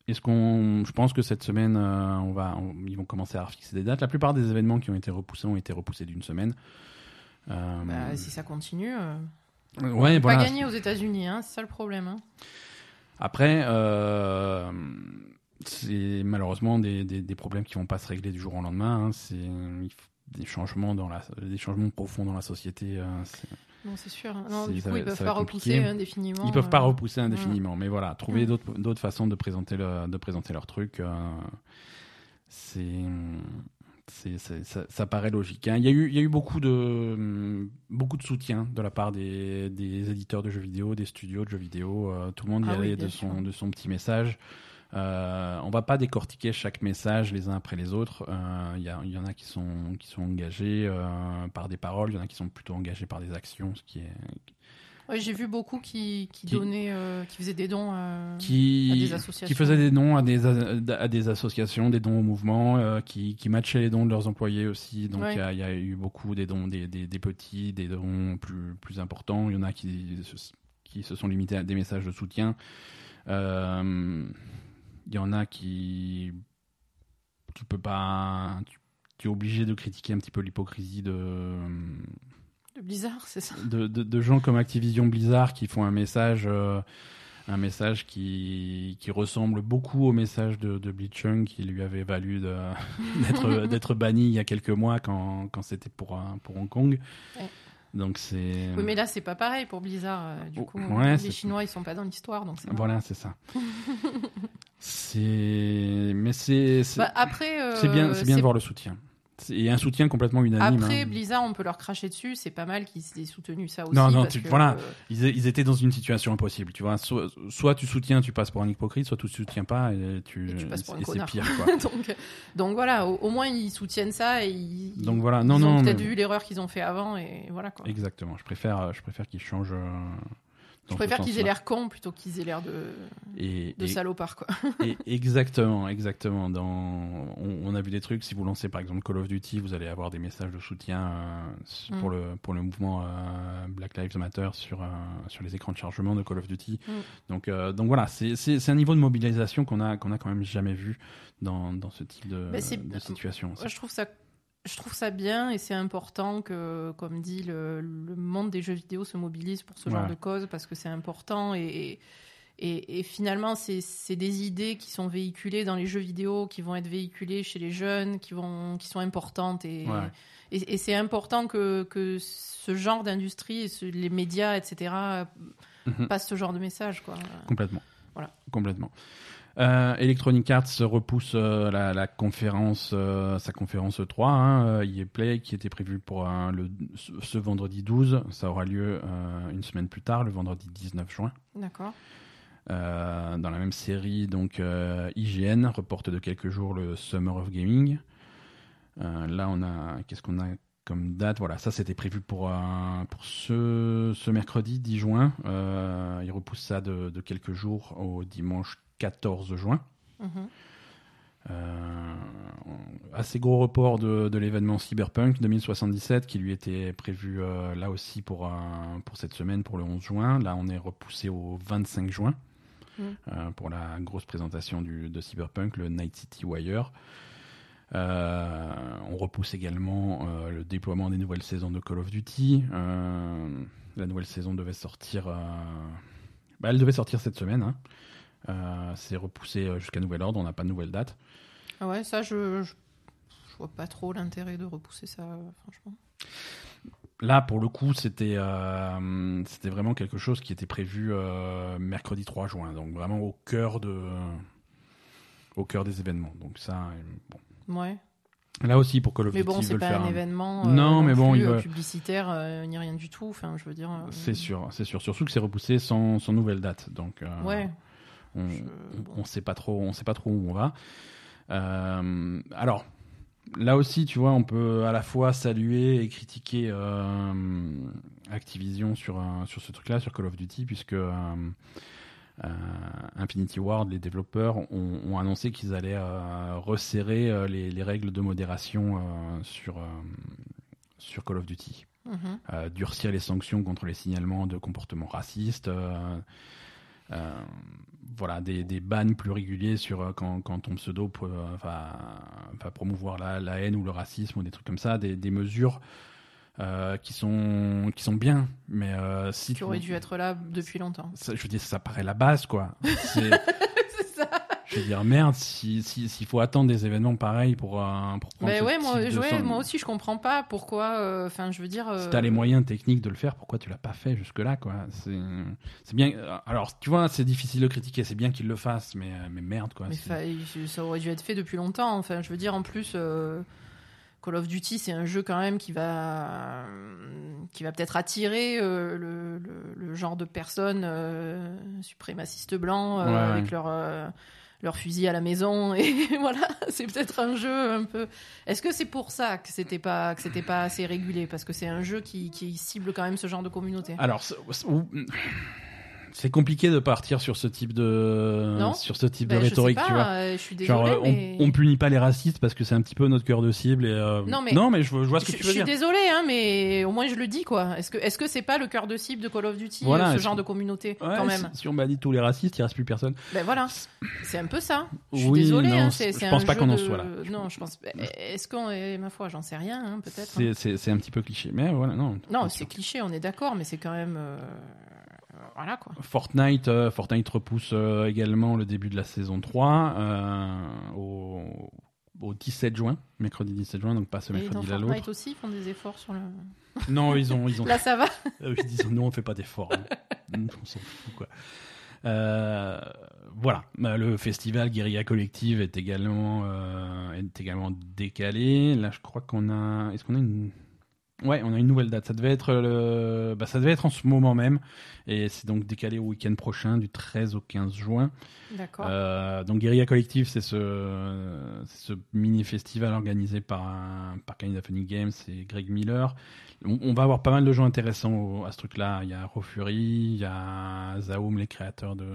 Est-ce qu'on, je pense que cette semaine, euh, on va, on- ils vont commencer à fixer des dates. La plupart des événements qui ont été repoussés ont été repoussés d'une semaine. Euh, Bah, si ça continue, euh, ouais, pas voilà. gagner aux États-Unis, hein, c'est ça le problème. hein. Après, euh, c'est malheureusement des, des, des problèmes qui vont pas se régler du jour au lendemain. hein. C'est faut des changements dans la, des changements profonds dans la société. euh, Non, c'est sûr. hein. Non, du ça coup, va- ils peuvent ça pas repousser indéfiniment. Ils peuvent pas euh, repousser indéfiniment, mais voilà, trouver Mm. d'autres d'autres façons de présenter le, de présenter leur truc, euh, c'est ça, ça paraît logique. hein. Il y a eu il y a eu beaucoup de hum, beaucoup de soutien de la part des, des éditeurs de jeux vidéo, des studios de jeux vidéo. euh, tout le monde y Ah allait de son de son petit message. Euh, on va pas décortiquer chaque message les uns après les autres. Il y, y, en a qui sont, qui sont engagés par des paroles, il y en a qui sont plutôt engagés par des actions, ce qui est j'ai vu beaucoup qui, qui, donnaient, euh, qui faisaient des dons euh, qui, à des associations. Qui faisaient des dons à des, à des associations, des dons au mouvement, euh, qui, qui matchaient les dons de leurs employés aussi. Donc il y, a eu beaucoup des dons, des, des, petits, des dons plus, plus importants. Il y en a qui, qui se sont limités à des messages de soutien. Il y en a qui. Tu peux pas. tu es obligé de critiquer un petit peu l'hypocrisie de de Blizzard, c'est ça? de, de, gens comme Activision Blizzard qui font un message, euh, un message qui, qui ressemble beaucoup au message de, de Bleachung qui lui avait valu d'être d'être banni il y a quelques mois quand, quand c'était pour, pour Hong Kong. Donc c'est. Oui, mais là c'est pas pareil pour Blizzard. Euh, du oh, coup, les Chinois ils sont pas dans l'histoire, donc Voilà, c'est ça. c'est, mais c'est. Bah, après. Euh, c'est bien, c'est bien de voir le soutien et un soutien complètement unanime. Après, hein. Blizzard, on peut leur cracher dessus. C'est pas mal qu'ils aient soutenu ça aussi. Non, non, voilà. Ils, étaient dans une situation impossible. Tu vois, soit, tu soutiens, tu passes pour un hypocrite, soit tu soutiens pas et tu, et passes pour un c'est pire. donc, donc voilà, au, moins ils soutiennent ça et ils, donc voilà, non, ils ont non, peut-être vu l'erreur qu'ils ont fait avant et voilà quoi. Exactement. Je préfère, je préfère qu'ils changent. Euh, je préfère qu'ils aient l'air cons plutôt qu'ils aient l'air de, de salopards, quoi. et exactement, exactement. Dans, on, a vu des trucs. Si vous lancez par exemple Call of Duty, vous allez avoir des messages de soutien euh, pour, mm. le, pour le mouvement euh, Black Lives Matter sur, euh, sur les écrans de chargement de Call of Duty. Mm. Donc, donc voilà, c'est un niveau de mobilisation qu'on a, qu'on a quand même jamais vu dans, dans ce type de, de situation. je trouve ça je trouve ça bien et c'est important que, comme dit, le, monde des jeux vidéo se mobilise pour ce genre de cause parce que c'est important et, et, et finalement, c'est des idées qui sont véhiculées dans les jeux vidéo, qui vont être véhiculées chez les jeunes, qui, vont, qui sont importantes et, et, c'est important que, que ce genre d'industrie, les médias, etc., mhm. passent ce genre de message. Quoi. Complètement. Voilà. Complètement. Euh, Electronic Arts repousse euh, la, conférence, euh, sa conférence 3, hein, EA Play, qui était prévue pour le, ce vendredi 12. Ça aura lieu une semaine plus tard, le vendredi 19 juin. D'accord. dans la même série, donc IGN reporte de quelques jours le Summer of Gaming. là, on a, qu'est-ce qu'on a comme date? Voilà, ça c'était prévu pour, pour ce, ce mercredi 10 juin. il repousse ça de, de quelques jours au dimanche 14 juin. Mhm. Euh, assez gros report de, l'événement Cyberpunk 2077 qui lui était prévu euh, là aussi pour, pour cette semaine, pour le 11 juin. Là, on est repoussé au 25 juin mhm. euh, pour la grosse présentation du, de Cyberpunk, le Night City Wire. on repousse également le déploiement des nouvelles saisons de Call of Duty. la nouvelle saison devait sortir. Bah, elle devait sortir cette semaine. Hein. Euh, c'est repoussé euh, jusqu'à nouvel ordre, on n'a pas de nouvelle date. Ah ouais, ça, je, je, vois pas trop l'intérêt de repousser ça, franchement. Là, pour le coup, c'était euh, c'était vraiment quelque chose qui était prévu mercredi 3 juin, donc vraiment au cœur de au cœur des événements. Donc ça, bon. Ouais. Là aussi, pour que le Mais bon, c'est pas un événement non, mais bon, il publicitaire ni rien du tout. Enfin, je veux dire. C'est sûr, c'est sûr. Surtout que c'est repoussé sans, sans, nouvelle date. Donc. Ouais on, ne sait pas trop, on sait pas trop où on va. Euh, alors, là aussi, tu vois, on peut à la fois saluer et critiquer euh, Activision sur, sur ce truc-là, sur Call of Duty, puisque euh, Infinity Ward, les développeurs, ont, annoncé qu'ils allaient resserrer les, règles de modération sur, sur Call of Duty. Mhm. durcir les sanctions contre les signalements de comportements racistes. Euh, voilà, des, des bans plus réguliers sur euh, quand, quand ton pseudo euh, va, va promouvoir la, la, haine ou le racisme ou des trucs comme ça, des, des mesures qui sont qui sont bien, mais si qui aurait dû être là depuis longtemps. Ça, je veux dire, ça paraît la base, quoi. Je veux dire, merde, s'il si, s'il faut attendre des événements pareils pour, euh, pour prendre. Mais ouais, moi, moi aussi, je comprends pas pourquoi. Euh, enfin, je veux dire. Si t'as les moyens techniques de le faire, pourquoi tu l'as pas fait jusque-là, quoi? C'est bien. Alors, tu vois, c'est difficile de critiquer. C'est bien qu'il le fasse, mais, mais merde, quoi. Mais ça aurait dû être fait depuis longtemps. Enfin, je veux dire, en plus. Call of Duty, c'est un jeu quand même qui va, qui va peut-être attirer le, le, genre de personnes suprémacistes blancs avec leur leur fusil à la maison et voilà, c'est peut-être un jeu un peu. Est-ce que c'est pour ça que c'était pas que c'était pas assez régulé? Parce que c'est un jeu qui, qui cible quand même ce genre de communauté. Alors, c'est compliqué de partir sur ce type de sur ce type de ben, rhétorique, tu vois. Euh, je suis désolée, on, on, punit pas les racistes parce que c'est un petit peu notre cœur de cible et euh, non mais non mais je, vois ce que tu veux dire. Je suis désolée hein, mais au moins je le dis quoi. Est-ce que est-ce que c'est pas le cœur de cible de Call of Duty ce genre de communauté quand même si, on bannit tous les racistes, il reste plus personne. Ben voilà, c'est un peu ça. Je suis oui, désolée. Non, hein, je pense pas qu'on en soit là. Non, je pense. Est-ce qu'on ma foi, j'en sais rien, hein, peut-être. Hein. C'est un petit peu cliché, mais voilà non. Non, c'est cliché, on est d'accord, mais c'est quand même. Voilà quoi. Fortnite, euh, Fortnite repousse euh, également le début de la saison 3 euh, au, au, 17 juin, mercredi 17 juin, donc pas ce mercredi là l'autre. Fortnite aussi font des efforts sur le. Non, ils ont, ils ont. Là ça va. ils disent nous on fait pas d'efforts, hein. on s'en fout quoi. voilà, bah, le festival Guérilla Collective est également est également décalé. Là, je crois qu'on a, est-ce qu'on a une Ouais, on a une nouvelle date. Ça devait être le, bah, ça devait être en ce moment même, et c'est donc décalé au week-end prochain, du 13 au 15 juin. D'accord. Euh, donc Guerilla Collective, c'est ce, ce mini festival organisé par par Kind of Funny Games et Greg Miller. On, va avoir pas mal de jeux intéressants à ce truc-là. Il y a Rofuri, il y a Zaum, les créateurs de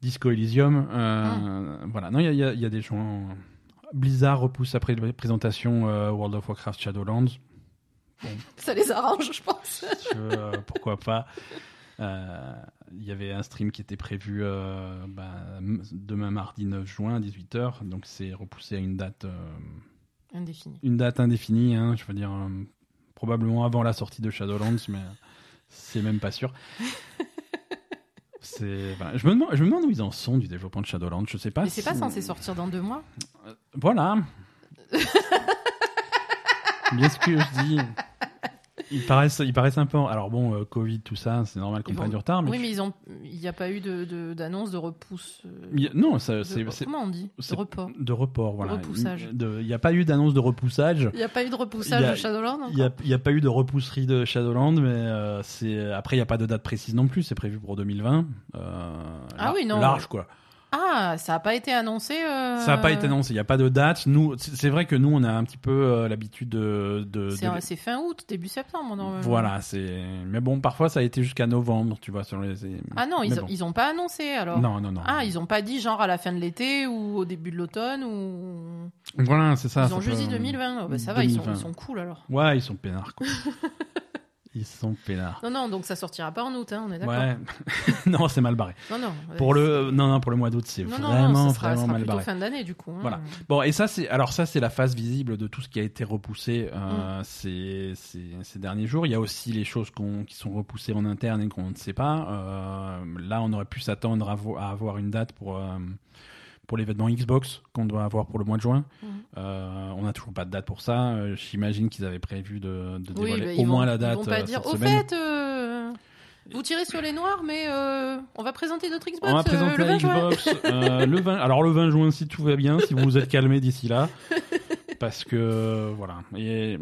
Disco Elysium. Euh, ah. Voilà. Non, il y a, y a, des jeux Blizzard repousse après la présentation euh, World of Warcraft Shadowlands. Ça les arrange, je pense. Euh, pourquoi pas. Euh, il y avait un stream qui était prévu bah, demain mardi 9 juin à 18h, donc c'est repoussé à une date indéfinie. Une date indéfinie, hein, je veux dire probablement avant la sortie de Shadowlands, mais c'est même pas sûr. C'est, je, me demande, je me demande où ils en sont du développement de Shadowlands. Je sais pas. Mais c'est pas censé sortir dans deux mois. Euh, voilà. Bien ce que je dis? Ils paraissent, ils paraissent un peu. Alors bon, euh, Covid, tout ça, c'est normal qu'on prenne du retard. Mais oui, mais ils ont, il n'y a pas eu de, d'annonce de, repousse. Euh, non, ça, c'est, comment on dit? De report. De report, voilà. repoussage. Il n'y a pas eu d'annonce de repoussage. Il n'y a pas eu de repoussage de Shadowland. Il n'y a, pas eu de repousserie de Shadowland, mais euh, c'est après il n'y a pas de date précise non plus. C'est prévu pour 2020. ah oui, non. Large quoi. Ah, ça n'a pas été annoncé euh, Ça n'a pas été annoncé, il n'y a pas de date. Nous, c'est vrai que nous, on a un petit peu euh, l'habitude de... de c'est fin août, début septembre. Non, voilà, c'est... Mais bon, parfois, ça a été jusqu'à novembre, tu vois. Sur les... Ah non, ils, n'ont ont pas annoncé, alors Non, non, non. Ah, ils n'ont pas dit genre à la fin de l'été ou au début de l'automne ou... Voilà, c'est ça. Ils ont juste dit 2020. bah, ça va, ils sont, ils sont cool, alors. Ouais, ils sont peinards, quoi. Ils sont peinards. Non, non, donc ça sortira pas en août, hein, on est d'accord. Ouais. non, c'est mal barré. Non, non. Pour le, non, non, pour le mois d'août, c'est vraiment, non, ça sera, vraiment ça sera mal barré. fin d'année, du coup. Hein. Voilà. Bon, et ça, c'est, alors ça, c'est la phase visible de tout ce qui a été repoussé euh, mm. ces, ces, ces, derniers jours. Il y a aussi les choses qui sont repoussées en interne et qu'on ne sait pas. Euh, là, on aurait pu s'attendre à, à, avoir une date pour. Euh, pour l'événement Xbox qu'on doit avoir pour le mois de juin. Mhm. Euh, on n'a toujours pas de date pour ça. Euh, j'imagine qu'ils avaient prévu de, de dévoiler bah, au moins la date. Ils vont pas euh, dire, au fait, vous tirez sur les noirs, mais on va présenter notre Xbox. On va présenter le 20 Xbox le 20. Alors le 20 juin, si tout va bien, si vous vous êtes calmé d'ici là, parce que voilà. Et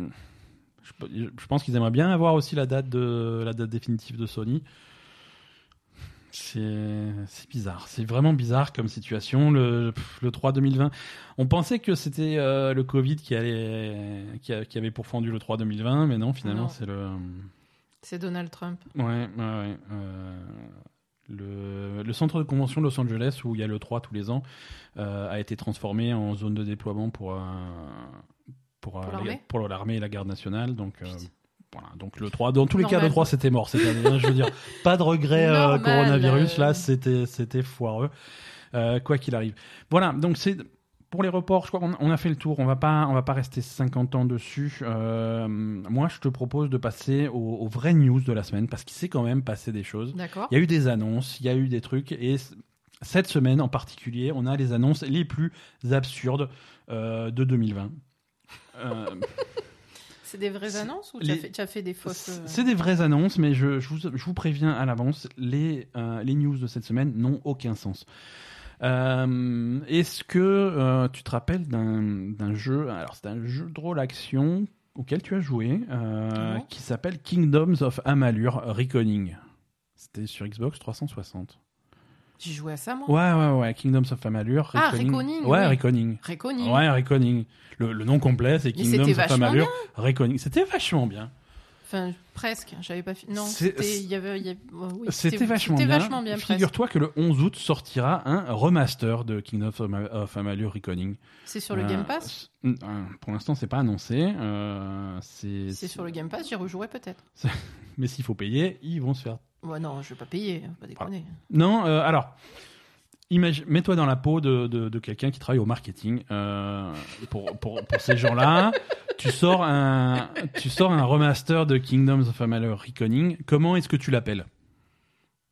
je, je pense qu'ils aimeraient bien avoir aussi la date de la date définitive de Sony. C'est bizarre. C'est vraiment bizarre comme situation. Le, le 3 2020, on pensait que c'était euh, le Covid qui, allait, qui, avait pourfendu le 3 2020, mais non, finalement, c'est le. C'est Donald Trump. Ouais, ouais, ouais. Euh, le, le, centre de convention de Los Angeles, où il y a le 3 tous les ans, euh, a été transformé en zone de déploiement pour, pour, pour l'armée et la garde nationale. Donc. Voilà, donc le 3, dans tous les cas, le 3 c'était mort cette année. Hein, je veux dire, pas de regret euh, coronavirus, là c'était c'était foireux, euh, quoi qu'il arrive. Voilà, donc c'est pour les reports, je crois qu'on on a fait le tour. On va pas, on va pas rester 50 ans dessus. Euh, moi, je te propose de passer aux, aux, vraies news de la semaine parce qu'il s'est quand même passé des choses. D'accord. Il y a eu des annonces, il y a eu des trucs et cette semaine en particulier, on a les annonces les plus absurdes de 2020. C'est des vraies annonces ou tu, as fait, des fausses euh C'est des vraies annonces, mais je, vous, préviens à l'avance, les, euh, les news de cette semaine n'ont aucun sens. Euh, est-ce que tu te rappelles d'un jeu Alors, c'est un jeu de rôle action auquel tu as joué qui s'appelle Kingdoms of Amalur Reckoning. C'était sur Xbox 360. J'ai joué à ça, moi? Ouais, ouais, ouais. Kingdoms of Amalur. Ah, Reckoning, Ouais, oui. Reckoning. Reckoning. Ouais, Reckoning. Le, le nom complet, c'est Kingdoms of Amalur. Reckoning. C'était vachement bien. Enfin, presque. J'avais pas. Non, c'était. Y avait. y avait- oui, C'était vachement C'était bien. vachement bien, presque. Figure-toi que le 11 août sortira un remaster de Kingdoms of Ama- of Amalur Reckoning. C'est sur le Euh, Game Pass? euh, Pour l'instant, c'est pas annoncé. euh, C'est sur le Game Pass, j'y rejouerai peut-être. Mais s'il faut payer, ils vont se faire. Ouais, non, je vais pas payer, pas déconner. Non, euh, alors. imagine- Mets-toi dans la peau de, de- de quelqu'un qui travaille au marketing. euh, pour, pour, pour ces gens-là, tu sors un, tu sors un remaster de Kingdoms of Amalur Reckoning. Comment est-ce que tu l'appelles?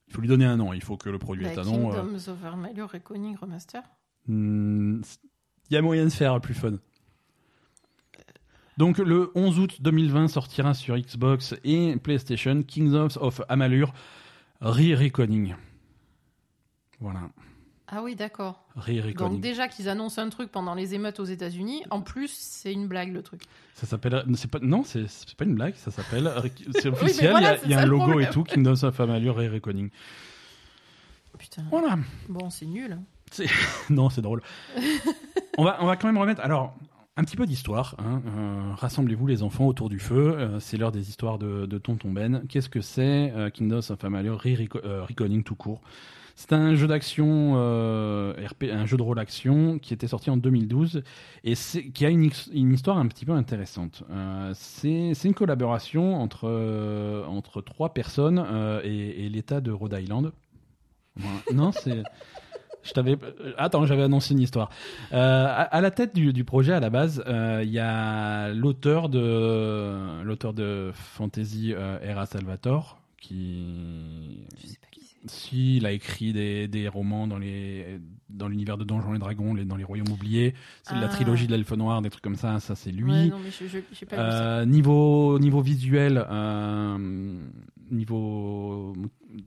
Il faut lui donner un nom. Il faut que le produit Bah, ait un nom. euh, Kingdoms of Amalur Reckoning Remaster? Hmm, Il y a moyen de faire plus fun. Donc le 11 août 2020 sortira sur Xbox et PlayStation Kingdoms of Amalur Re-Reckoning. Voilà, Ah oui, d'accord. Donc déjà qu'ils annoncent un truc pendant les émeutes aux États-Unis, en plus, c'est une blague le truc. Ça s'appelle. c'est Pas, non, c'est pas une blague, ça s'appelle. C'est officiel, voilà, il y a- y, un logo problème. et tout, Kingdoms of Amalur Re-Reckoning. Putain. Voilà. Bon, c'est nul. hein. non, c'est drôle. on, va, on va quand même remettre. Alors, un petit peu d'histoire. hein. Euh, Rassemblez-vous les enfants autour du feu. Euh, c'est l'heure des histoires de, Tonton Ben. Qu'est-ce que c'est euh, Kingdoms of Amalur euh, Reckoning tout court? C'est un jeu d'action, un jeu de rôle action qui était sorti en 2012 et qui a une, histoire un petit peu intéressante. C'est une collaboration entre, entre trois personnes et, l'État de Rhode Island. Non, c'est. Je t'avais. euh, Attends, j'avais annoncé une histoire. Euh, à, à la tête du, du projet, à la base, euh, il y a l'auteur de l'auteur de fantasy euh, Era Salvatore, qui Je sais pas qui c'est. si, il a écrit des, des romans dans les dans l'univers de Donjons et Dragons, les- dans les Royaumes oubliés. C'est de la Ah. trilogie de l'Elfe Noir, des trucs comme ça. Ça, c'est lui. Ouais, non, mais je je- pas. Euh, niveau niveau visuel, euh, niveau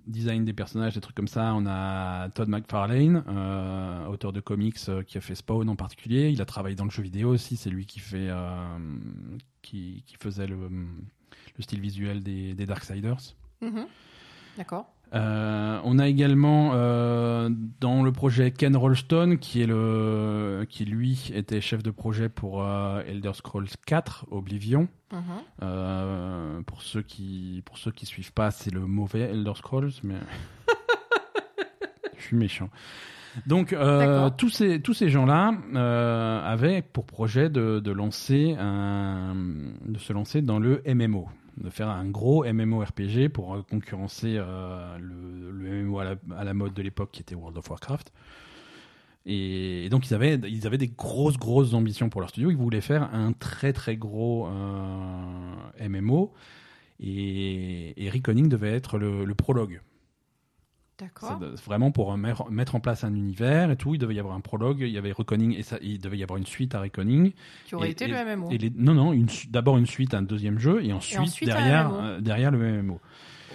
design des personnages, des trucs comme ça, on a Todd McFarlane, euh, auteur de comics euh, qui a fait Spawn en particulier. Il a travaillé dans le jeu vidéo aussi. C'est lui qui fait euh, qui, qui faisait le, le style visuel des, des Darksiders. Mhm. D'accord. Euh, on a également euh, dans le projet Ken Rolston qui est le qui lui était chef de projet pour euh, Elder Scrolls 4 Oblivion. Mhm. Euh, pour ceux qui pour ceux qui suivent pas, c'est le mauvais Elder Scrolls, mais je suis méchant. Donc euh, tous ces tous ces gens-là euh, avaient pour projet de, de lancer un de se lancer dans le MMO, de faire un gros MMORPG pour euh, concurrencer euh, le, MMO à la, mode de l'époque qui était World of Warcraft. Et, donc ils avaient, des grosses, grosses ambitions pour leur studio. Ils voulaient faire un très, très gros euh, MMO. Et, et Reckoning devait être le prologue. D'accord. Vraiment pour euh, mettre en place un univers et tout. Il devait y avoir un prologue, il y avait Reckoning et ça, il devait y avoir une suite à Reckoning. Qui aurait Et- été et- le MMO. Et les- non, non, d'abord une suite, un deuxième jeu et ensuite, ensuite derrière, euh, derrière le MMO.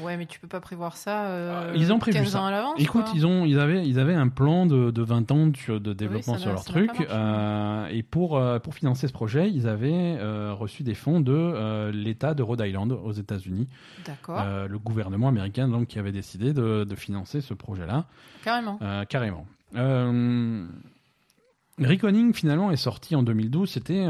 Ouais, mais tu peux pas prévoir ça. euh, ils ont prévu 15 ça. ans à l'avance. Écoute, ils, ont, ils, avaient, ils avaient un plan de, de 20 ans de, de développement sur leur truc. euh, et pour, euh, pour financer ce projet, ils avaient euh, reçu des fonds de l'État de Rhode Island aux États-Unis. D'accord. Le gouvernement américain donc, qui avait décidé de, de financer ce projet-là. Carrément. Carrément. Reckoning, finalement, est sorti en 2012. C'était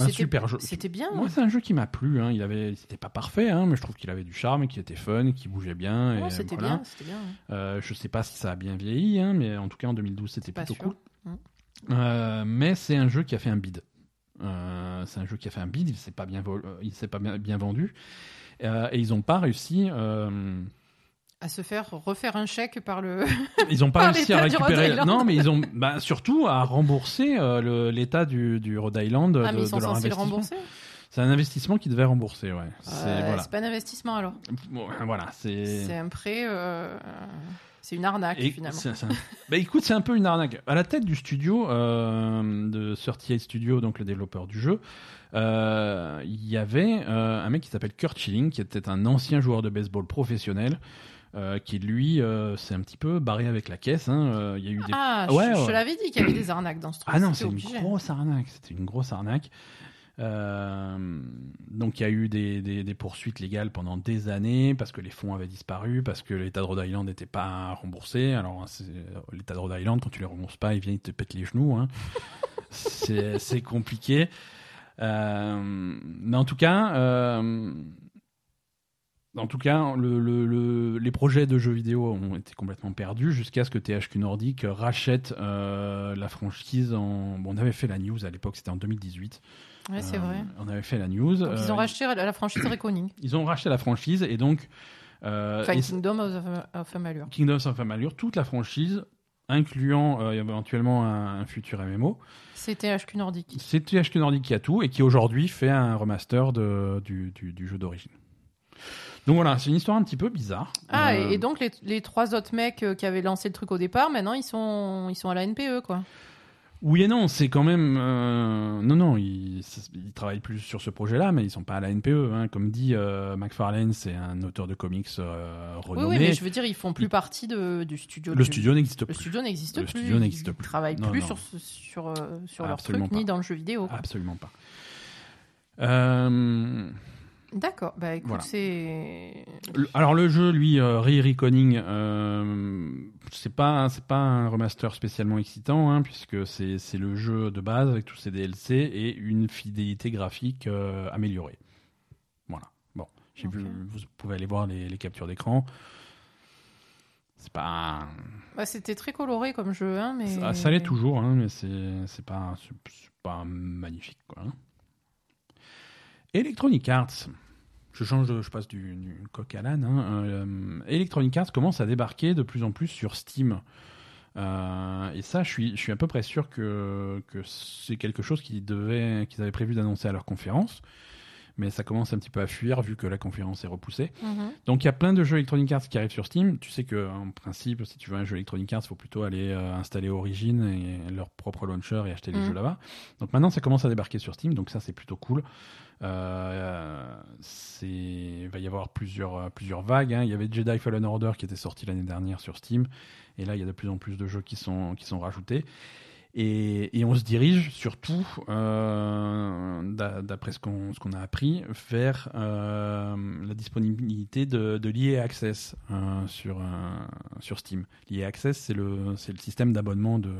un c'était- super jeu. C'était bien. Moi, c'est un jeu qui m'a plu. Hein. Il avait, c'était pas parfait, hein, mais je trouve qu'il avait du charme, qu'il était fun, qu'il bougeait bien. Ouais, c'était voilà. bien. C'était bien. Euh, je sais pas si ça a bien vieilli, hein, mais en tout cas en 2012 c'était plutôt sûr. cool. Mm. Euh, mais c'est un jeu qui a fait un bid. Euh, c'est un jeu qui a fait un bid. Il s'est pas bien, euh, il s'est pas bien, bien vendu. Euh, et ils n'ont pas réussi. euh, À se faire refaire un chèque par le. ils ont pas réussi à récupérer. Non, mais ils ont bah, surtout à rembourser euh, l'État du, du Rhode Island Ah, de, mais ils sont censés le rembourser. C'est un investissement qu'ils devaient rembourser, ouais. C'est Euh, voilà. C'est pas un investissement alors. Bon, voilà, c'est. C'est un prêt. euh, C'est une arnaque Et finalement. un- bah écoute, c'est un peu une arnaque. À la tête du studio, euh, de 38 Studio, donc le développeur du jeu, euh, il y avait euh, un mec qui s'appelle Kurt Schilling, qui était un ancien joueur de baseball professionnel, euh, qui lui euh, s'est un petit peu barré avec la caisse. hein. Euh, Il y a eu des... Ah, Ouais, je, ouais. l'avais dit qu'il y avait des arnaques dans ce truc. Ah non, c'était c'est une grosse arnaque. C'était une grosse arnaque. Euh, donc il y a eu des, des, des poursuites légales pendant des années parce que les fonds avaient disparu, parce que l'État de Rhode Island n'était pas remboursé. Alors l'État de Rhode Island, quand tu les rembourses pas, ils viennent ils te pètent les genoux. Hein. c'est c'est compliqué. Euh, mais en tout cas, euh, en tout cas, le, le- le- les projets de jeux vidéo ont été complètement perdus jusqu'à ce que THQ Nordic rachète euh, la franchise. En... Bon, on avait fait la news à l'époque, c'était en 2018. Ouais, c'est Euh, vrai. On avait fait la news. Donc, ils ont Euh, racheté la franchise Reckoning. ils ont racheté la franchise et donc euh, Enfin, et- Kingdom of, of Amalur. Kingdoms of Amalur, toute la franchise, incluant euh, éventuellement un, un futur MMO. C'était HQ Nordic. C'est THQ Nordic qui a tout et qui aujourd'hui fait un remaster de, du, du- du jeu d'origine. Donc voilà, c'est une histoire un petit peu bizarre. Ah, Euh, et, et donc les, les trois autres mecs euh, qui avaient lancé le truc au départ, maintenant ils sont, ils sont à la NPE, quoi. Oui et non, c'est quand même. euh, Non, non, ils, ils travaillent plus sur ce projet-là, mais ils sont pas à la NPE. hein. Comme dit euh, McFarlane, c'est un auteur de comics euh, renommé. oui, mais je veux dire, ils font plus partie de, du studio. Le du- studio n'existe Le plus. studio n'existe Le plus. studio ils- n'existe ils plus. travaillent Non, plus non. sur, sur, euh, sur leur truc, ni dans le jeu vidéo. quoi. Absolument pas. Euh, D'accord, bah écoute, Voilà. c'est. Alors le jeu, lui, euh, Re-Reckoning, euh, c'est pas c'est pas un remaster spécialement excitant, hein, puisque c'est c'est le jeu de base avec tous ses DLC et une fidélité graphique euh, améliorée. Voilà. Bon, j'ai vu, vous pouvez aller voir les, les captures d'écran. C'est pas Bah, c'était très coloré comme jeu, hein, mais. ça, ça l'est toujours, hein, mais c'est c'est pas c'est c'est pas magnifique quoi. hein. Electronic Arts. Je change, je passe du, du coq à l'âne. hein. Euh, Electronic Arts commence à débarquer de plus en plus sur Steam. Euh, et ça, je suis, je suis à peu près sûr que, que c'est quelque chose qu'ils devaient, qu'ils avaient prévu d'annoncer à leur conférence. Mais ça commence un petit peu à fuir vu que la conférence est repoussée. Mhm. Donc il y a plein de jeux Electronic Arts qui arrivent sur Steam. Tu sais que en principe, si tu veux un jeu Electronic Arts, il faut plutôt aller euh, installer Origin et leur propre launcher et acheter les Mhm. jeux là-bas. Donc maintenant, ça commence à débarquer sur Steam. Donc ça, c'est plutôt cool. Euh, il va y avoir plusieurs euh, plusieurs vagues. hein. Il y avait Jedi Fallen Order qui était sorti l'année dernière sur Steam, et là, il y a de plus en plus de jeux qui sont qui sont rajoutés. Et, et on se dirige surtout, euh, d'a- d'après ce qu'on a appris, vers euh, la disponibilité de, de l'EA Access euh, sur, euh, sur Steam. L'EA Access, c'est le, système d'abonnement de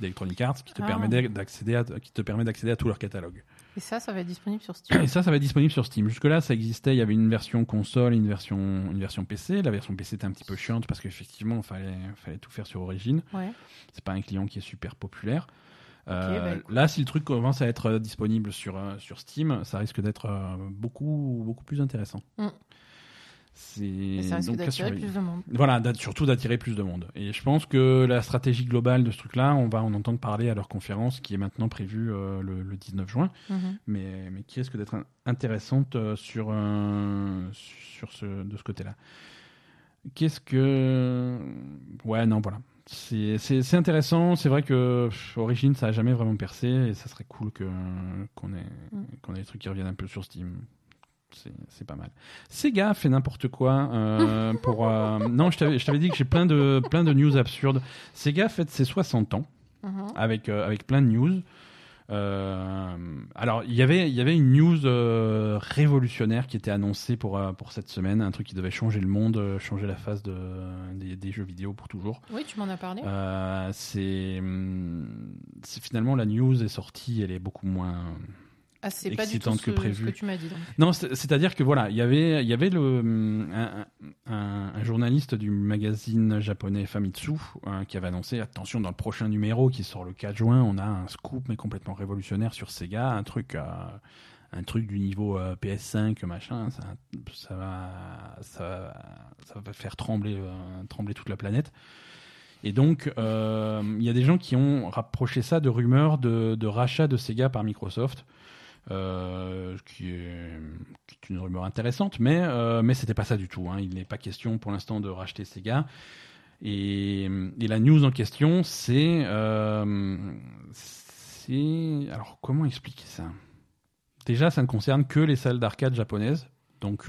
d'Electronic Arts qui te Ah. permet d'ac- d'accéder à, qui te permet d'accéder à tout leur catalogue. Et ça, ça va être disponible sur Steam. Et ça, ça va être disponible sur Steam. Jusque-là, ça existait. Il y avait une version console, une version, une version PC. La version PC était un petit peu chiante parce qu'effectivement, il fallait, fallait tout faire sur Origin. Ouais. C'est pas un client qui est super populaire. Euh, bah, écoute. là, si le truc commence à être euh, disponible sur, euh, sur Steam, ça risque d'être euh, beaucoup, beaucoup plus intéressant. Mm. C'est donc d'attirer plus de monde. Voilà, surtout d'attirer plus de monde. Et je pense que la stratégie globale de ce truc-là, on va en entendre parler à leur conférence qui est maintenant prévue euh, le, le 19 juin, Mhm. mais, mais qui risque d'être in- intéressante euh, sur, euh, sur ce, de ce côté-là. Qu'est-ce que. Ouais, non, voilà. C'est intéressant. C'est vrai que pff, Origin, ça a jamais vraiment percé et ça serait cool qu'on ait, Mm. qu'on ait des trucs qui reviennent un peu sur Steam. C'est pas mal. Sega fait n'importe quoi euh, pour. euh, Non, je t'avais dit que j'ai plein de, plein de news absurdes. Sega fête ses 60 ans Mhm. avec, euh, avec plein de news. Alors, il y avait- il y avait une news révolutionnaire qui était annoncée pour, pour cette semaine, un truc qui devait changer le monde, changer la face de, des, des jeux vidéo pour toujours. Oui, tu m'en as parlé. Hum, c'est finalement la news est sortie, elle est beaucoup moins ah, c'est pas du tout excitante ce, que prévu. ce que tu m'as dit. donc. non, c'est- c'est-à-dire que voilà, il y avait, il y avait le, hum, un, un- un journaliste du magazine japonais Famitsu hein, qui avait annoncé attention dans le prochain numéro qui sort le 4 juin, on a un scoop mais complètement révolutionnaire sur Sega, un truc, euh, un truc du niveau euh, PS5 machin, ça, ça va, ça, va- ça va faire trembler, euh, trembler toute la planète. Et donc, euh, il y a des gens qui ont rapproché ça de rumeurs de, de rachat de Sega par Microsoft euh, qui, est, qui est une rumeur intéressante, mais, euh, mais c'était pas ça du tout. hein. Il n'est pas question pour l'instant de racheter Sega. Et, et la news en question, c'est. euh, alors, comment expliquer ça? Déjà, ça ne concerne que les salles d'arcade japonaises. Donc,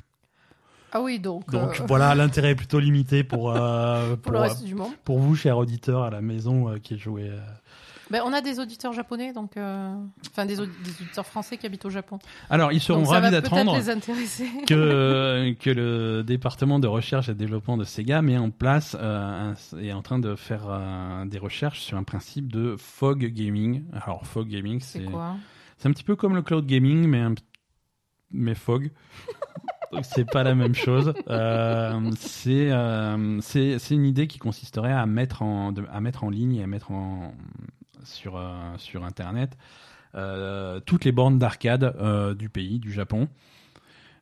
Ah oui, donc. donc euh, voilà, l'intérêt est plutôt limité pour, euh, pour le reste du monde. pour vous, chers auditeurs à la maison euh, qui jouez. Euh, Ben, on a des auditeurs japonais, donc euh, enfin des, audi- des auditeurs français qui habitent au Japon. Alors, ils seront donc ravis d'apprendre les intéresser. que, que le département de recherche et développement de Sega met en place euh, un- est en train de faire euh, des recherches sur un principe de fog gaming. Alors, fog gaming, C'est c'est quoi? c'est un petit peu comme le cloud gaming, mais un, mais fog. C'est pas la même chose. Euh, c'est euh, une idée qui consisterait à mettre en de- à mettre en ligne et à mettre en sur euh, sur internet euh, toutes les bornes d'arcade euh, du pays, du Japon.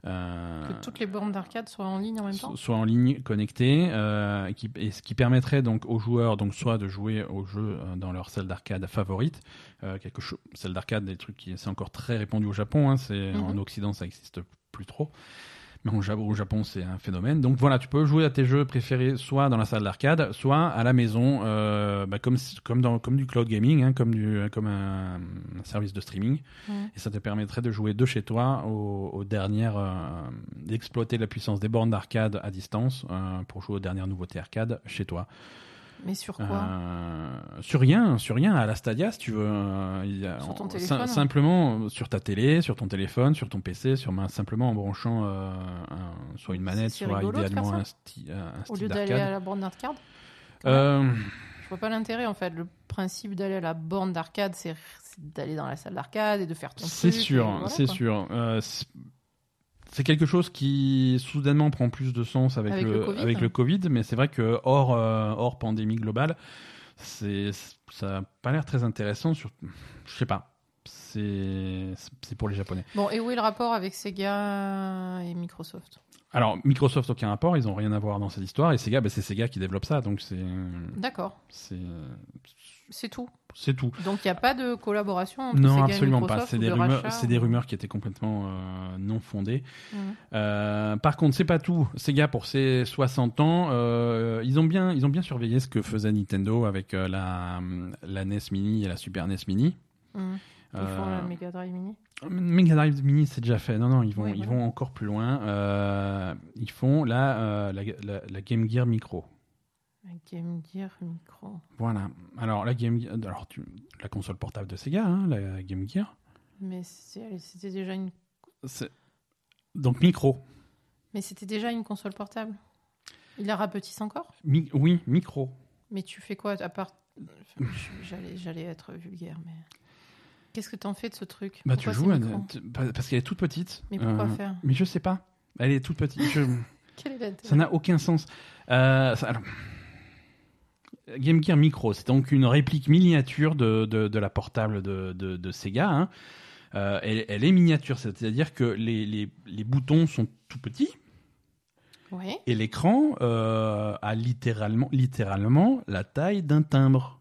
Euh, Que toutes les bornes d'arcade soient en ligne en même temps so- soit en ligne connectée euh, qui, et ce qui permettrait donc aux joueurs donc soit de jouer au jeu dans leur salle d'arcade favorite euh, quelque chose salle d'arcade des trucs qui c'est encore très répandu au Japon hein, c'est Mhm. en Occident ça existe plus trop au Japon, c'est un phénomène. Donc voilà, tu peux jouer à tes jeux préférés soit dans la salle d'arcade, soit à la maison, euh, bah, comme, comme, dans, comme du cloud gaming, hein, comme, du, comme un, un service de streaming. Et ça te permettrait de jouer de chez toi aux, aux dernières, euh, d'exploiter la puissance des bornes d'arcade à distance euh, pour jouer aux dernières nouveautés arcade chez toi. Mais sur quoi Euh, sur rien, sur rien, à la Stadia si tu veux. euh, il y a- Sur ton téléphone Simplement euh, sur ta télé, sur ton téléphone, sur ton PC, sur simplement en branchant euh, un- soit une manette, soit rigolo idéalement un, sti- un Au lieu d'aller à la borne d'arcade Euh, Je vois pas l'intérêt en fait. Le principe d'aller à la borne d'arcade, c'est d'aller dans la salle d'arcade et de faire ton truc. C'est sûr, voilà, c'est sûr. Euh, c'est- quelque chose qui soudainement prend plus de sens avec, Avec le, le Covid. avec le Covid, mais c'est vrai que hors, euh, hors pandémie globale, c'est ça n'a pas l'air très intéressant. Sur, je sais pas. C'est c'est pour les Japonais. Bon, et où est le rapport avec Sega et Microsoft? Alors Microsoft aucun rapport, ils ont rien à voir dans cette histoire et Sega, bah, c'est Sega qui développe ça, donc c'est D'accord, c'est c'est tout. c'est tout. Donc il n'y a pas de collaboration entre Non, absolument pas. C'est ou des de rumeurs, c'est des ou- rumeurs qui étaient complètement euh, non fondées. Euh, par contre, c'est pas tout. Sega pour ses 60 ans, euh, ils ont bien, ils ont bien surveillé ce que faisait Nintendo avec la la NES Mini et la Super NES Mini. Mhm. Ils font la Mega Drive Mini. Mega Drive Mini, c'est déjà fait. Non, non, ils vont, Oui, ils voilà. vont encore plus loin. Ils font la, la, la- la Game Gear Micro. La Game Gear Micro. Voilà. Alors la Game, Gear- alors tu, la console portable de Sega, hein, la Game Gear. Mais c'était déjà une. Donc micro. Mais c'était déjà une console portable. Il la rapetisse encore? Mi- oui, micro. Mais tu fais quoi à part Enfin, J'allais, être vulgaire, mais qu'est-ce que t'en fais de ce truc? Bah, tu joues pa- parce qu'elle est toute petite. Mais pourquoi Euh, faire? Mais je sais pas. Elle est toute petite. Je- Quel est Ça n'a aucun sens. Euh, ça- alors, Game Gear Micro, c'est donc une réplique miniature de, de, de la portable de, de, Sega. hein. Euh, elle, elle est miniature, c'est-à-dire que les, les, les boutons sont tout petits et l'écran euh, a littéralement, littéralement la taille d'un timbre.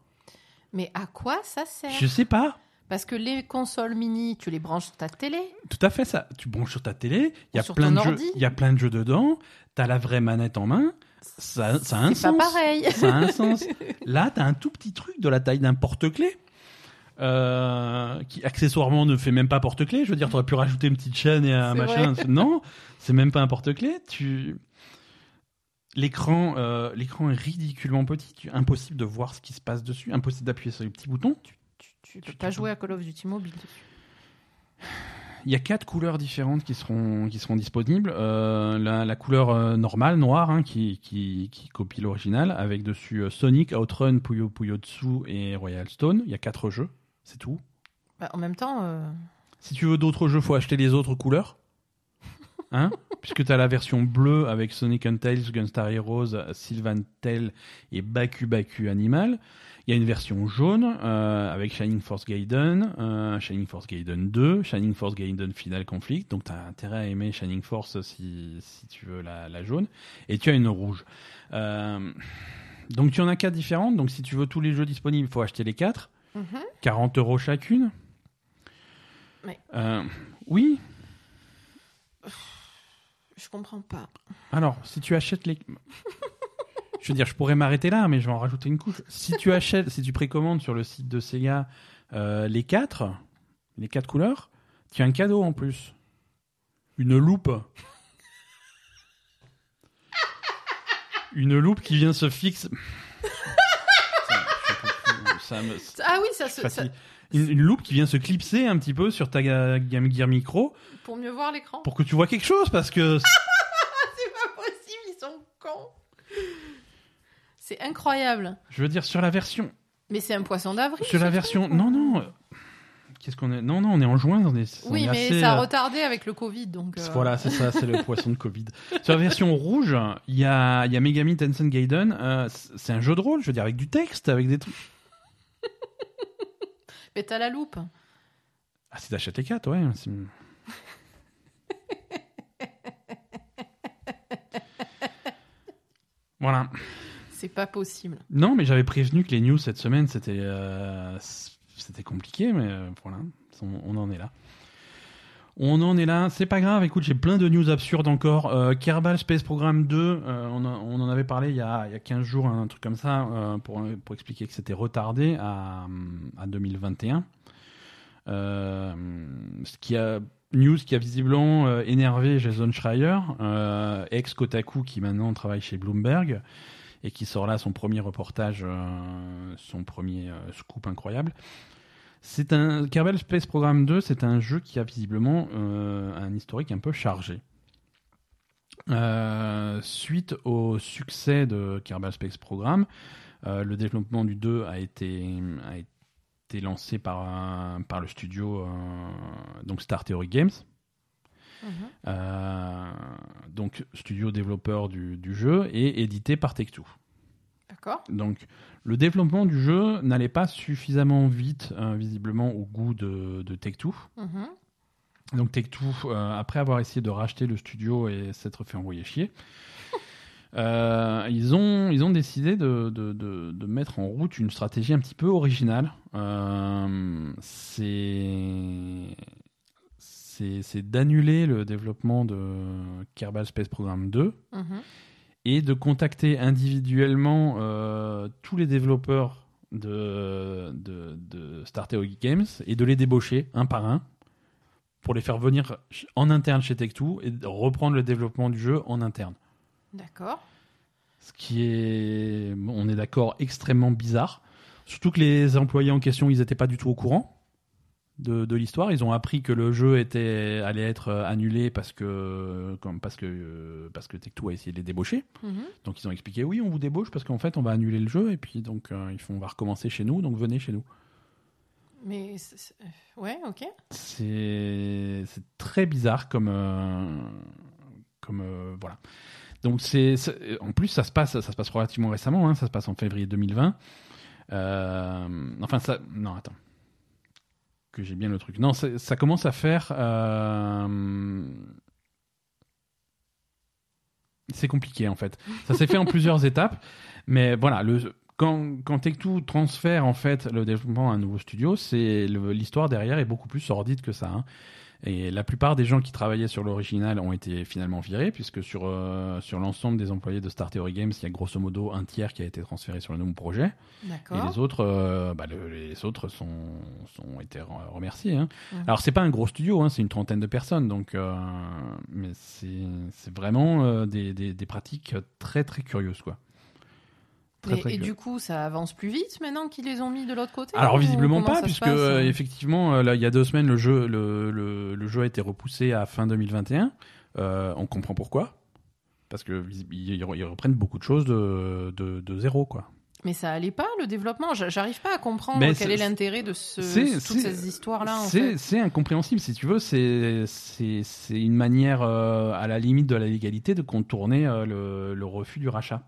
Mais à quoi ça sert? Je sais pas. Parce que les consoles mini, tu les branches sur ta télé. Tout à fait ça. Tu branches sur ta télé, il y a plein de jeux, il y a plein de jeux dedans. T'as la vraie manette en main. Ça, ça a un pas sens. pareil. Ça a un sens. Là, t'as un tout petit truc de la taille d'un porte-clés. euh, qui accessoirement ne fait même pas porte-clés. Je veux dire, t'aurais pu rajouter une petite chaîne et un machin. vrai. Non, c'est même pas un porte-clés. Tu l'écran, euh, l'écran est ridiculement petit. Tu... Impossible de voir ce qui se passe dessus. Impossible d'appuyer sur les petits boutons. Tu, tu peux Tu- pas tu- jouer à Call of Duty mobile dessus. Il y a quatre couleurs différentes qui seront, qui seront disponibles. Euh, la, la couleur euh, normale, noire, hein, qui, qui, qui copie l'original, avec dessus euh, Sonic, Outrun, Puyo Puyo Tsu et Royal Stone. Il y a quatre jeux, c'est tout. Bah, en même temps, euh, Si tu veux d'autres jeux, faut acheter les autres couleurs. Hein Puisque tu as la version bleue avec Sonic and Tails, Gunstar Heroes, Sylvan Tale et Baku Baku Animal. Il y a une version jaune euh, avec Shining Force Gaiden, euh, Shining Force Gaiden 2, Shining Force Gaiden Final Conflict. Donc tu as intérêt à aimer Shining Force si, si tu veux la, la jaune. Et tu as une rouge. Euh, donc tu en as quatre différentes. Donc si tu veux tous les jeux disponibles, il faut acheter les quatre. mhm. 40 euros chacune. Ouais. Oui. Je comprends pas. Alors, si tu achètes les. je veux dire, je pourrais m'arrêter là, mais je vais en rajouter une couche. Si tu achètes, si tu précommandes sur le site de Sega euh, les quatre, les quatre couleurs, tu as un cadeau en plus. Une loupe. Une loupe qui vient se fixe. ça me. Ah oui, ça se. Une, une loupe qui vient se clipser un petit peu sur ta ga- Game Gear Micro pour mieux voir l'écran. pour que tu vois quelque chose parce que C'est pas possible, ils sont cons. C'est incroyable. je veux dire sur la version Mais c'est un poisson d'avril. sur la version non non qu'est-ce qu'on est non non on est en juin on est, on Oui, est mais assez, ça a euh, retardé avec le Covid, donc. euh, Voilà, c'est ça, c'est le poisson de Covid. Sur la version rouge, il y a, y a Megami Tensei Gaiden. euh, c'est un jeu de rôle, je veux dire, avec du texte, avec des trucs. Mais t'as la loupe. Ah, si t'achètes les 4, ouais. c'est- voilà. C'est pas possible. Non, mais j'avais prévenu que les news cette semaine, c'était euh, c'était compliqué, mais euh, voilà, on, on en est là. On en est là, c'est pas grave, écoute, j'ai plein de news absurdes encore. Euh, Kerbal Space Program 2, euh, on, en avait parlé il y a, il y a 15 jours, un truc comme ça, euh, pour, expliquer que c'était retardé à, à 2021. Euh, ce qui a news qui a visiblement énervé Jason Schreier, euh, ex Kotaku qui maintenant travaille chez Bloomberg et qui sort là son premier reportage, son premier scoop incroyable. C'est un Kerbal Space Program 2, c'est un jeu qui a visiblement euh, un historique un peu chargé. Euh, suite au succès de Kerbal Space Program, euh, le développement du 2 a été, a été lancé par, par le studio donc Star Theory Games. Mhm. Donc studio développeur du, du jeu et édité par Take-Two. D'accord. Donc le développement du jeu n'allait pas suffisamment vite, euh, visiblement, au goût de, de Take-Two. Mhm. Donc Take-Two, euh, après avoir essayé de racheter le studio et s'être fait envoyer chier, euh, ils, ont, ils ont décidé de, de, de- de mettre en route une stratégie un petit peu originale. Euh, c'est d'annuler le développement de Kerbal Space Program 2 Mhm. Et de contacter individuellement euh, tous les développeurs de, de, de Star Theory Games et de les débaucher un par un pour les faire venir en interne chez Tech2 et reprendre le développement du jeu en interne. D'accord. Ce qui est, on est d'accord, extrêmement bizarre. Surtout que les employés en question, ils n'étaient pas du tout au courant de, de l'histoire. Ils ont appris que le jeu était, allait être euh, annulé parce que, comme, parce que, euh, parce que Tech2 a essayé de les débaucher. Mhm. Donc ils ont expliqué oui, on vous débauche parce qu'en fait on va annuler le jeu et puis donc euh, ils font on va recommencer chez nous, donc venez chez nous. Mais ouais, ok. C'est très bizarre comme euh, comme euh, voilà. Donc c'est en plus ça se passe ça se passe relativement récemment, hein, ça se passe en février 2020. Euh, enfin ça non attends que j'ai bien le truc. Non ça commence à faire euh, c'est compliqué en fait. Ça s'est fait en plusieurs étapes, mais voilà, le, quand, quand Tech2 transfère en fait le développement à un nouveau studio, c'est l'histoire derrière est beaucoup plus sordide que ça. hein. Et la plupart des gens qui travaillaient sur l'original ont été finalement virés, puisque sur, euh, sur l'ensemble des employés de Star Theory Games, il y a grosso modo un tiers qui a été transféré sur le nouveau projet. Et les autres, euh, bah, le- les autres sont, sont été re- remerciés. hein. Mhm. Alors c'est pas un gros studio, hein, c'est une trentaine de personnes, donc euh, mais c'est c'est vraiment euh, des, des, des pratiques très très curieuses quoi. Très, Et, très et curieuses. du coup, ça avance plus vite maintenant qu'ils les ont mis de l'autre côté Alors visiblement pas, puisque passe euh, effectivement euh, là il y a deux semaines le jeu le, le, le jeu a été repoussé à fin 2021. Euh, on comprend pourquoi. Parce que ils, ils reprennent beaucoup de choses de, de, de zéro quoi. Mais ça allait pas le développement. J'a- J'arrive pas à comprendre Mais quel est l'intérêt de ce, toutes ces histoires-là. C'est incompréhensible, si tu veux. C'est une manière, à la limite de la légalité, de contourner le, le refus du rachat.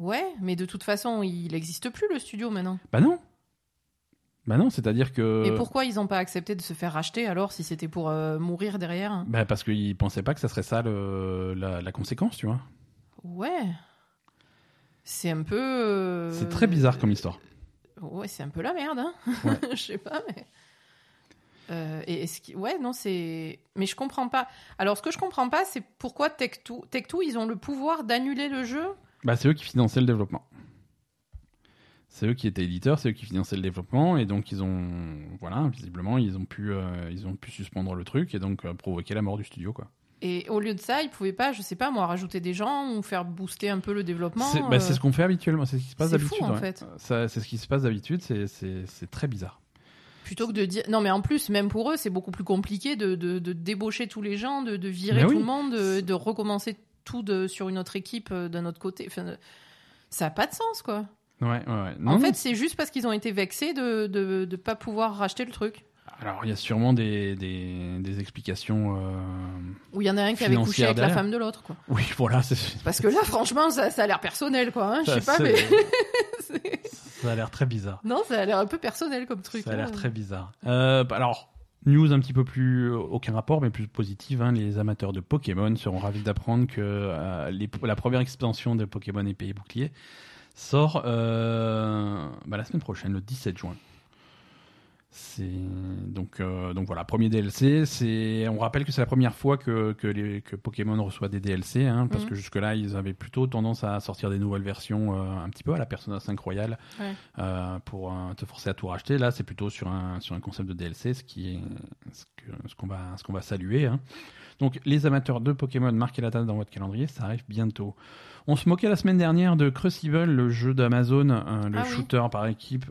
Ouais, mais de toute façon, il n'existe plus le studio maintenant. Bah non. Bah non, c'est-à-dire que. Et pourquoi ils n'ont pas accepté de se faire racheter alors si c'était pour euh, mourir derrière Bah parce qu'ils pensaient pas que ça serait ça le, la, la conséquence, tu vois. Ouais. C'est un peu. euh, C'est très bizarre comme histoire. Ouais, c'est un peu la merde, hein. Ouais. je sais pas, mais. Euh, et est-ce qui... Ouais, non, c'est. Mais je comprends pas. Alors, ce que je comprends pas, c'est pourquoi Tech2, Tech2 ils ont le pouvoir d'annuler le jeu. Bah c'est eux qui finançaient le développement. C'est eux qui étaient éditeurs, c'est eux qui finançaient le développement, et donc ils ont, voilà, visiblement, ils ont pu, euh, ils ont pu suspendre le truc et donc euh, provoquer la mort du studio, quoi. Et au lieu de ça, ils pouvaient pas, je sais pas moi, rajouter des gens ou faire booster un peu le développement. C'est bah, euh, c'est ce qu'on fait habituellement, c'est ce qui se passe c'est fou, d'habitude. en ouais. fait. C'est ce qui se passe d'habitude, c'est- c'est c'est très bizarre. Plutôt que de dire. Non, mais en plus, même pour eux, c'est beaucoup plus compliqué de, de, de débaucher tous les gens, de, de virer Mais tout oui. le monde, de, de recommencer tout de, sur une autre équipe euh, d'un autre côté. Enfin, ça n'a pas de sens, quoi. Ouais, ouais, ouais. Non, en fait, c'est juste parce qu'ils ont été vexés de ne de, pas pouvoir racheter le truc. Alors, il y a sûrement des, des, des explications. euh, Ou il y en a un qui avait couché avec la femme de l'autre, quoi. Oui, voilà, Parce que là, franchement, ça, ça a l'air personnel, quoi. hein. Je sais pas, mais. ça a l'air très bizarre. non, ça a l'air un peu personnel comme truc. Ça a l'air hein. très bizarre. Euh, bah, alors, news un petit peu plus, aucun rapport, mais plus positive. hein, les amateurs de Pokémon seront ravis d'apprendre que euh, la première expansion de Pokémon épée et bouclier sort euh, bah, la semaine prochaine, le 17 juin. Donc euh, donc voilà premier DLC. C'est on rappelle que c'est la première fois que que, les, que Pokémon reçoit des DLC, hein, parce Mhm. que jusque là ils avaient plutôt tendance à sortir des nouvelles versions euh, un petit peu à la Persona 5 Royal Ouais. euh, pour euh, te forcer à tout racheter. Là c'est plutôt sur un sur un concept de DLC, ce qui est ce que- ce qu'on va ce qu'on va saluer. hein. Donc les amateurs de Pokémon, marquez la date dans votre calendrier, ça arrive bientôt. On se moquait la semaine dernière de Crucible, le jeu d'Amazon, le Ah oui. shooter par équipe.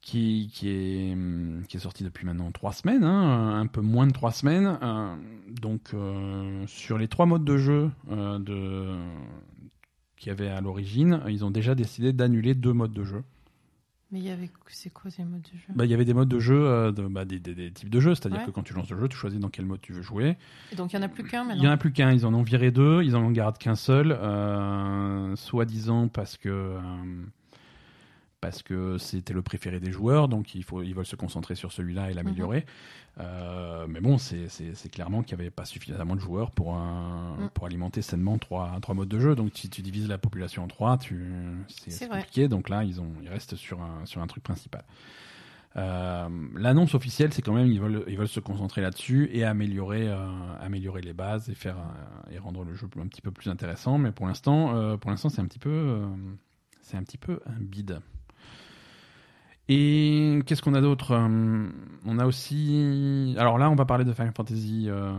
Qui, qui, est, hum, qui est sorti depuis maintenant trois semaines, hein, un peu moins de trois semaines. euh, donc, euh, sur les trois modes de jeu euh, de, qu'il y avait à l'origine, ils ont déjà décidé d'annuler deux modes de jeu. Mais il y avait. C'est quoi ces modes de jeu? Bah, il y avait des modes de jeu, euh, de, bah, des, des- des types de jeux, c'est-à-dire Ouais. que quand tu lances le jeu, tu choisis dans quel mode tu veux jouer. Et Donc il y en a plus qu'un Il maintenant. y en a plus qu'un, ils en ont viré deux, ils en ont gardé qu'un seul, euh, soi-disant parce que euh, parce que c'était le préféré des joueurs, donc il faut ils veulent se concentrer sur celui-là et l'améliorer. Euh, mais bon, c'est clairement qu'il n'y avait pas suffisamment de joueurs pour un, Mm. pour alimenter sainement trois trois modes de jeu. Donc si tu divises la population en trois, c'est compliqué. Donc là, ils ont ils restent sur un sur un truc principal. Euh, L'annonce officielle, c'est quand même ils veulent ils veulent se concentrer là-dessus et améliorer euh, améliorer les bases et faire et rendre le jeu un petit peu plus intéressant. Mais pour l'instant, pour l'instant, c'est un petit peu c'est un petit peu un bide. Et qu'est-ce qu'on a d'autre Euh, On a aussi alors là, on va parler de Final Fantasy. euh,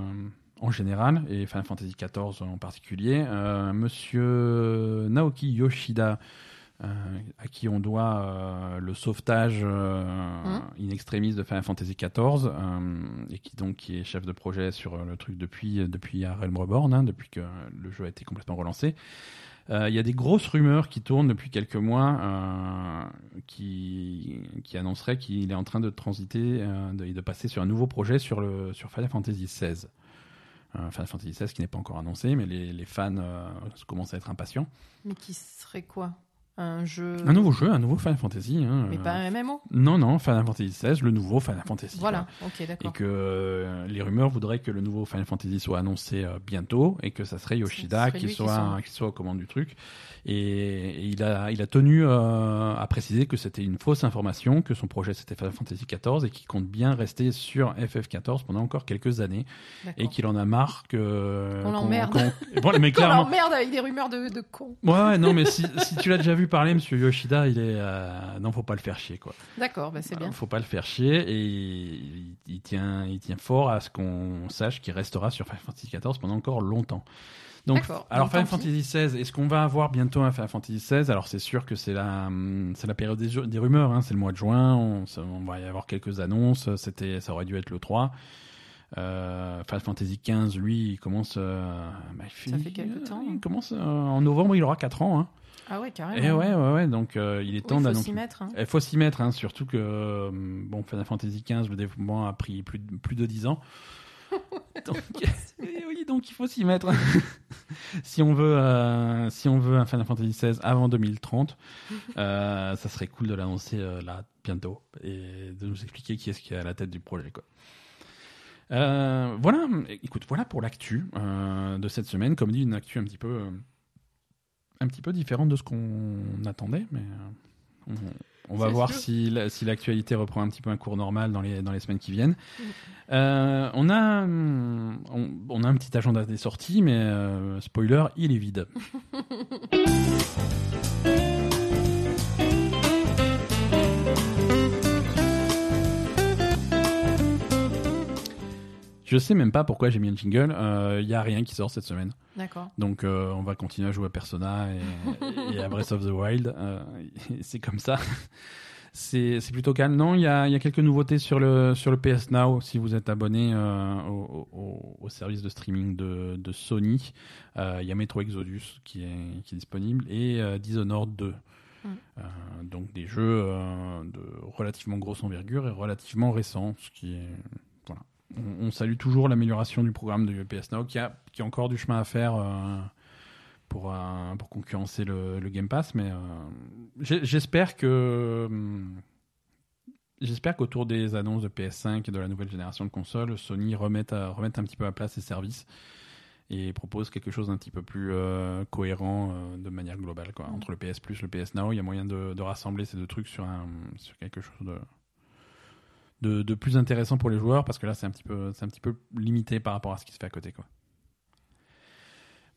en général, et Final Fantasy XIV en particulier, euh, Monsieur Naoki Yoshida, euh, à qui on doit euh, le sauvetage euh, Mhm. in extremis de Final Fantasy XIV, et qui donc qui est chef de projet sur le truc depuis depuis Realm Reborn, hein, depuis que le jeu a été complètement relancé. Euh, Il y a des grosses rumeurs qui tournent depuis quelques mois euh, qui, qui annonceraient qu'il est en train de transiter euh, et de passer sur un nouveau projet sur, le, sur Final Fantasy XVI. Final Fantasy XVI qui n'est pas encore annoncé, mais les, les fans commencent à être impatients. Mais qui serait quoi? Un jeu. Un nouveau jeu, un nouveau Final Fantasy. hein, Mais euh, pas un MMO Non, non, Final Fantasy XVI, le nouveau Final Fantasy. Voilà, ok, quoi. Et d'accord. que euh, les rumeurs voudraient que le nouveau Final Fantasy soit annoncé euh, bientôt et que ça serait Yoshida serait qui, lui qui soit, soit- qui soit aux commandes du truc. Et, et il, a, il a tenu euh, à préciser que c'était une fausse information, que son projet c'était Final Fantasy XIV et qu'il compte bien rester sur FF14 pendant encore quelques années et D'accord. qu'il en a marre que. Qu'on l'emmerde. qu'on- Bon, mais Qu'on clairement. l'emmerde avec des rumeurs de, de cons. Ouais, ouais, non, mais si, si tu l'as déjà vu parler, monsieur Yoshida, il est. euh, non, faut pas le faire chier, quoi. D'accord, bah c'est bien. Euh, Faut pas le faire chier et il, il tient, il tient fort à ce qu'on sache qu'il restera sur Final Fantasy XIV pendant encore longtemps. Donc, alors Final. Fantasy XVI, est-ce qu'on va avoir bientôt un Final Fantasy XVI Alors c'est sûr que c'est la, hum, c'est la période des, rumeurs, hein, c'est le mois de juin, on, va y avoir quelques annonces, c'était, ça aurait dû être le 3. Euh, Final Fantasy XV, lui, il commence. euh, bah, il Ça fait quelques temps, Il commence euh, en novembre, il aura 4 ans. Hein. Ah ouais, carrément. Et ouais, ouais, ouais, donc euh, il est temps faut d'annoncer. s'y mettre. hein. Il faut s'y mettre, hein, surtout que euh, bon, Final Fantasy XV, le développement a pris plus de, plus de 10 ans. donc, eh oui, donc il faut s'y mettre. si on veut, euh, si on veut un Final Fantasy XVI avant 2030, euh, ça serait cool de l'annoncer là bientôt et de nous expliquer qui est-ce qui est à la tête du projet, quoi. Voilà, écoute, voilà pour l'actu de cette semaine. Comme dit, une actu un petit peu, un petit peu différente de ce qu'on attendait, mais euh, on, on va voir sûr. si, la- si l'actualité reprend un petit peu un cours normal dans les, dans les semaines qui viennent. Mm. Euh, on, a, on, on a un petit agenda des sorties, mais euh, spoiler, il est vide. Je sais même pas pourquoi j'ai mis un jingle. Il y a rien qui sort cette semaine. D'accord. Donc on va continuer à jouer à Persona et, et à Breath of the Wild. c'est comme ça c'est plutôt calme. Non, il y a, y a, quelques nouveautés sur le, sur le PS Now si vous êtes abonné euh, au, au, service de streaming de, de Sony. Euh, il y a Metro Exodus qui est, qui est disponible et euh, Dishonored 2. Mm. donc des jeux de relativement grosse envergure et relativement récents, ce qui est On, salue toujours l'amélioration du programme de PS Now qui a, qui a encore du chemin à faire pour, pour concurrencer le, Game Pass, mais euh, j'espère que. Hum, j'espère qu'autour des annonces de PS5 et de la nouvelle génération de consoles, Sony remette, remette un petit peu à place ses services et propose quelque chose d'un petit peu plus euh, cohérent euh, de manière globale. Entre le PS Plus le PS Now, il y a moyen de, rassembler ces deux trucs sur quelque chose de, de, de, plus intéressant pour les joueurs, parce que là, c'est un, petit peu, un petit peu limité par rapport à ce qui se fait à côté. Quoi.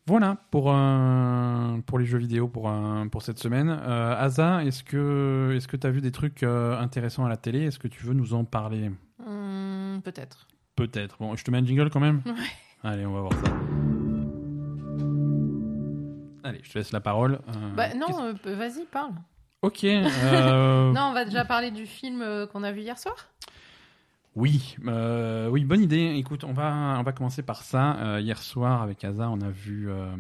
Voilà pour, euh, pour les jeux vidéo pour, euh, pour cette semaine. Euh, Asa, est-ce que est-ce que tu as vu des trucs euh, intéressants à la télé? Est-ce que tu veux nous en parler? Hmm, Peut-être. Peut-être. Bon, je te mets un jingle quand même? Ouais. Allez, on va voir ça. Allez, je te laisse la parole. bah, non, vas-y, parle. Ok. non, on va déjà parler du film qu'on a vu hier soir oui, euh, oui, bonne idée. Écoute, on va, on va commencer par ça. Euh, hier soir, avec Asa, on a vu euh,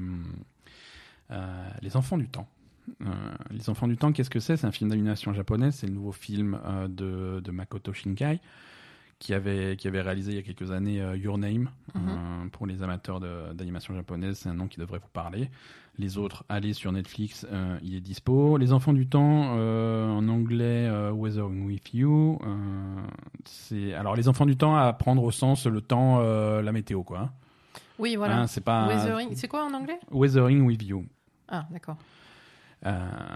Les Enfants du Temps. Les Enfants du Temps, qu'est-ce que c'est? C'est un film d'animation japonaise. C'est le nouveau film de, de, Makoto Shinkai qui avait, qui avait réalisé il y a quelques années Your Name. Mhm. pour les amateurs d'animation japonaise, c'est un nom qui devrait vous parler. Les autres, allez sur Netflix, euh, il est dispo. Les Enfants du Temps, euh, en anglais, euh, Weathering with You. c'est alors les Enfants du Temps à prendre au sens le temps, la météo, quoi. Oui, voilà. Hein, c'est pas. Weathering, c'est quoi en anglais? Weathering with You. Ah, d'accord.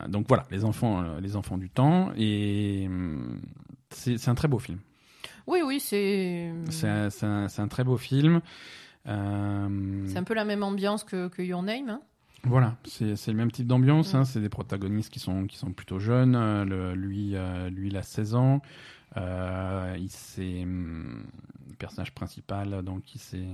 donc voilà, les enfants, les enfants du temps, et hum, c'est un très beau film. Oui, oui, c'est. C'est un, un, très beau film. C'est un peu la même ambiance que, que Your Name. Hein voilà, c'est le même type d'ambiance. Hein, c'est des protagonistes qui sont, qui sont plutôt jeunes. Euh, le, lui, euh, lui, il a 16 ans. Euh, il s'est hum, le personnage principal, donc il s'est,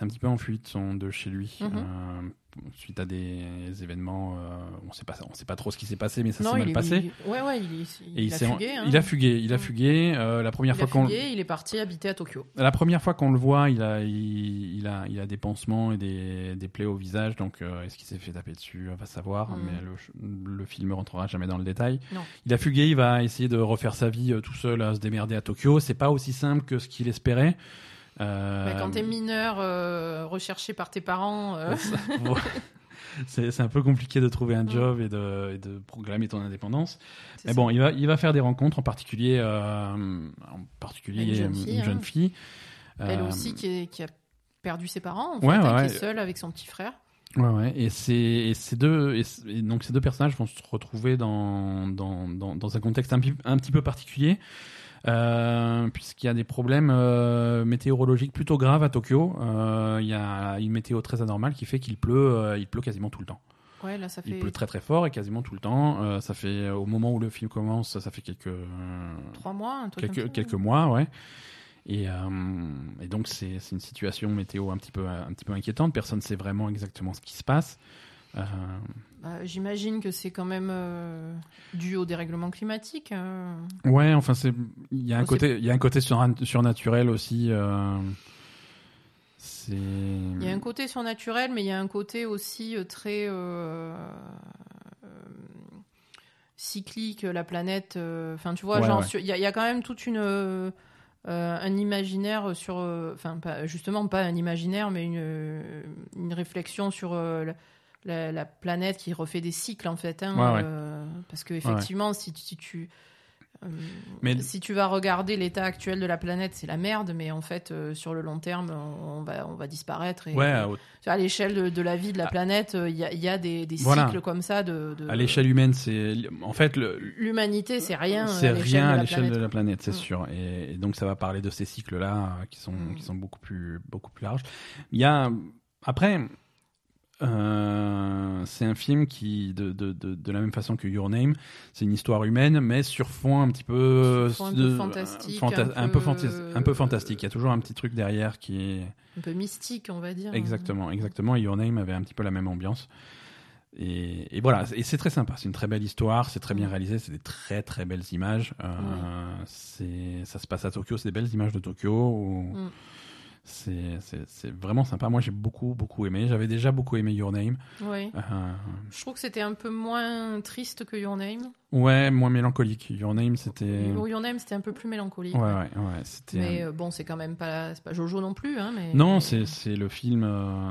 un petit peu enfui de, son, de chez lui. Mhm suite à des événements, euh, on sait pas, on sait pas trop ce qui s'est passé, mais ça s'est mal passé. Il, ouais, ouais, il, il, a fugué, hein. il, a fugué. Il a fugué. Euh, la première fois qu'on. Il est parti habiter à Tokyo. La première fois qu'on le voit, il a, il, a, il a des pansements et des, des plaies au visage. Donc, euh, est-ce qu'il s'est fait taper dessus On va savoir. Mm. Mais le, le film rentrera jamais dans le détail. Non. Il a fugué. Il va essayer de refaire sa vie tout seul, à se démerder à Tokyo. C'est pas aussi simple que ce qu'il espérait. Euh... quand t'es mineur, recherché par tes parents. c'est un peu compliqué de trouver un mm. job et de, et de programmer ton indépendance. Mais bon, il va, il va faire des rencontres, en particulier, euh, en particulier une jeune fille. Hein. Elle euh, aussi qui, qui, a perdu ses parents, en fait, hein, qui est seule avec son petit frère. Ouais, ouais. Et, ces, ces deux, et, donc ces deux personnages vont se retrouver dans, dans, dans, dans un contexte un, un, petit peu particulier. Euh, puisqu'il y a des problèmes euh, météorologiques plutôt graves à Tokyo. Euh, il y a une météo très anormale qui fait qu'il pleut, il pleut quasiment tout le temps. Ouais, là, ça fait... Il pleut très très fort et quasiment tout le temps. ça fait au moment où le film commence, ça fait quelques trois mois, un truc quelques, quelques mois, ouais. Et, et donc c'est une situation météo un petit peu un petit peu inquiétante. Personne ne sait vraiment exactement ce qui se passe. Euh, bah, j'imagine que c'est quand même euh, dû au dérèglement climatique. Hein. Ouais, enfin c'est il y a un côté il y a un côté surnaturel aussi. Euh, il y a un côté surnaturel, mais il y a un côté aussi très cyclique. La planète, enfin tu vois, genre il y, y, a quand même toute une un imaginaire sur, enfin justement pas un imaginaire, mais une, une réflexion sur la, planète qui refait des cycles en fait. Hein, euh, parce que effectivement, si, si, tu euh, mais... si tu vas regarder l'état actuel de la planète, c'est la merde, mais en fait, euh, sur le long terme, on, va, on va disparaître. Et, ouais, à l'échelle de, la vie de la ah. planète, il y, a, y a des, des cycles comme ça. De, À l'échelle humaine, c'est en fait l'humanité, c'est rien. C'est rien à l'échelle de la planète, c'est mm. sûr. Et, et, donc, ça va parler de ces cycles-là qui sont mm. qui sont beaucoup plus beaucoup plus larges. Il y a après Euh, c'est un film qui, de, de, de, de, la même façon que Your Name, c'est une histoire humaine, mais sur fond un petit peu, un peu fantastique, un, peu... Un, peu un, peu... fantastique. Il y a toujours un petit truc derrière qui est un peu mystique, on va dire. Exactement, exactement. Et Your Name avait un petit peu la même ambiance. Et, et, voilà, et c'est très sympa. C'est une très belle histoire, c'est très bien réalisé, c'est des très très belles images. Euh, c'est, ça se passe à Tokyo, c'est des belles images de Tokyo. Où... Mm. C'est vraiment sympa. Moi, j'ai beaucoup, beaucoup aimé. J'avais déjà beaucoup aimé Your Name. Oui. Euh, je trouve que c'était un peu moins triste que Your Name. Ouais, moins mélancolique. Your Name, c'était. Your Name, c'était un peu plus mélancolique. Ouais, ouais, ouais. C'était. Mais euh, bon, c'est quand même pas, pas Jojo non plus, hein. Mais... Non, c'est le film. Euh,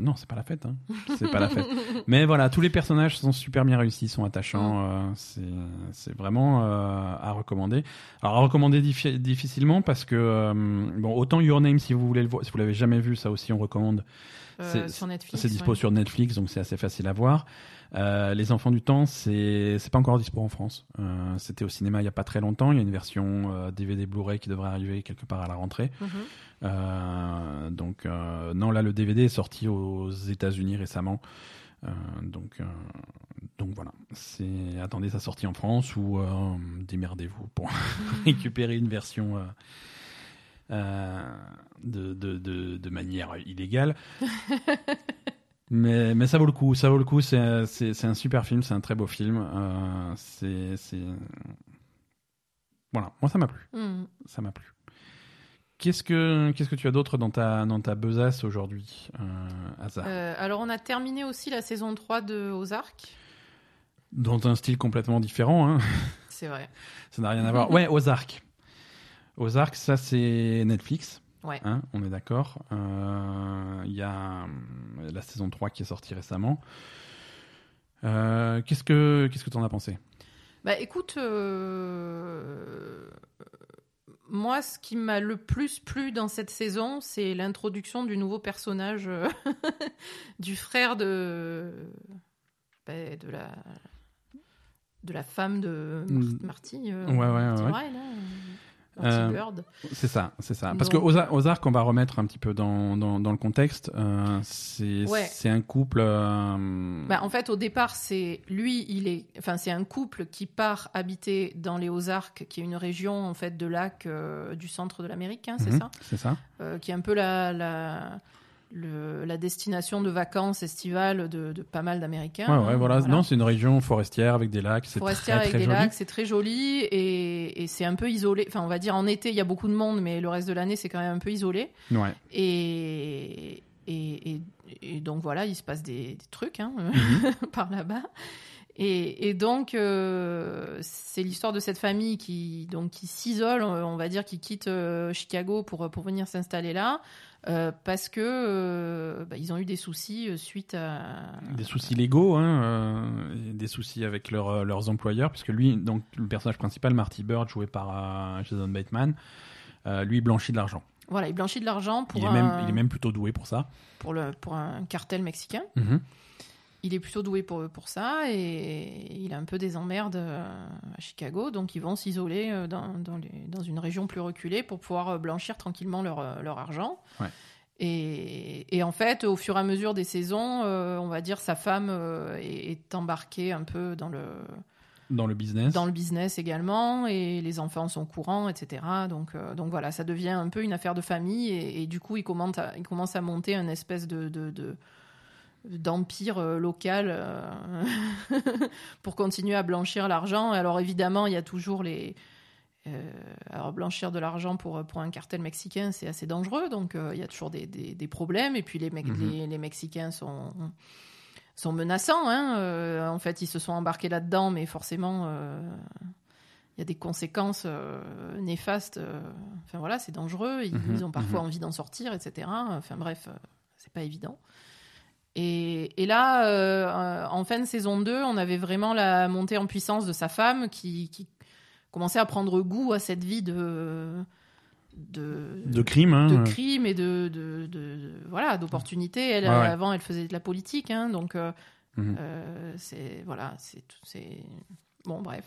non, c'est pas la fête. Hein. C'est pas la fête. Mais voilà, tous les personnages sont super bien réussis, sont attachants. Mm. c'est vraiment à recommander. Alors à recommander difficilement parce que bon, autant Your Name, si vous voulez le voir, si vous l'avez jamais vu, ça aussi on recommande. Netflix. C'est dispo sur Netflix, donc c'est assez facile à voir. Euh, les Enfants du Temps, c'est pas encore dispo en France. Euh, C'était au cinéma il y a pas très longtemps. Il y a une version euh, DVD Blu-ray qui devrait arriver quelque part à la rentrée. Mhm. euh, donc euh, non, là le DVD est sorti aux États-Unis récemment. Euh, donc donc voilà. C'est attendez sa sortie en France ou démerdez-vous pour récupérer une version. Euh, de, de, de, de, manière illégale. Mais, mais ça vaut le coup, ça vaut le coup. C'est un super film, c'est un très beau film. Euh, c'est voilà, moi ça m'a plu. Mm. Ça m'a plu. Qu'est-ce que qu'est-ce que tu as d'autre dans ta dans ta besace aujourd'hui, euh, euh, Alors on a terminé aussi la saison 3 de Ozark. Dans un style complètement différent. Hein. C'est vrai. ça n'a rien à voir. Ouais, Ozark. Ozark, ça c'est Netflix. Ouais. Hein, on est d'accord. Il euh, y a euh, la saison 3 qui est sortie récemment. Euh, qu'est-ce que qu'est-ce que tu en as pensé? Bah écoute, moi ce qui m'a le plus plu dans cette saison, c'est l'introduction du nouveau personnage du frère de bah, de la de la femme de mm. Marty. ouais, ouais, ouais. Euh, c'est ça, c'est ça. Parce que Ozark, on va remettre un petit peu dans, dans, dans le contexte, euh, c'est un couple. Euh... Bah, en fait, au départ, c'est lui, il est, enfin, c'est un couple qui part habiter dans les Ozarks, qui est une région en fait de lac euh, du centre de l'Amérique, hein, c'est mhm, ça? C'est ça. Qui est un peu la, la le, la destination de vacances estivales de, de pas mal d'Américains. Ouais, ouais, hein, voilà. Non, c'est une région forestière avec des lacs. C'est forestière très, avec des lacs, c'est très joli et, et c'est un peu isolé. Enfin, on va dire en été, il y a beaucoup de monde, mais le reste de l'année, c'est quand même un peu isolé. Ouais. Et, et, et, donc voilà, il se passe des, des trucs hein, mhm. par là-bas. Et, et, donc, euh, c'est l'histoire de cette famille qui, donc, qui s'isole, on va dire, qui quitte euh, Chicago pour, pour venir s'installer là. Euh, parce que euh, bah, ils ont eu des soucis euh, suite à des soucis légaux, hein, des soucis avec leur, leurs employeurs, puisque lui, donc le personnage principal, Marty Bird, joué par Jason Bateman, lui blanchit de l'argent. Voilà, il blanchit de l'argent pour. Il est, même, il est même plutôt doué pour ça. Pour le pour un cartel mexicain. Mm-hmm il est plutôt doué pour, pour ça et il a un peu des emmerdes euh, à Chicago, donc ils vont s'isoler euh, dans, dans, dans, une région plus reculée pour pouvoir euh, blanchir tranquillement leur, leur argent. Et, et, en fait, au fur et à mesure des saisons, on va dire sa femme est, embarquée un peu dans le dans le business. Dans le business également, et les enfants sont courants, etc. Donc, donc voilà, ça devient un peu une affaire de famille, et, du coup, il commence, à, il commence à monter un espèce de, de, de d'empire euh, local euh, pour continuer à blanchir l'argent. Alors évidemment, il y a toujours les... Euh, alors blanchir de l'argent pour, pour un cartel mexicain, c'est assez dangereux, donc il y a toujours des, des, problèmes. Et puis les, mhm. les, les, Mexicains sont, sont menaçants. Hein. en fait, ils se sont embarqués là-dedans, mais forcément, il y a des conséquences néfastes. Enfin voilà, c'est dangereux. Ils, mhm. ont parfois mhm. envie d'en sortir, etc. Enfin bref, c'est pas évident. Et, là, euh, en fin de saison 2, on avait vraiment la montée en puissance de sa femme qui, commençait à prendre goût à cette vie de de, de crime, hein, de crime et de, de, voilà d'opportunités. Elle avant, elle faisait de la politique, hein, donc euh, mhm. euh, c'est voilà, c'est c'est bon bref.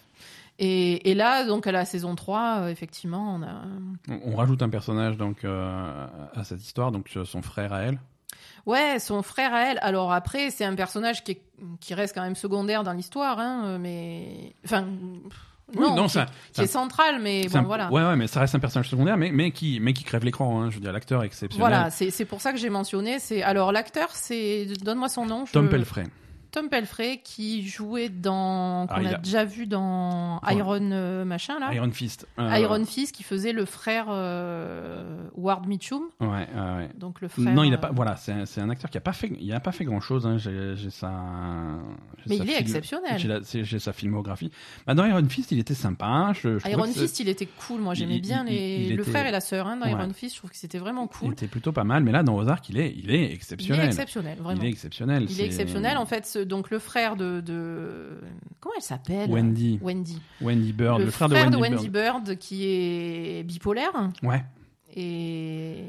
Et, là, donc à la saison 3, effectivement, on a on, rajoute un personnage donc à cette histoire, donc son frère à elle. Ouais, son frère à elle. Alors après, c'est un personnage qui, est- qui reste quand même secondaire dans l'histoire, hein, mais enfin. Oui, non, qui, ça- qui ça- est central, mais bon, un- voilà. Ouais, ouais, mais ça reste un personnage secondaire, mais, mais, qui, mais qui crève l'écran. Hein. Je veux dire, l'acteur exceptionnel. Voilà, c'est c'est pour ça que j'ai mentionné. C'est alors l'acteur, c'est donne-moi son nom. je- Tom Pelfrey. Tom Pelfrey qui jouait dans qu'on Ah, il a a- déjà vu dans. Iron euh, machin là. Iron Fist. Euh, Iron Fist qui faisait le frère euh, Ward Mitchum, Ouais, ouais, donc le frère. Non, il a pas. Voilà, c'est un, c'est un acteur qui a pas fait. Il a pas fait grand chose. Hein. J'ai sa. Mais sa il est exceptionnel. J'ai sa filmographie. Bah, dans Iron Fist, il était sympa. hein. Je, je trouvais Iron Fist, il était cool. Moi, j'aimais il- bien il- les... il le était- frère et la sœur hein, dans Ouais. Iron Fist. Je trouve que c'était vraiment Il cool. était plutôt pas mal, mais là, dans Ozark, il est, il est Il exceptionnel. est exceptionnel, vraiment. Il est exceptionnel. Il c'est- est exceptionnel. En fait, ce- donc le frère de, de... comment elle s'appelle Wendy. Wendy. Wendy Bird, le, le, frère, frère de Wendy, Bird. Bird. qui est bipolaire Ouais. et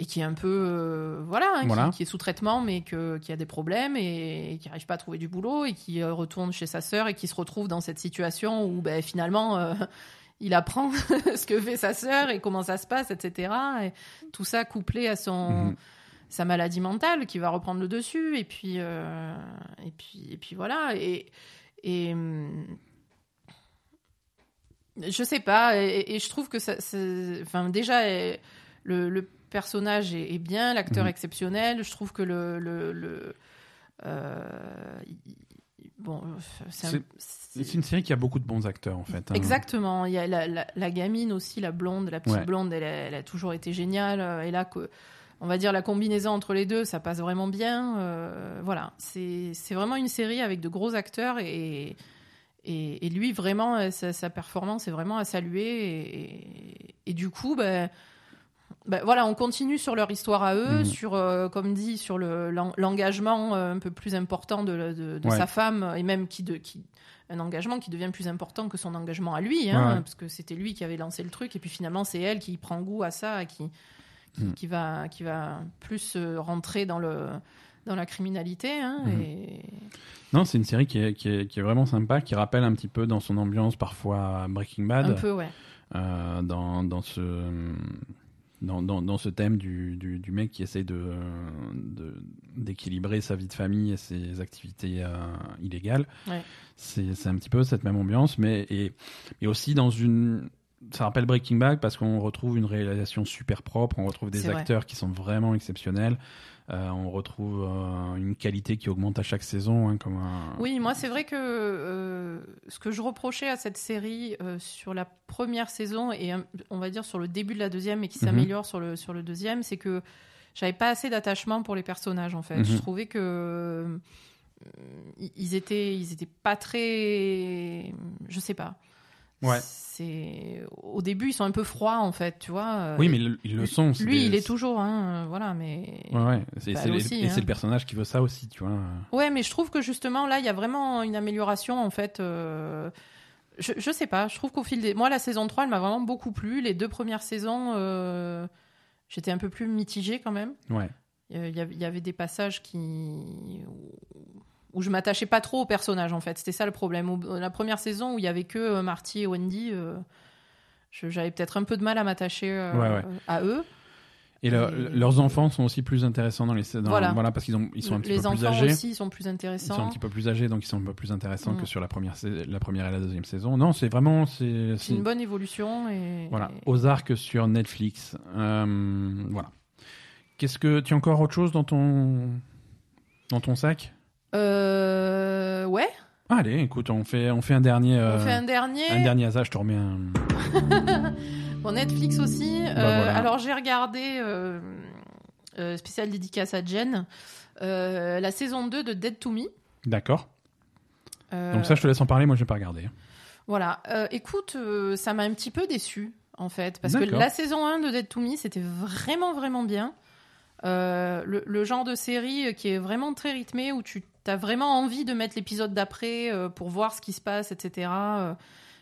et qui est un peu euh, voilà, hein, qui- Voilà. Qui, est sous traitement mais que, qui a des problèmes et, qui n'arrive pas à trouver du boulot et qui euh, retourne chez sa sœur et qui se retrouve dans cette situation où ben, finalement euh, il apprend ce que fait sa sœur et comment ça se passe etc et tout ça couplé à son Mhm. Sa maladie mentale qui va reprendre le dessus et puis euh, et puis et puis voilà et et hum, je sais pas et, et je trouve que ça enfin déjà le, le personnage est, est bien l'acteur Mhm. exceptionnel je trouve que le le, le euh, bon c'est un- C'est- c'est- C'est une série qui a beaucoup de bons acteurs, en fait. hein. Exactement. Il y a la, la- la gamine aussi, la blonde, la petite Ouais. blonde, elle, a- elle a toujours été géniale. Euh, Et là, que, on va dire la combinaison entre les deux, ça passe vraiment bien. Euh, voilà, c'est vraiment une série avec de gros acteurs et, et, et lui, vraiment, euh, sa, sa performance est vraiment à saluer. Et, du coup, ben. ben voilà, on continue sur leur histoire à eux, Mhm. sur, euh, comme dit, sur le- l'en- l'engagement un peu plus important de, de- de Ouais. sa femme et même qui, de, qui, un engagement qui devient plus important que son engagement à lui, hein, ouais. parce que c'était lui qui avait lancé le truc, et puis finalement c'est elle qui prend goût à ça, et qui, qui, Mm. qui va, qui va plus euh, rentrer dans, le, dans la criminalité. hein, et... Non, c'est une série qui est, qui, est, qui est vraiment sympa, qui rappelle un petit peu dans son ambiance parfois Breaking Bad. Un peu, ouais. euh, dans, dans ce dans, dans, dans ce thème du, du, du mec qui essaye de d'équilibrer sa vie de famille et ses activités euh, illégales. Ouais. C'est c'est un petit peu cette même ambiance, mais et, et aussi dans une ça rappelle Breaking Bad parce qu'on retrouve une réalisation super propre, on retrouve des vrai. acteurs qui sont vraiment exceptionnels, euh, on retrouve euh, une qualité qui augmente à chaque saison, hein, comme un... Oui, moi c'est vrai que euh, ce que je reprochais à cette série sur la première saison et on va dire sur le début de la deuxième et qui Mhm. s'améliore sur le sur le deuxième, c'est que j'avais pas assez d'attachement pour les personnages en fait. Mhm. Je trouvais que ils étaient ils étaient pas très je sais pas. Ouais. C'est au début ils sont un peu froids en fait, tu vois. Oui, Et mais le- ils le sont. lui des- il est toujours hein, voilà mais Ouais, ouais. C'est, Bah, c'est aussi, et hein. c'est le personnage qui veut ça aussi, tu vois. Ouais, mais je trouve que justement là, il y a vraiment une amélioration en fait. euh, Je, je sais pas, je trouve qu'au fil des. Moi, la saison 3, elle m'a vraiment beaucoup plu. Les deux premières saisons, euh, j'étais un peu plus mitigée quand même. Ouais. Euh, Il y avait- il y avait des passages qui. Où je m'attachais pas trop aux personnages en fait. C'était ça le problème. La première saison où il y avait que euh, Marty et Wendy, euh, j'avais peut-être un peu de mal à m'attacher euh, Ouais, ouais. à eux. Et leur- Et- leurs enfants sont aussi plus intéressants dans les dans- Voilà. voilà. parce qu'ils ils sont un petit Les peu plus enfants âgés. aussi sont plus Ils intéressants. sont un petit peu plus âgés, donc ils sont un peu plus intéressants Mm. que sur la première, la première et la deuxième saison. Non, c'est vraiment c'est C'est une bonne évolution et. voilà et- Ozark sur Netflix. Euh, voilà. Qu'est-ce que tu as encore autre chose dans ton dans ton sac? Euh, ouais, Allez, écoute, on fait on fait un dernier on euh, fait un dernier. un dernier hasard. Je te remets un. Bon, Netflix aussi. Euh, Bah, voilà. Alors, j'ai regardé, euh, euh, spécial dédicace à Jen, euh, la saison 2 de Dead to Me. D'accord. Euh, Donc ça, je te laisse en parler. Moi, je vais pas regarder. Voilà. Euh, écoute, euh, ça m'a un petit peu déçu en fait, parce que la saison 1 de Dead to Me, c'était vraiment, vraiment bien. Euh, le, le genre de série qui est vraiment très rythmé, où tu as vraiment envie de mettre l'épisode d'après euh, pour voir ce qui se passe, etc. Euh,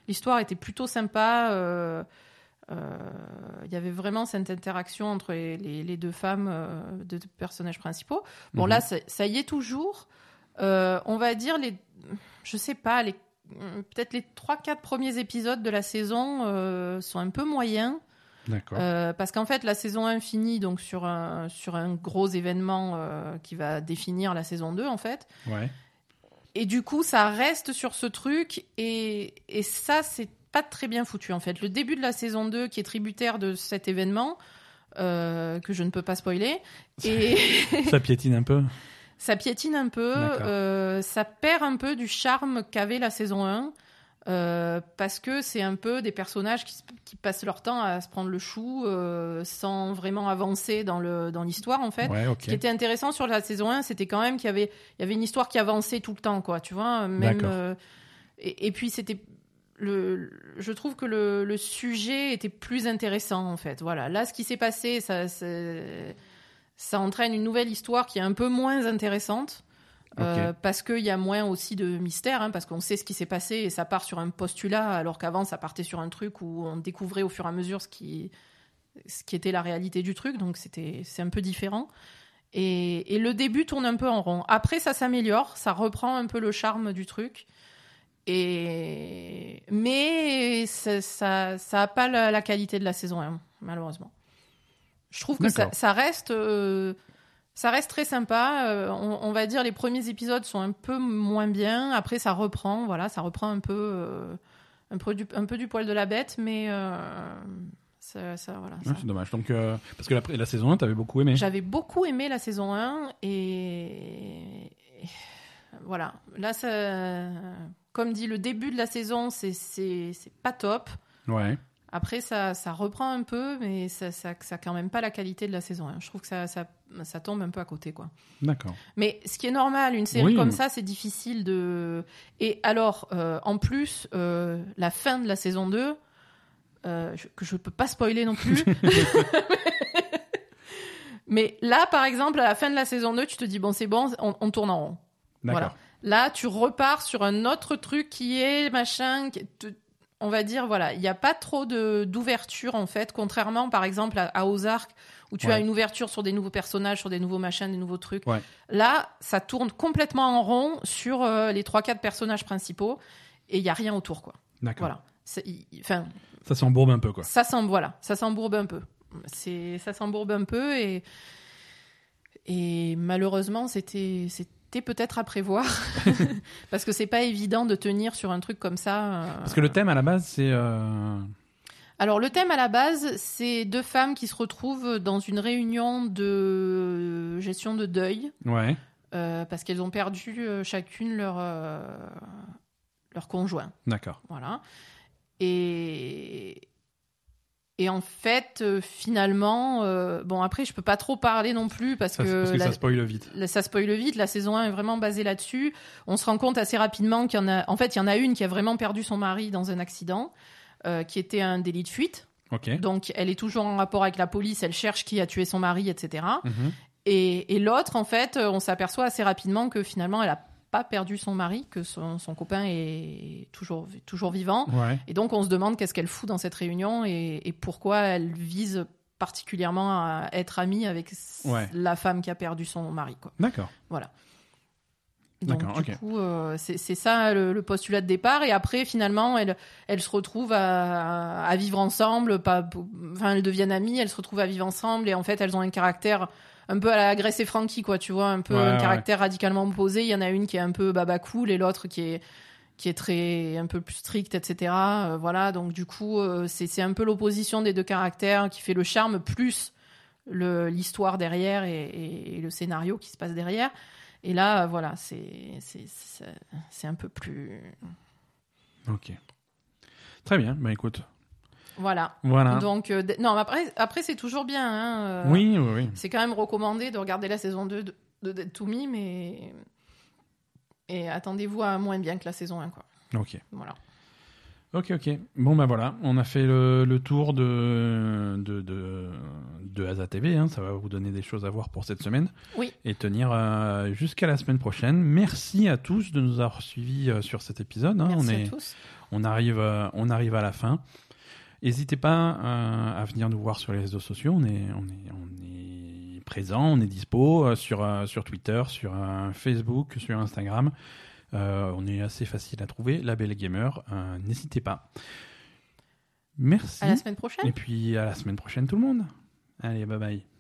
L'histoire était plutôt sympa. euh, euh, Il y avait vraiment cette interaction entre les, les- les deux femmes, deux personnages principaux. Bon, Mhm. là, ça, ça y est toujours. On va dire les. Je sais pas, les peut-être les 3-4 premiers épisodes de la saison sont un peu moyens. Euh, parce qu'en fait, la saison 1 finit donc sur un, sur un gros événement euh, qui va définir la saison 2, en fait. Ouais. Et du coup, ça reste sur ce truc. Et, et ça, c'est pas très bien foutu, en fait. Le début de la saison 2, qui est tributaire de cet événement, euh, que je ne peux pas spoiler. Et Ça piétine un peu. ça piétine un peu. Euh, ça perd un peu du charme qu'avait la saison 1. Euh, parce que c'est un peu des personnages qui, se- qui passent leur temps à se prendre le chou euh, sans vraiment avancer dans le dans l'histoire en fait. Ouais. Ce qui était intéressant sur la saison 1, c'était quand même qu'il y avait, il y avait une histoire qui avançait tout le temps, quoi, tu vois. Même, euh, et, et puis, c'était. Le, je trouve que le, le sujet était plus intéressant, en fait. Voilà. Là, ce qui s'est passé, ça, ça entraîne une nouvelle histoire qui est un peu moins intéressante. Euh, parce qu'il y a moins aussi de mystère, hein, parce qu'on sait ce qui s'est passé et ça part sur un postulat, alors qu'avant ça partait sur un truc où on découvrait au fur et à mesure ce qui, ce qui était la réalité du truc, donc c'était c'est un peu différent. Et, et le début tourne un peu en rond. Après, ça s'améliore, ça reprend un peu le charme du truc. Et... Mais ça ça, ça a pas la, la qualité de la saison 1, malheureusement. Je trouve que ça reste, euh, ça reste très sympa. Euh, on, on va dire les premiers épisodes sont un peu moins bien. Après, ça reprend, voilà, ça reprend un peu, euh, un peu du, un peu du poil de la bête, mais euh, ça, ça, voilà. Ouais, ça- c'est dommage. Donc, parce que la, la saison 1, t'avais beaucoup aimé. j'avais beaucoup aimé la saison 1 et et voilà. Là, ça... comme dit, le début de la saison, c'est c'est c'est pas top. Ouais. Après, ça, ça reprend un peu, mais ça, ça, ça a quand même pas la qualité de la saison 1. Je trouve que ça, ça, ça tombe un peu à côté, quoi. D'accord. Mais ce qui est normal, une série Oui. comme ça, c'est difficile de. Et alors, euh, en plus, euh, la fin de la saison 2, euh, je- que je peux pas spoiler non plus. Mais là, par exemple, à la fin de la saison 2, tu te dis, bon, c'est bon, on, on tourne en rond. D'accord. Voilà. Là, tu repars sur un autre truc qui est machin. qui- te- On va dire, voilà, il n'y a pas trop de d'ouverture en fait, contrairement par exemple à, à Ozark où tu Ouais. as une ouverture sur des nouveaux personnages, sur des nouveaux machins, des nouveaux trucs. Ouais. Là, ça tourne complètement en rond sur euh, les trois quatre personnages principaux et il y a rien autour quoi. D'accord. Voilà. Enfin, Ça s'embourbe un peu, quoi. ça s'em- voilà, ça s'embourbe un peu. C'est ça s'embourbe un peu et et malheureusement c'était peut-être à prévoir parce que c'est pas évident de tenir sur un truc comme ça. euh. Parce que le thème, à la base, c'est... euh, Alors le thème à la base, c'est deux femmes qui se retrouvent dans une réunion de gestion de deuil Ouais. euh, parce qu'elles ont perdu chacune leur euh, leur conjoint. D'accord. Voilà. Et, et en fait, euh, finalement, euh, bon, après, je peux pas trop parler non plus parce Ça, que, parce que la- ça spoil vite. la- ça spoil vite. La saison 1 est vraiment basée là-dessus. On se rend compte assez rapidement qu'il y en a. En fait, il y en a une qui a vraiment perdu son mari dans un accident, euh, qui était un délit de fuite. Donc, elle est toujours en rapport avec la police. Elle cherche qui a tué son mari, etc. Mhm. Et, et l'autre, en fait, on s'aperçoit assez rapidement que finalement, elle a pas perdu son mari, que son, son copain est toujours, toujours vivant. Ouais. Et donc, on se demande qu'est-ce qu'elle fout dans cette réunion et, et pourquoi elle vise particulièrement à être amie avec Ouais. la femme qui a perdu son mari. D'accord. Donc, D'accord, du coup, euh, c'est c'est ça le, le postulat de départ. Et après, finalement, elles, elles se retrouvent à, à vivre ensemble. Pas, enfin, elles deviennent amies, elles se retrouvent à vivre ensemble. Et en fait, elles ont un caractère un peu à la Grace et Frankie, quoi, tu vois, un peu Ouais, un ouais. caractère radicalement opposé. Il y en a une qui est un peu baba cool et l'autre qui est qui est très un peu plus stricte, etc. Euh, voilà, donc du coup, euh, c'est un peu l'opposition des deux caractères qui fait le charme plus l'histoire derrière et, et- et le scénario qui se passe derrière. Et là, euh, voilà, c'est c'est- c'est c'est un peu plus Ok. Très bien. Bah écoute. Voilà. Voilà. Donc euh, non, après après c'est toujours bien. hein, euh, Oui, oui, oui. C'est quand même recommandé de regarder la saison 2 de, de Dead to Me, mais et attendez-vous à moins bien que la saison 1, quoi. Ok. Voilà. Ok, ok. Bon, bah voilà, on a fait le, le tour de, de, de, de Asa TV. hein. Ça va vous donner des choses à voir pour cette semaine. Oui. Et tenir euh, jusqu'à la semaine prochaine. Merci à tous de nous avoir suivis euh, sur cet épisode. hein. Merci on, est, à tous. on, arrive, euh, on arrive à la fin. N'hésitez pas euh, à venir nous voir sur les réseaux sociaux. On est, on est, on est présent, on est dispo euh, sur, euh, sur Twitter, sur Facebook, sur Instagram. On est assez facile à trouver. La Belle Gamer, n'hésitez pas. Merci. À la semaine prochaine. Et puis à la semaine prochaine tout le monde. Allez, bye bye.